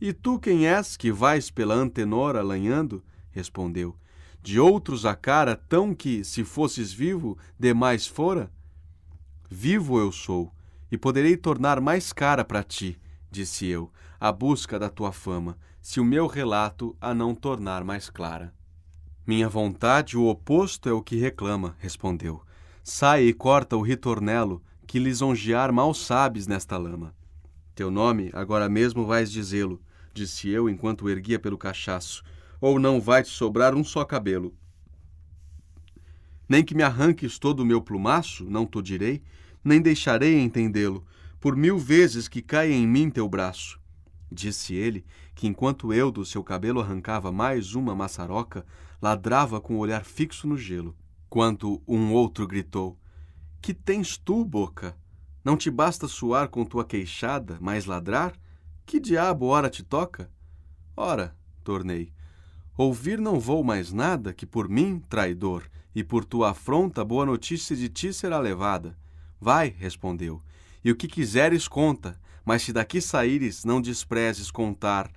E tu quem és que vais pela antenora lanhando? Respondeu. De outros a cara tão que, se fosses vivo, demais fora? Vivo eu sou, e poderei tornar mais cara para ti, disse eu, a busca da tua fama, se o meu relato a não tornar mais clara. Minha vontade, o oposto é o que reclama, respondeu. Sai e corta o ritornelo, que lisonjear mal sabes nesta lama. Teu nome agora mesmo vais dizê-lo, disse eu enquanto o erguia pelo cachaço, ou não vai te sobrar um só cabelo. Nem que me arranques todo o meu plumaço, não te direi, nem deixarei entendê-lo, por mil vezes que caia em mim teu braço. Disse ele que, enquanto eu do seu cabelo arrancava mais uma maçaroca, ladrava com o olhar fixo no gelo. Quanto um outro gritou: Que tens tu, boca? Não te basta suar com tua queixada, mas ladrar? Que diabo ora te toca? Ora, tornei, ouvir não vou mais nada que por mim, traidor, e por tua afronta boa notícia de ti será levada. Vai, respondeu, e o que quiseres conta, mas se daqui saíres, não desprezes contar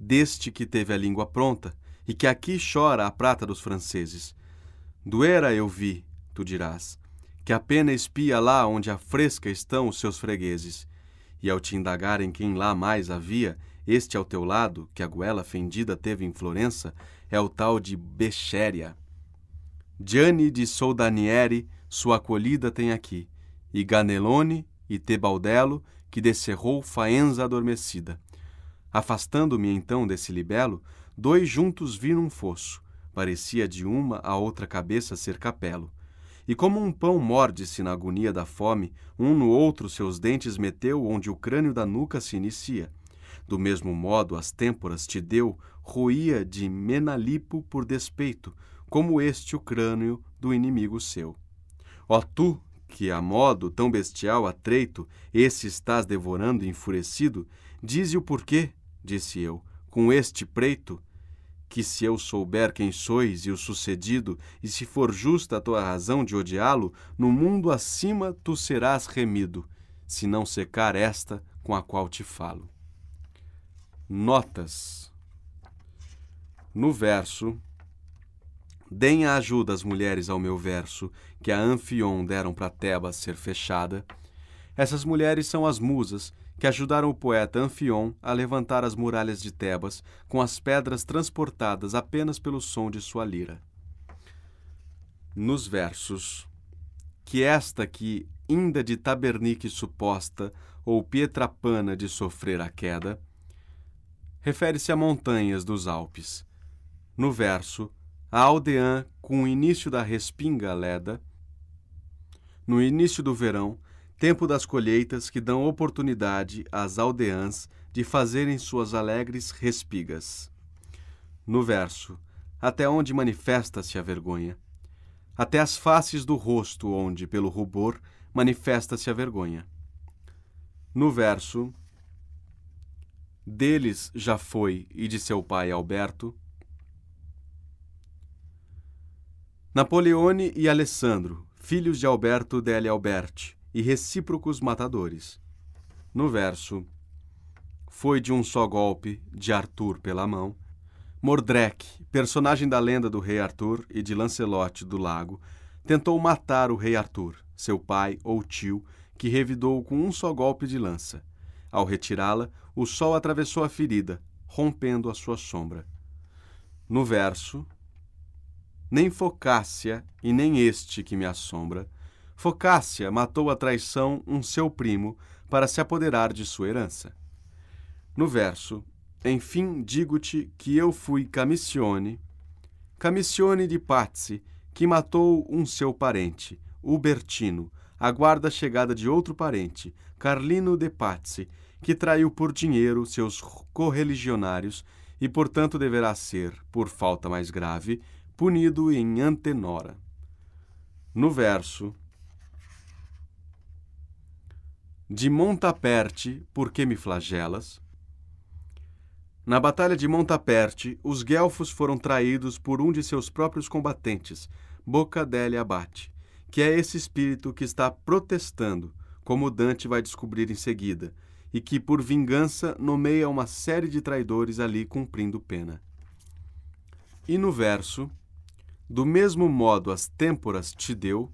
deste que teve a língua pronta e que aqui chora a prata dos franceses. Doera eu vi, tu dirás, que a pena espia lá onde a fresca estão os seus fregueses. E ao te indagar em quem lá mais havia, este ao teu lado, que a goela fendida teve em Florença, é o tal de Bechéria. Gianni de Soldanieri sua acolhida tem aqui, e Ganelone e Tebaldello que descerrou Faenza adormecida. Afastando-me então desse libelo, dois juntos vi num fosso. Parecia de uma a outra cabeça ser capelo. E como um pão morde-se na agonia da fome, um no outro seus dentes meteu onde o crânio da nuca se inicia. Do mesmo modo, as têmporas te deu, roía de Menalipo por despeito, como este o crânio do inimigo seu. Ó tu, que a modo tão bestial atreito, esse estás devorando enfurecido, dize o porquê, disse eu, com este preito, que se eu souber quem sois e o sucedido, e se for justa a tua razão de odiá-lo, no mundo acima tu serás remido, se não secar esta com a qual te falo. Notas. No verso, deem a ajuda as mulheres ao meu verso, que a Anfion deram para Tebas ser fechada. Essas mulheres são as musas, que ajudaram o poeta Anfion a levantar as muralhas de Tebas com as pedras transportadas apenas pelo som de sua lira. Nos versos, que esta que, inda de tabernique suposta, ou pietrapana de sofrer a queda, refere-se a montanhas dos Alpes. No verso, a aldeã com o início da respinga leda, no início do verão, tempo das colheitas que dão oportunidade às aldeãs de fazerem suas alegres respigas. No verso, até onde manifesta-se a vergonha, até as faces do rosto onde, pelo rubor, manifesta-se a vergonha. No verso, deles já foi e de seu pai Alberto, Napoleone e Alessandro, filhos de Alberto delle Alberti, e recíprocos matadores. No verso, foi de um só golpe de Arthur pela mão. Mordrek, personagem da lenda do rei Arthur e de Lancelot do Lago, tentou matar o rei Arthur, seu pai ou tio, que revidou com um só golpe de lança. Ao retirá-la, o sol atravessou a ferida, rompendo a sua sombra. No verso, nem Focácia e nem este que me assombra, Focácia matou a traição um seu primo para se apoderar de sua herança. No verso, enfim digo-te que eu fui Camissione, Camissione de Pazzi, que matou um seu parente, Ubertino, aguarda a chegada de outro parente, Carlino de Pazzi, que traiu por dinheiro seus correligionários e, portanto, deverá ser, por falta mais grave, punido em antenora. No verso, de Montaperte, por que me flagelas? Na batalha de Montaperte, os guelfos foram traídos por um de seus próprios combatentes, Bocadele Abate, que é esse espírito que está protestando, como Dante vai descobrir em seguida, e que, por vingança, nomeia uma série de traidores ali cumprindo pena. E no verso, do mesmo modo as têmporas te deu,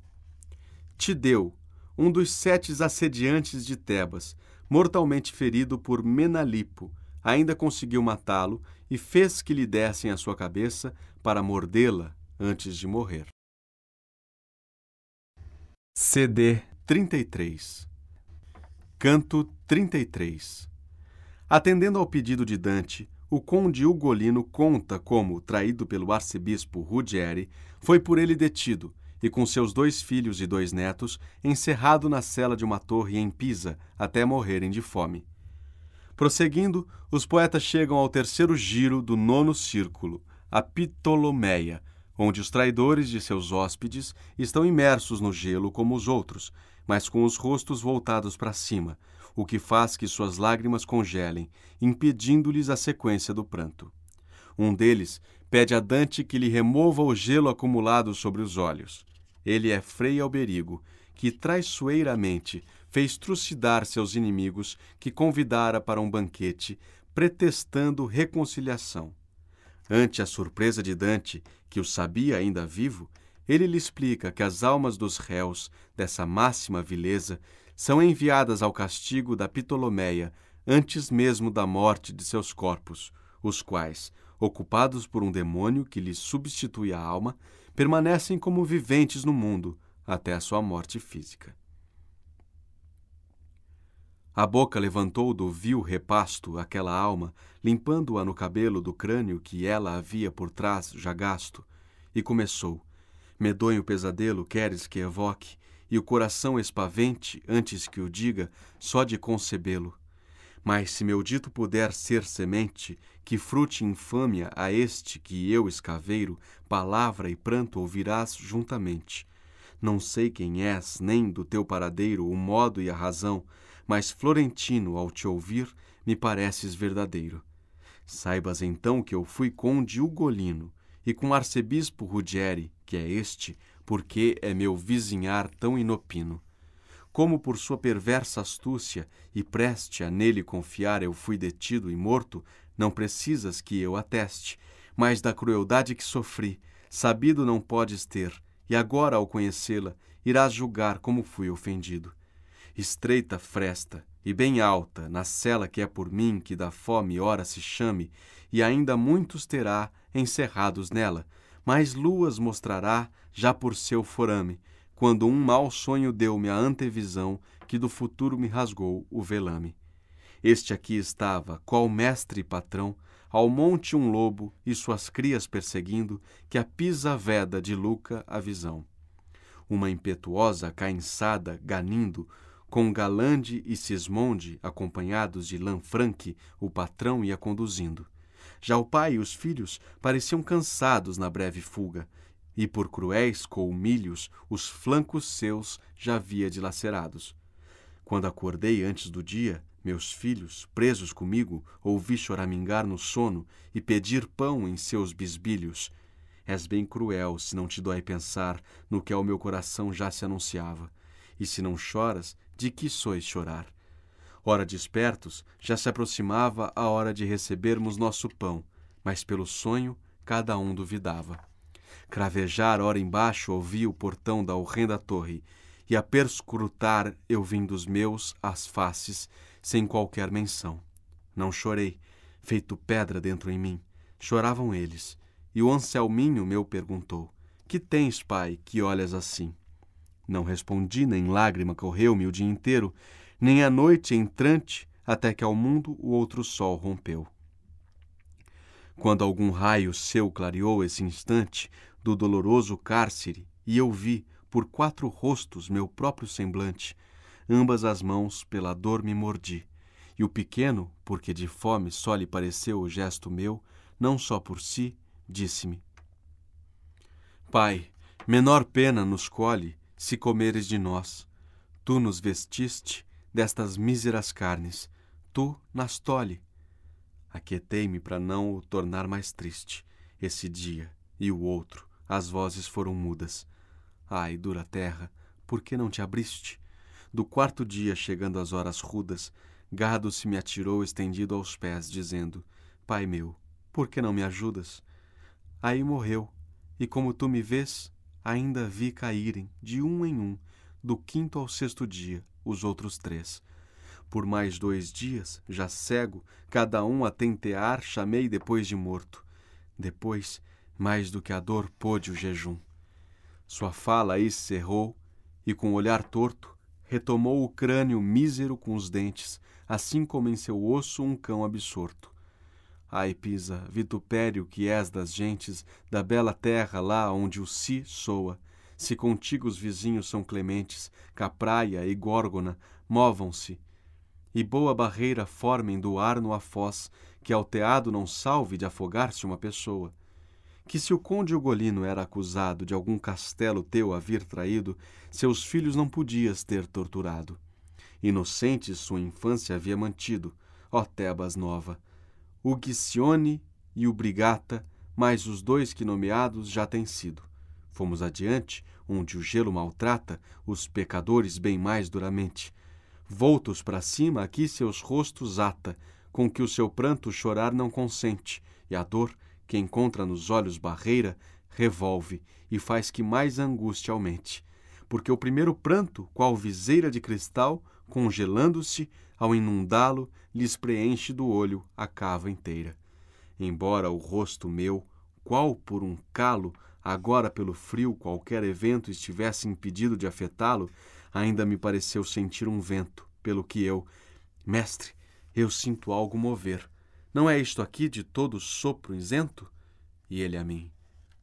te deu, um dos sete assediantes de Tebas, mortalmente ferido por Menalipo, ainda conseguiu matá-lo e fez que lhe dessem a sua cabeça para mordê-la antes de morrer. CD 33 Canto 33 Atendendo ao pedido de Dante, o conde Ugolino conta como, traído pelo arcebispo Ruggieri, foi por ele detido e com seus dois filhos e dois netos, encerrado na cela de uma torre em Pisa, até morrerem de fome. Prosseguindo, os poetas chegam ao terceiro giro do nono círculo, a Ptolomeia, onde os traidores de seus hóspedes estão imersos no gelo como os outros, mas com os rostos voltados para cima, o que faz que suas lágrimas congelem, impedindo-lhes a sequência do pranto. Um deles pede a Dante que lhe remova o gelo acumulado sobre os olhos. Ele é Frei Alberigo, que traiçoeiramente fez trucidar seus inimigos que convidara para um banquete, pretextando reconciliação. Ante a surpresa de Dante, que o sabia ainda vivo, ele lhe explica que as almas dos réus dessa máxima vileza são enviadas ao castigo da Ptolomeia antes mesmo da morte de seus corpos, os quais, ocupados por um demônio que lhes substitui a alma, permanecem como viventes no mundo até a sua morte física. A boca levantou do vil repasto aquela alma, limpando-a no cabelo do crânio que ela havia por trás já gasto, e começou: Medonho pesadelo queres que evoque, e o coração espavente, antes que o diga, só de concebê-lo. Mas se meu dito puder ser semente, que frute infâmia a este que eu escaveiro, palavra e pranto ouvirás juntamente. Não sei quem és, nem do teu paradeiro o modo e a razão, mas Florentino, ao te ouvir, me pareces verdadeiro. Saibas então que eu fui conde Ugolino, e com arcebispo Rudieri, que é este, porque é meu vizinhar tão inopino. Como por sua perversa astúcia e preste a nele confiar eu fui detido e morto, não precisas que eu ateste, mas da crueldade que sofri, sabido não podes ter, e agora, ao conhecê-la, irás julgar como fui ofendido. Estreita fresta, e bem alta, na cela que é por mim, que da fome ora se chame, e ainda muitos terá encerrados nela, mais luas mostrará já por seu forame, quando um mau sonho deu-me a antevisão que do futuro me rasgou o velame. Este aqui estava, qual mestre e patrão, ao monte um lobo e suas crias perseguindo, que a pisa veda de Luca a visão. Uma impetuosa cainçada ganindo, com Galande e Sismonde, acompanhados de Lanfranque, o patrão ia conduzindo. Já o pai e os filhos pareciam cansados na breve fuga, e por cruéis colmilhos os flancos seus já havia dilacerados. Quando acordei antes do dia, meus filhos, presos comigo, ouvi choramingar no sono e pedir pão em seus bisbilhos. És bem cruel se não te dói pensar no que ao meu coração já se anunciava. E se não choras, de que sois chorar? Ora despertos, já se aproximava a hora de recebermos nosso pão, mas pelo sonho cada um duvidava. Cravejar ora embaixo ouvi o portão da horrenda torre, e a perscrutar eu vim dos meus as faces, sem qualquer menção. Não chorei, feito pedra dentro em mim. Choravam eles, e o Anselminho meu perguntou: Que tens, pai, que olhas assim? Não respondi, nem lágrima correu-me o dia inteiro, nem a noite entrante, até que ao mundo o outro sol rompeu. Quando algum raio seu clareou esse instante do doloroso cárcere, e eu vi, por quatro rostos, meu próprio semblante, ambas as mãos pela dor me mordi, e o pequeno, porque de fome só lhe pareceu o gesto meu, não só por si, disse-me: Pai, menor pena nos colhe se comeres de nós. Tu nos vestiste, destas míseras carnes, tu nas tolhe. Aquietei-me para não o tornar mais triste. Esse dia e o outro, as vozes foram mudas. Ai, dura terra, por que não te abriste? Do quarto dia, chegando às horas rudas, gado se me atirou estendido aos pés, dizendo: Pai meu, por que não me ajudas? Aí morreu, e como tu me vês, ainda vi caírem, de um em um, do quinto ao sexto dia, os outros três. Por mais dois dias, já cego, cada um a tentear, chamei depois de morto. Depois, mais do que a dor pôde o jejum. Sua fala aí cerrou, e com o olhar torto, retomou o crânio mísero com os dentes, assim como em seu osso um cão absorto. Ai, Pisa, vitupério que és das gentes, da bela terra lá onde o si soa, se contigo os vizinhos são clementes, Capraia e Górgona movam-se, e boa barreira formem do ar no foz, que ao teado não salve de afogar-se uma pessoa. Que se o conde Ugolino era acusado de algum castelo teu a vir traído, seus filhos não podias ter torturado. Inocente sua infância havia mantido, ó Tebas nova. O Gicione e o Brigata, mais os dois que nomeados já têm sido. Fomos adiante, onde o gelo maltrata os pecadores bem mais duramente. Voltos para cima, aqui seus rostos ata, com que o seu pranto chorar não consente, e a dor, que encontra nos olhos barreira, revolve e faz que mais angústia aumente. Porque o primeiro pranto, qual viseira de cristal, congelando-se, ao inundá-lo, lhes preenche do olho a cava inteira. Embora o rosto meu, qual por um calo, agora pelo frio qualquer evento estivesse impedido de afetá-lo, ainda me pareceu sentir um vento, pelo que eu, mestre, eu sinto algo mover. Não é isto aqui de todo sopro isento? E ele a mim,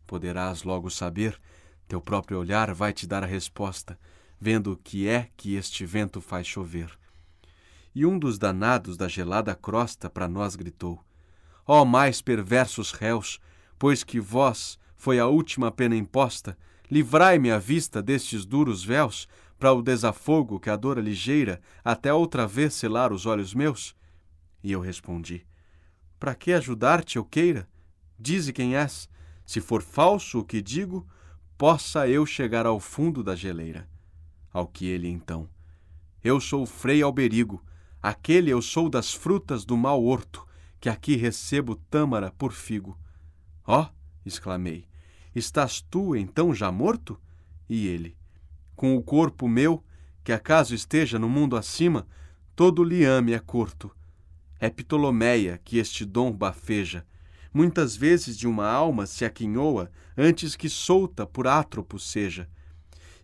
poderás logo saber, Teu próprio olhar vai te dar a resposta, vendo o que é que este vento faz chover. E um dos danados da gelada crosta para nós gritou: Ó oh, mais perversos réus, pois que vós foi a última pena imposta, livrai-me a vista destes duros véus, para o desafogo que a dor ligeira até outra vez selar os olhos meus? E eu respondi: Para que ajudar-te eu queira? Dize quem és. Se for falso o que digo, possa eu chegar ao fundo da geleira. Ao que ele então: Eu sou Frei Alberigo, aquele eu sou das frutas do mau horto, que aqui recebo tâmara por figo. Ó, oh, exclamei, estás tu então já morto? E ele: Com o corpo meu, que acaso esteja no mundo acima, todo liame é curto. É Ptolomeia que este dom bafeja muitas vezes de uma alma se aquinhoa antes que solta por átropo seja.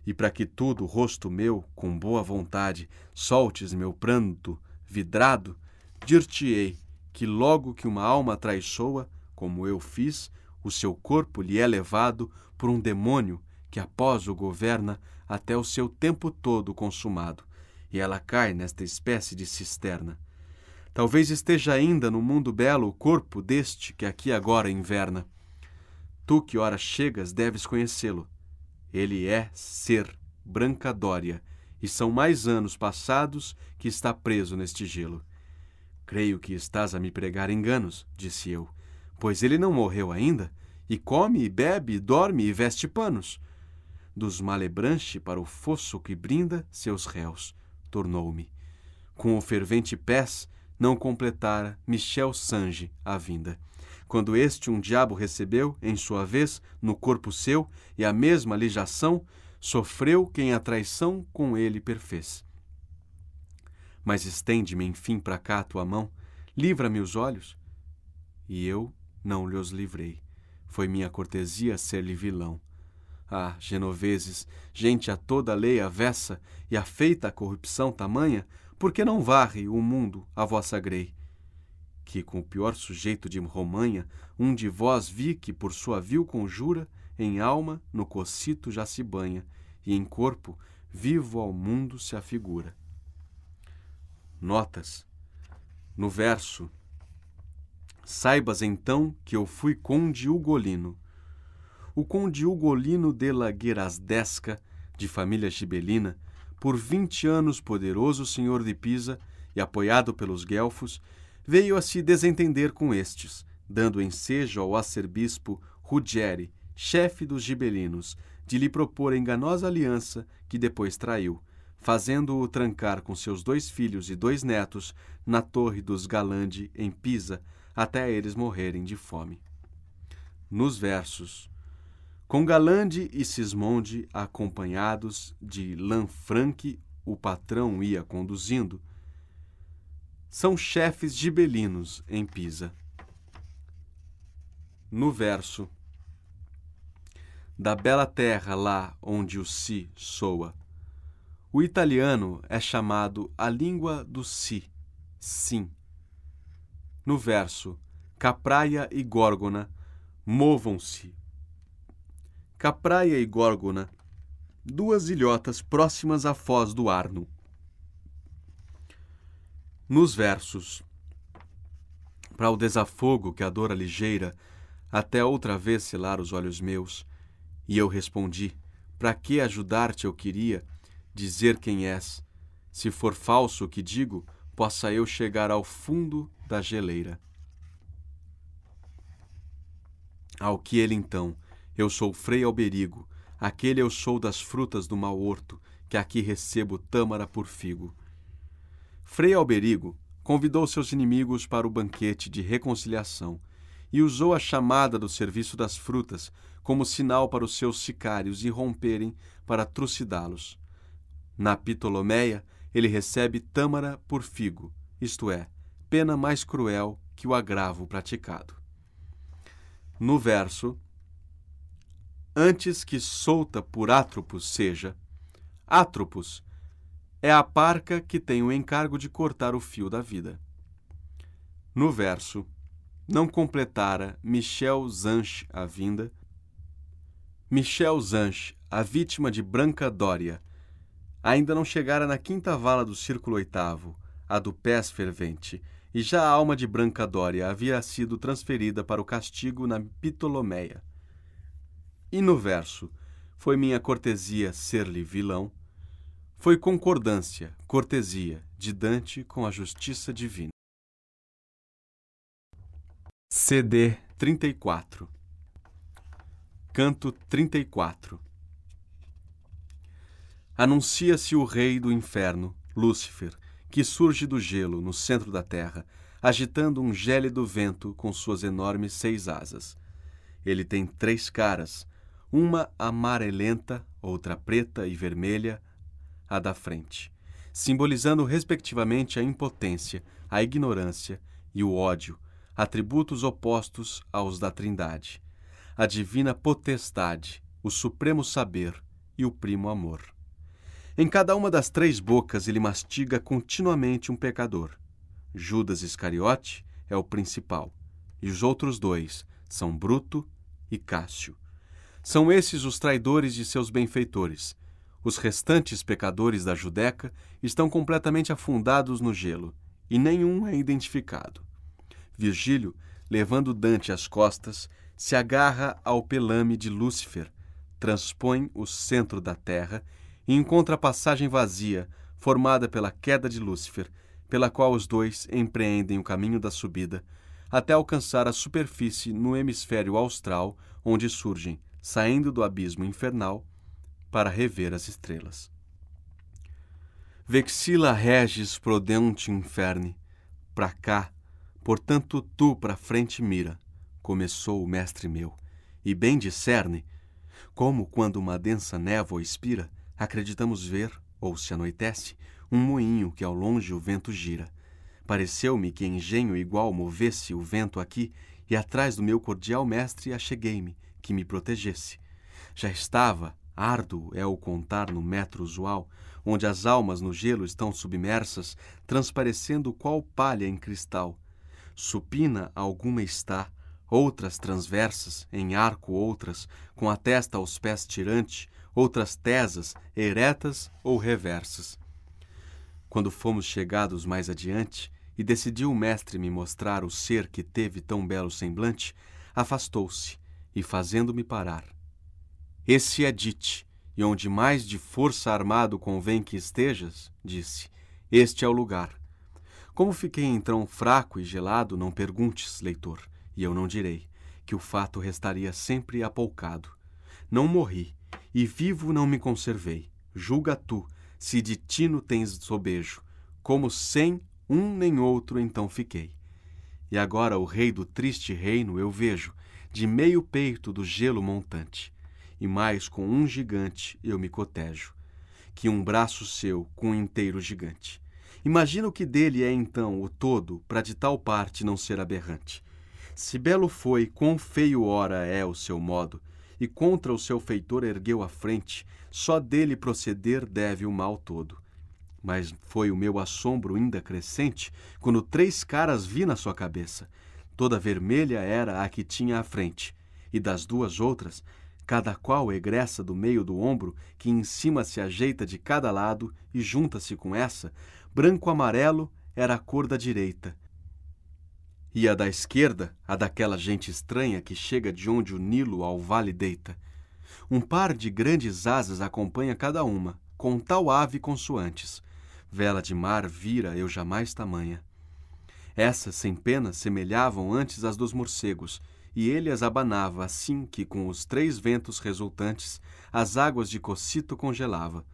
E para que tudo, rosto meu, com boa vontade, soltes meu pranto vidrado, dir-te-ei que logo que uma alma traiçoa, como eu fiz, o seu corpo lhe é levado por um demônio que após o governa até o seu tempo todo consumado, e ela cai nesta espécie de cisterna. Talvez esteja ainda no mundo belo o corpo deste que aqui agora inverna. Tu que ora chegas deves conhecê-lo. Ele é ser, branca Dória, e são mais anos passados que está preso neste gelo. Creio que estás a me pregar enganos, disse eu, pois ele não morreu ainda, e come, e bebe, e dorme, e veste panos. Dos malebranche para o fosso que brinda seus réus, tornou-me. Com o fervente pés, não completara Michel Sange a vinda. Quando este um diabo recebeu, em sua vez, no corpo seu, e a mesma lijação, sofreu quem a traição com ele perfez. Mas estende-me, enfim, para cá a tua mão, livra-me os olhos. E eu não lhe os livrei. Foi minha cortesia ser-lhe vilão. Ah, genoveses, gente a toda lei avessa e afeita a corrupção tamanha, porque não varre o mundo a vossa grei? Que com o pior sujeito de Romanha, um de vós vi que por sua vil conjura, em alma no cocito já se banha, e em corpo vivo ao mundo se afigura. Notas. No verso. Saibas então que eu fui conde ugolino. O conde ugolino de la Guerasdesca, de família gibelina, por vinte anos poderoso senhor de Pisa e apoiado pelos guelfos, veio a se desentender com estes, dando ensejo ao arcebispo Ruggieri, chefe dos gibelinos, de lhe propor enganosa aliança que depois traiu, fazendo-o trancar com seus dois filhos e dois netos na torre dos Galandi, em Pisa, até eles morrerem de fome. Nos versos com Galande e Sismonde, acompanhados de Lanfranc, o patrão ia conduzindo, são chefes gibelinos em Pisa. No verso Da bela terra lá onde o si soa, o italiano é chamado a língua do si, sim. No verso Capraia e Górgona movam-se Capraia e Górgona, duas ilhotas próximas à foz do Arno. Nos versos Para o desafogo que a dor ligeira até outra vez selar os olhos meus, e eu respondi: Para que ajudar-te eu queria dizer quem és? Se for falso o que digo, possa eu chegar ao fundo da geleira. Ao que ele então eu sou Frei Alberigo, aquele eu sou das frutas do mau horto, que aqui recebo tâmara por figo. Frei Alberigo convidou seus inimigos para o banquete de reconciliação e usou a chamada do serviço das frutas como sinal para os seus sicários irromperem para trucidá-los. Na Ptolomeia, ele recebe tâmara por figo, isto é, pena mais cruel que o agravo praticado. No verso, antes que solta por Átropos seja. Átropos é a parca que tem o encargo de cortar o fio da vida. No verso, não completara Michel Zanche a vinda. Michel Zanche, a vítima de Branca Dória, ainda não chegara na quinta vala do círculo oitavo, a do pés fervente, e já a alma de Branca Dória havia sido transferida para o castigo na Ptolomeia. E no verso, foi minha cortesia ser-lhe vilão, foi concordância, cortesia de Dante com a justiça divina. CD 34 Canto 34 Anuncia-se o rei do inferno, Lúcifer, que surge do gelo no centro da terra, agitando um gélido vento com suas enormes seis asas. Ele tem três caras, uma amarelenta, outra preta e vermelha, a da frente, simbolizando respectivamente a impotência, a ignorância e o ódio, atributos opostos aos da Trindade, a divina potestade, o supremo saber e o primo amor. Em cada uma das três bocas ele mastiga continuamente um pecador. Judas Iscariote é o principal, e os outros dois são Bruto e Cássio. São esses os traidores de seus benfeitores. Os restantes pecadores da Judeca estão completamente afundados no gelo, e nenhum é identificado. Virgílio, levando Dante às costas, se agarra ao pelame de Lúcifer, transpõe o centro da terra e encontra a passagem vazia, formada pela queda de Lúcifer, pela qual os dois empreendem o caminho da subida, até alcançar a superfície no hemisfério austral, onde surgem, saindo do abismo infernal, para rever as estrelas. Vexila regis prodeunt inferni, pra cá, portanto tu pra frente mira, começou o mestre meu, e bem discerne, como quando uma densa névoa expira, acreditamos ver, ou se anoitece, um moinho que ao longe o vento gira. Pareceu-me que engenho igual movesse o vento aqui, e atrás do meu cordial mestre acheguei-me, que me protegesse. Já estava, árduo é o contar no metro usual, onde as almas no gelo estão submersas, transparecendo qual palha em cristal. Supina alguma está, outras transversas, em arco outras, com a testa aos pés tirante, outras tesas, eretas ou reversas. Quando fomos chegados mais adiante, e decidiu o mestre me mostrar o ser que teve tão belo semblante, afastou-se, e fazendo-me parar. Esse é Dite, e onde mais de força armado convém que estejas, disse, este é o lugar. Como fiquei então fraco e gelado, não perguntes, leitor, e eu não direi, que o fato restaria sempre apoucado. Não morri, e vivo não me conservei. Julga tu, se de tino tens sobejo, como sem um nem outro então fiquei. E agora o rei do triste reino eu vejo, de meio peito do gelo montante, e mais com um gigante eu me cotejo, que um braço seu com um inteiro gigante. Imagina o que dele é então o todo, para de tal parte não ser aberrante. Se belo foi, quão feio ora é o seu modo, e contra o seu feitor ergueu a frente, só dele proceder deve o mal todo. Mas foi o meu assombro ainda crescente quando três caras vi na sua cabeça. Toda vermelha era a que tinha à frente, e das duas outras, cada qual egressa do meio do ombro, que em cima se ajeita de cada lado e junta-se com essa, branco-amarelo era a cor da direita, e a da esquerda, a daquela gente estranha que chega de onde o Nilo ao vale deita. Um par de grandes asas acompanha cada uma, com tal ave consoantes. Vela de mar vira eu jamais tamanha. Essas, sem pena, semelhavam antes as dos morcegos, e ele as abanava assim que, com os três ventos resultantes, as águas de Cocito congelava.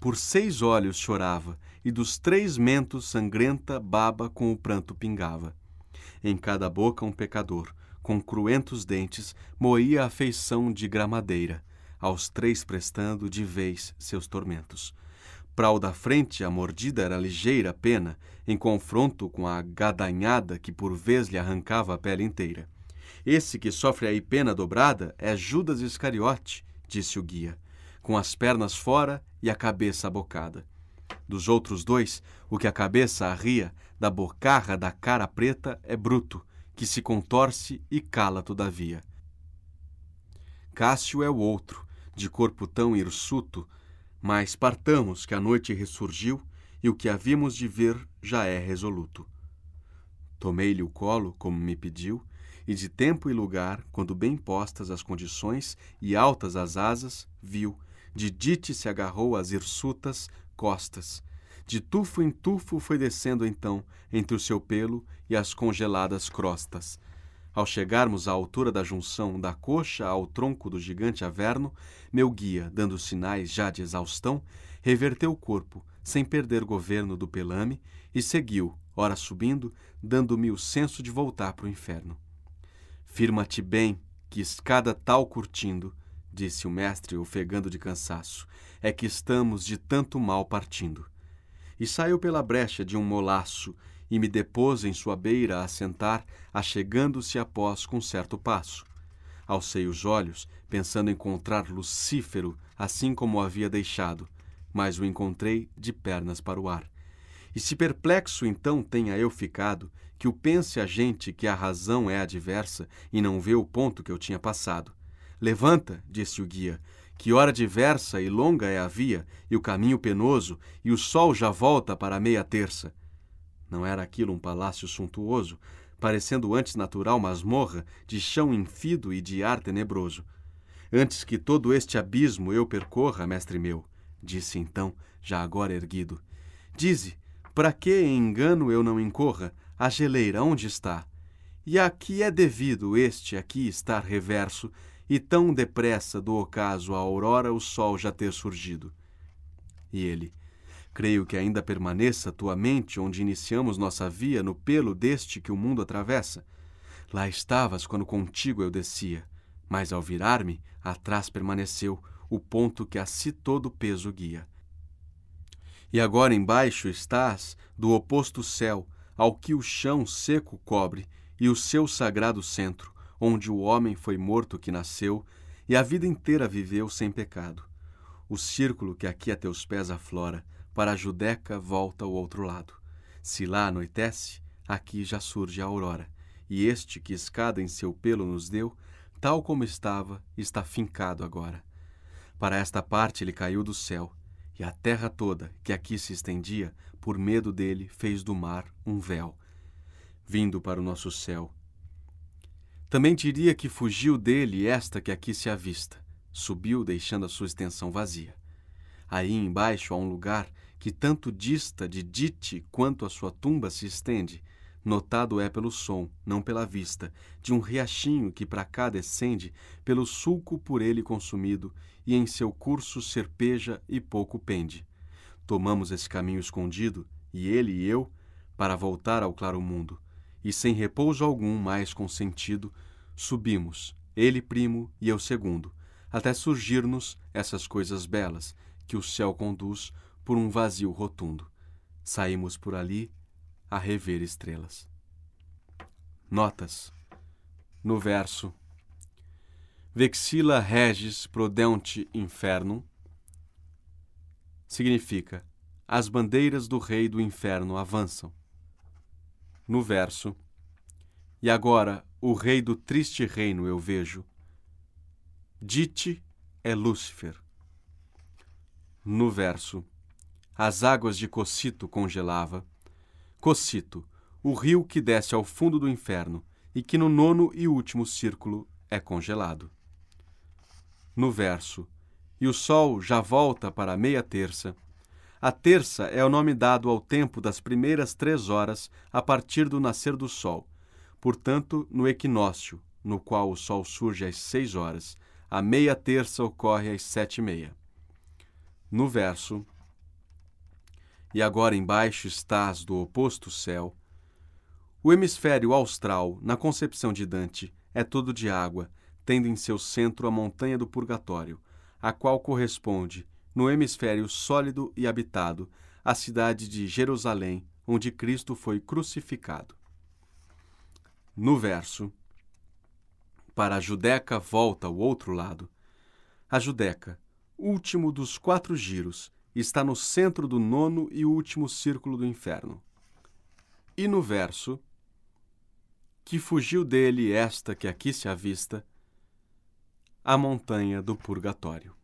Por seis olhos chorava, e dos três mentos sangrenta baba com o pranto pingava em cada boca um pecador, com cruentos dentes, moía a feição de gramadeira, aos três prestando de vez seus tormentos. Para o da frente, a mordida era ligeira pena, em confronto com a gadanhada que por vez lhe arrancava a pele inteira. Esse que sofre aí pena dobrada é Judas Iscariote, disse o guia, com as pernas fora e a cabeça abocada. Dos outros dois, o que a cabeça arria, da bocarra da cara preta, é bruto, que se contorce e cala todavia. Cássio é o outro, de corpo tão hirsuto, mas partamos que a noite ressurgiu e o que havíamos de ver já é resoluto. Tomei-lhe o colo, como me pediu, e de tempo e lugar, quando bem postas as condições e altas as asas, viu, de dite se agarrou às hirsutas costas. De tufo em tufo foi descendo então, entre o seu pelo e as congeladas crostas. Ao chegarmos à altura da junção da coxa ao tronco do gigante Averno, meu guia, dando sinais já de exaustão, reverteu o corpo, sem perder governo do pelame, e seguiu, ora subindo, dando-me o senso de voltar para o inferno. Firma-te bem, que escada tal curtindo, disse o mestre, ofegando de cansaço, é que estamos de tanto mal partindo. E saiu pela brecha de um molaço, e me depôs em sua beira a sentar, achegando-se após com certo passo. Alcei os olhos, pensando encontrar Lucífero, assim como o havia deixado, mas o encontrei de pernas para o ar. E se perplexo então tenha eu ficado, que o pense a gente que a razão é adversa e não vê o ponto que eu tinha passado. Levanta, disse o guia, que hora diversa e longa é a via, e o caminho penoso, e o sol já volta para a meia terça. Não era aquilo um palácio suntuoso, parecendo antes natural masmorra, de chão infido e de ar tenebroso. Antes que todo este abismo eu percorra, mestre meu, disse então, já agora erguido. Dize, para que engano eu não incorra, a geleira onde está? E a que é devido este aqui estar reverso, e tão depressa do ocaso a aurora o sol já ter surgido? E ele, creio que ainda permaneça tua mente onde iniciamos nossa via no pelo deste que o mundo atravessa. Lá estavas quando contigo eu descia, mas ao virar-me, atrás permaneceu, o ponto que a si todo peso guia. E agora embaixo estás do oposto céu, ao que o chão seco cobre, e o seu sagrado centro, onde o homem foi morto que nasceu, e a vida inteira viveu sem pecado. O círculo que aqui a teus pés aflora, para a Judeca volta ao outro lado. Se lá anoitece, aqui já surge a aurora, e este que escada em seu pelo nos deu, tal como estava, está fincado agora. Para esta parte ele caiu do céu, e a terra toda, que aqui se estendia, por medo dele, fez do mar um véu, vindo para o nosso céu. Também diria que fugiu dele esta que aqui se avista, subiu, deixando a sua extensão vazia. Aí embaixo há um lugar que tanto dista de Dite quanto a sua tumba se estende, Notado é pelo som, não pela vista, de um riachinho que para cá descende, pelo sulco por ele consumido, e em seu curso serpeja e pouco pende. Tomamos esse caminho escondido, e ele e eu, para voltar ao claro mundo, e sem repouso algum mais consentido, subimos, ele primo e eu segundo, até surgir-nos essas coisas belas que o céu conduz por um vazio rotundo. Saímos por ali a rever estrelas. Notas. No verso Vexila regis prodeunt infernum significa as bandeiras do rei do inferno avançam. No verso E agora o rei do triste reino eu vejo. Dite é Lúcifer. No verso As águas de Cocito congelava Cocito, o rio que desce ao fundo do inferno e que no nono e último círculo é congelado. No verso, e o sol já volta para a meia terça. A terça é o nome dado ao tempo das primeiras três horas a partir do nascer do sol, portanto, no equinócio, no qual o sol surge às seis horas, a meia terça ocorre às sete e meia. No verso, e agora embaixo estás do oposto céu. O hemisfério austral, na concepção de Dante, é todo de água, tendo em seu centro a montanha do purgatório, a qual corresponde, no hemisfério sólido e habitado, a cidade de Jerusalém, onde Cristo foi crucificado. No verso, para a Judeca volta o outro lado. A Judeca, último dos quatro giros, está no centro do nono e último círculo do inferno. E no verso, que fugiu dele esta que aqui se avista, a montanha do purgatório.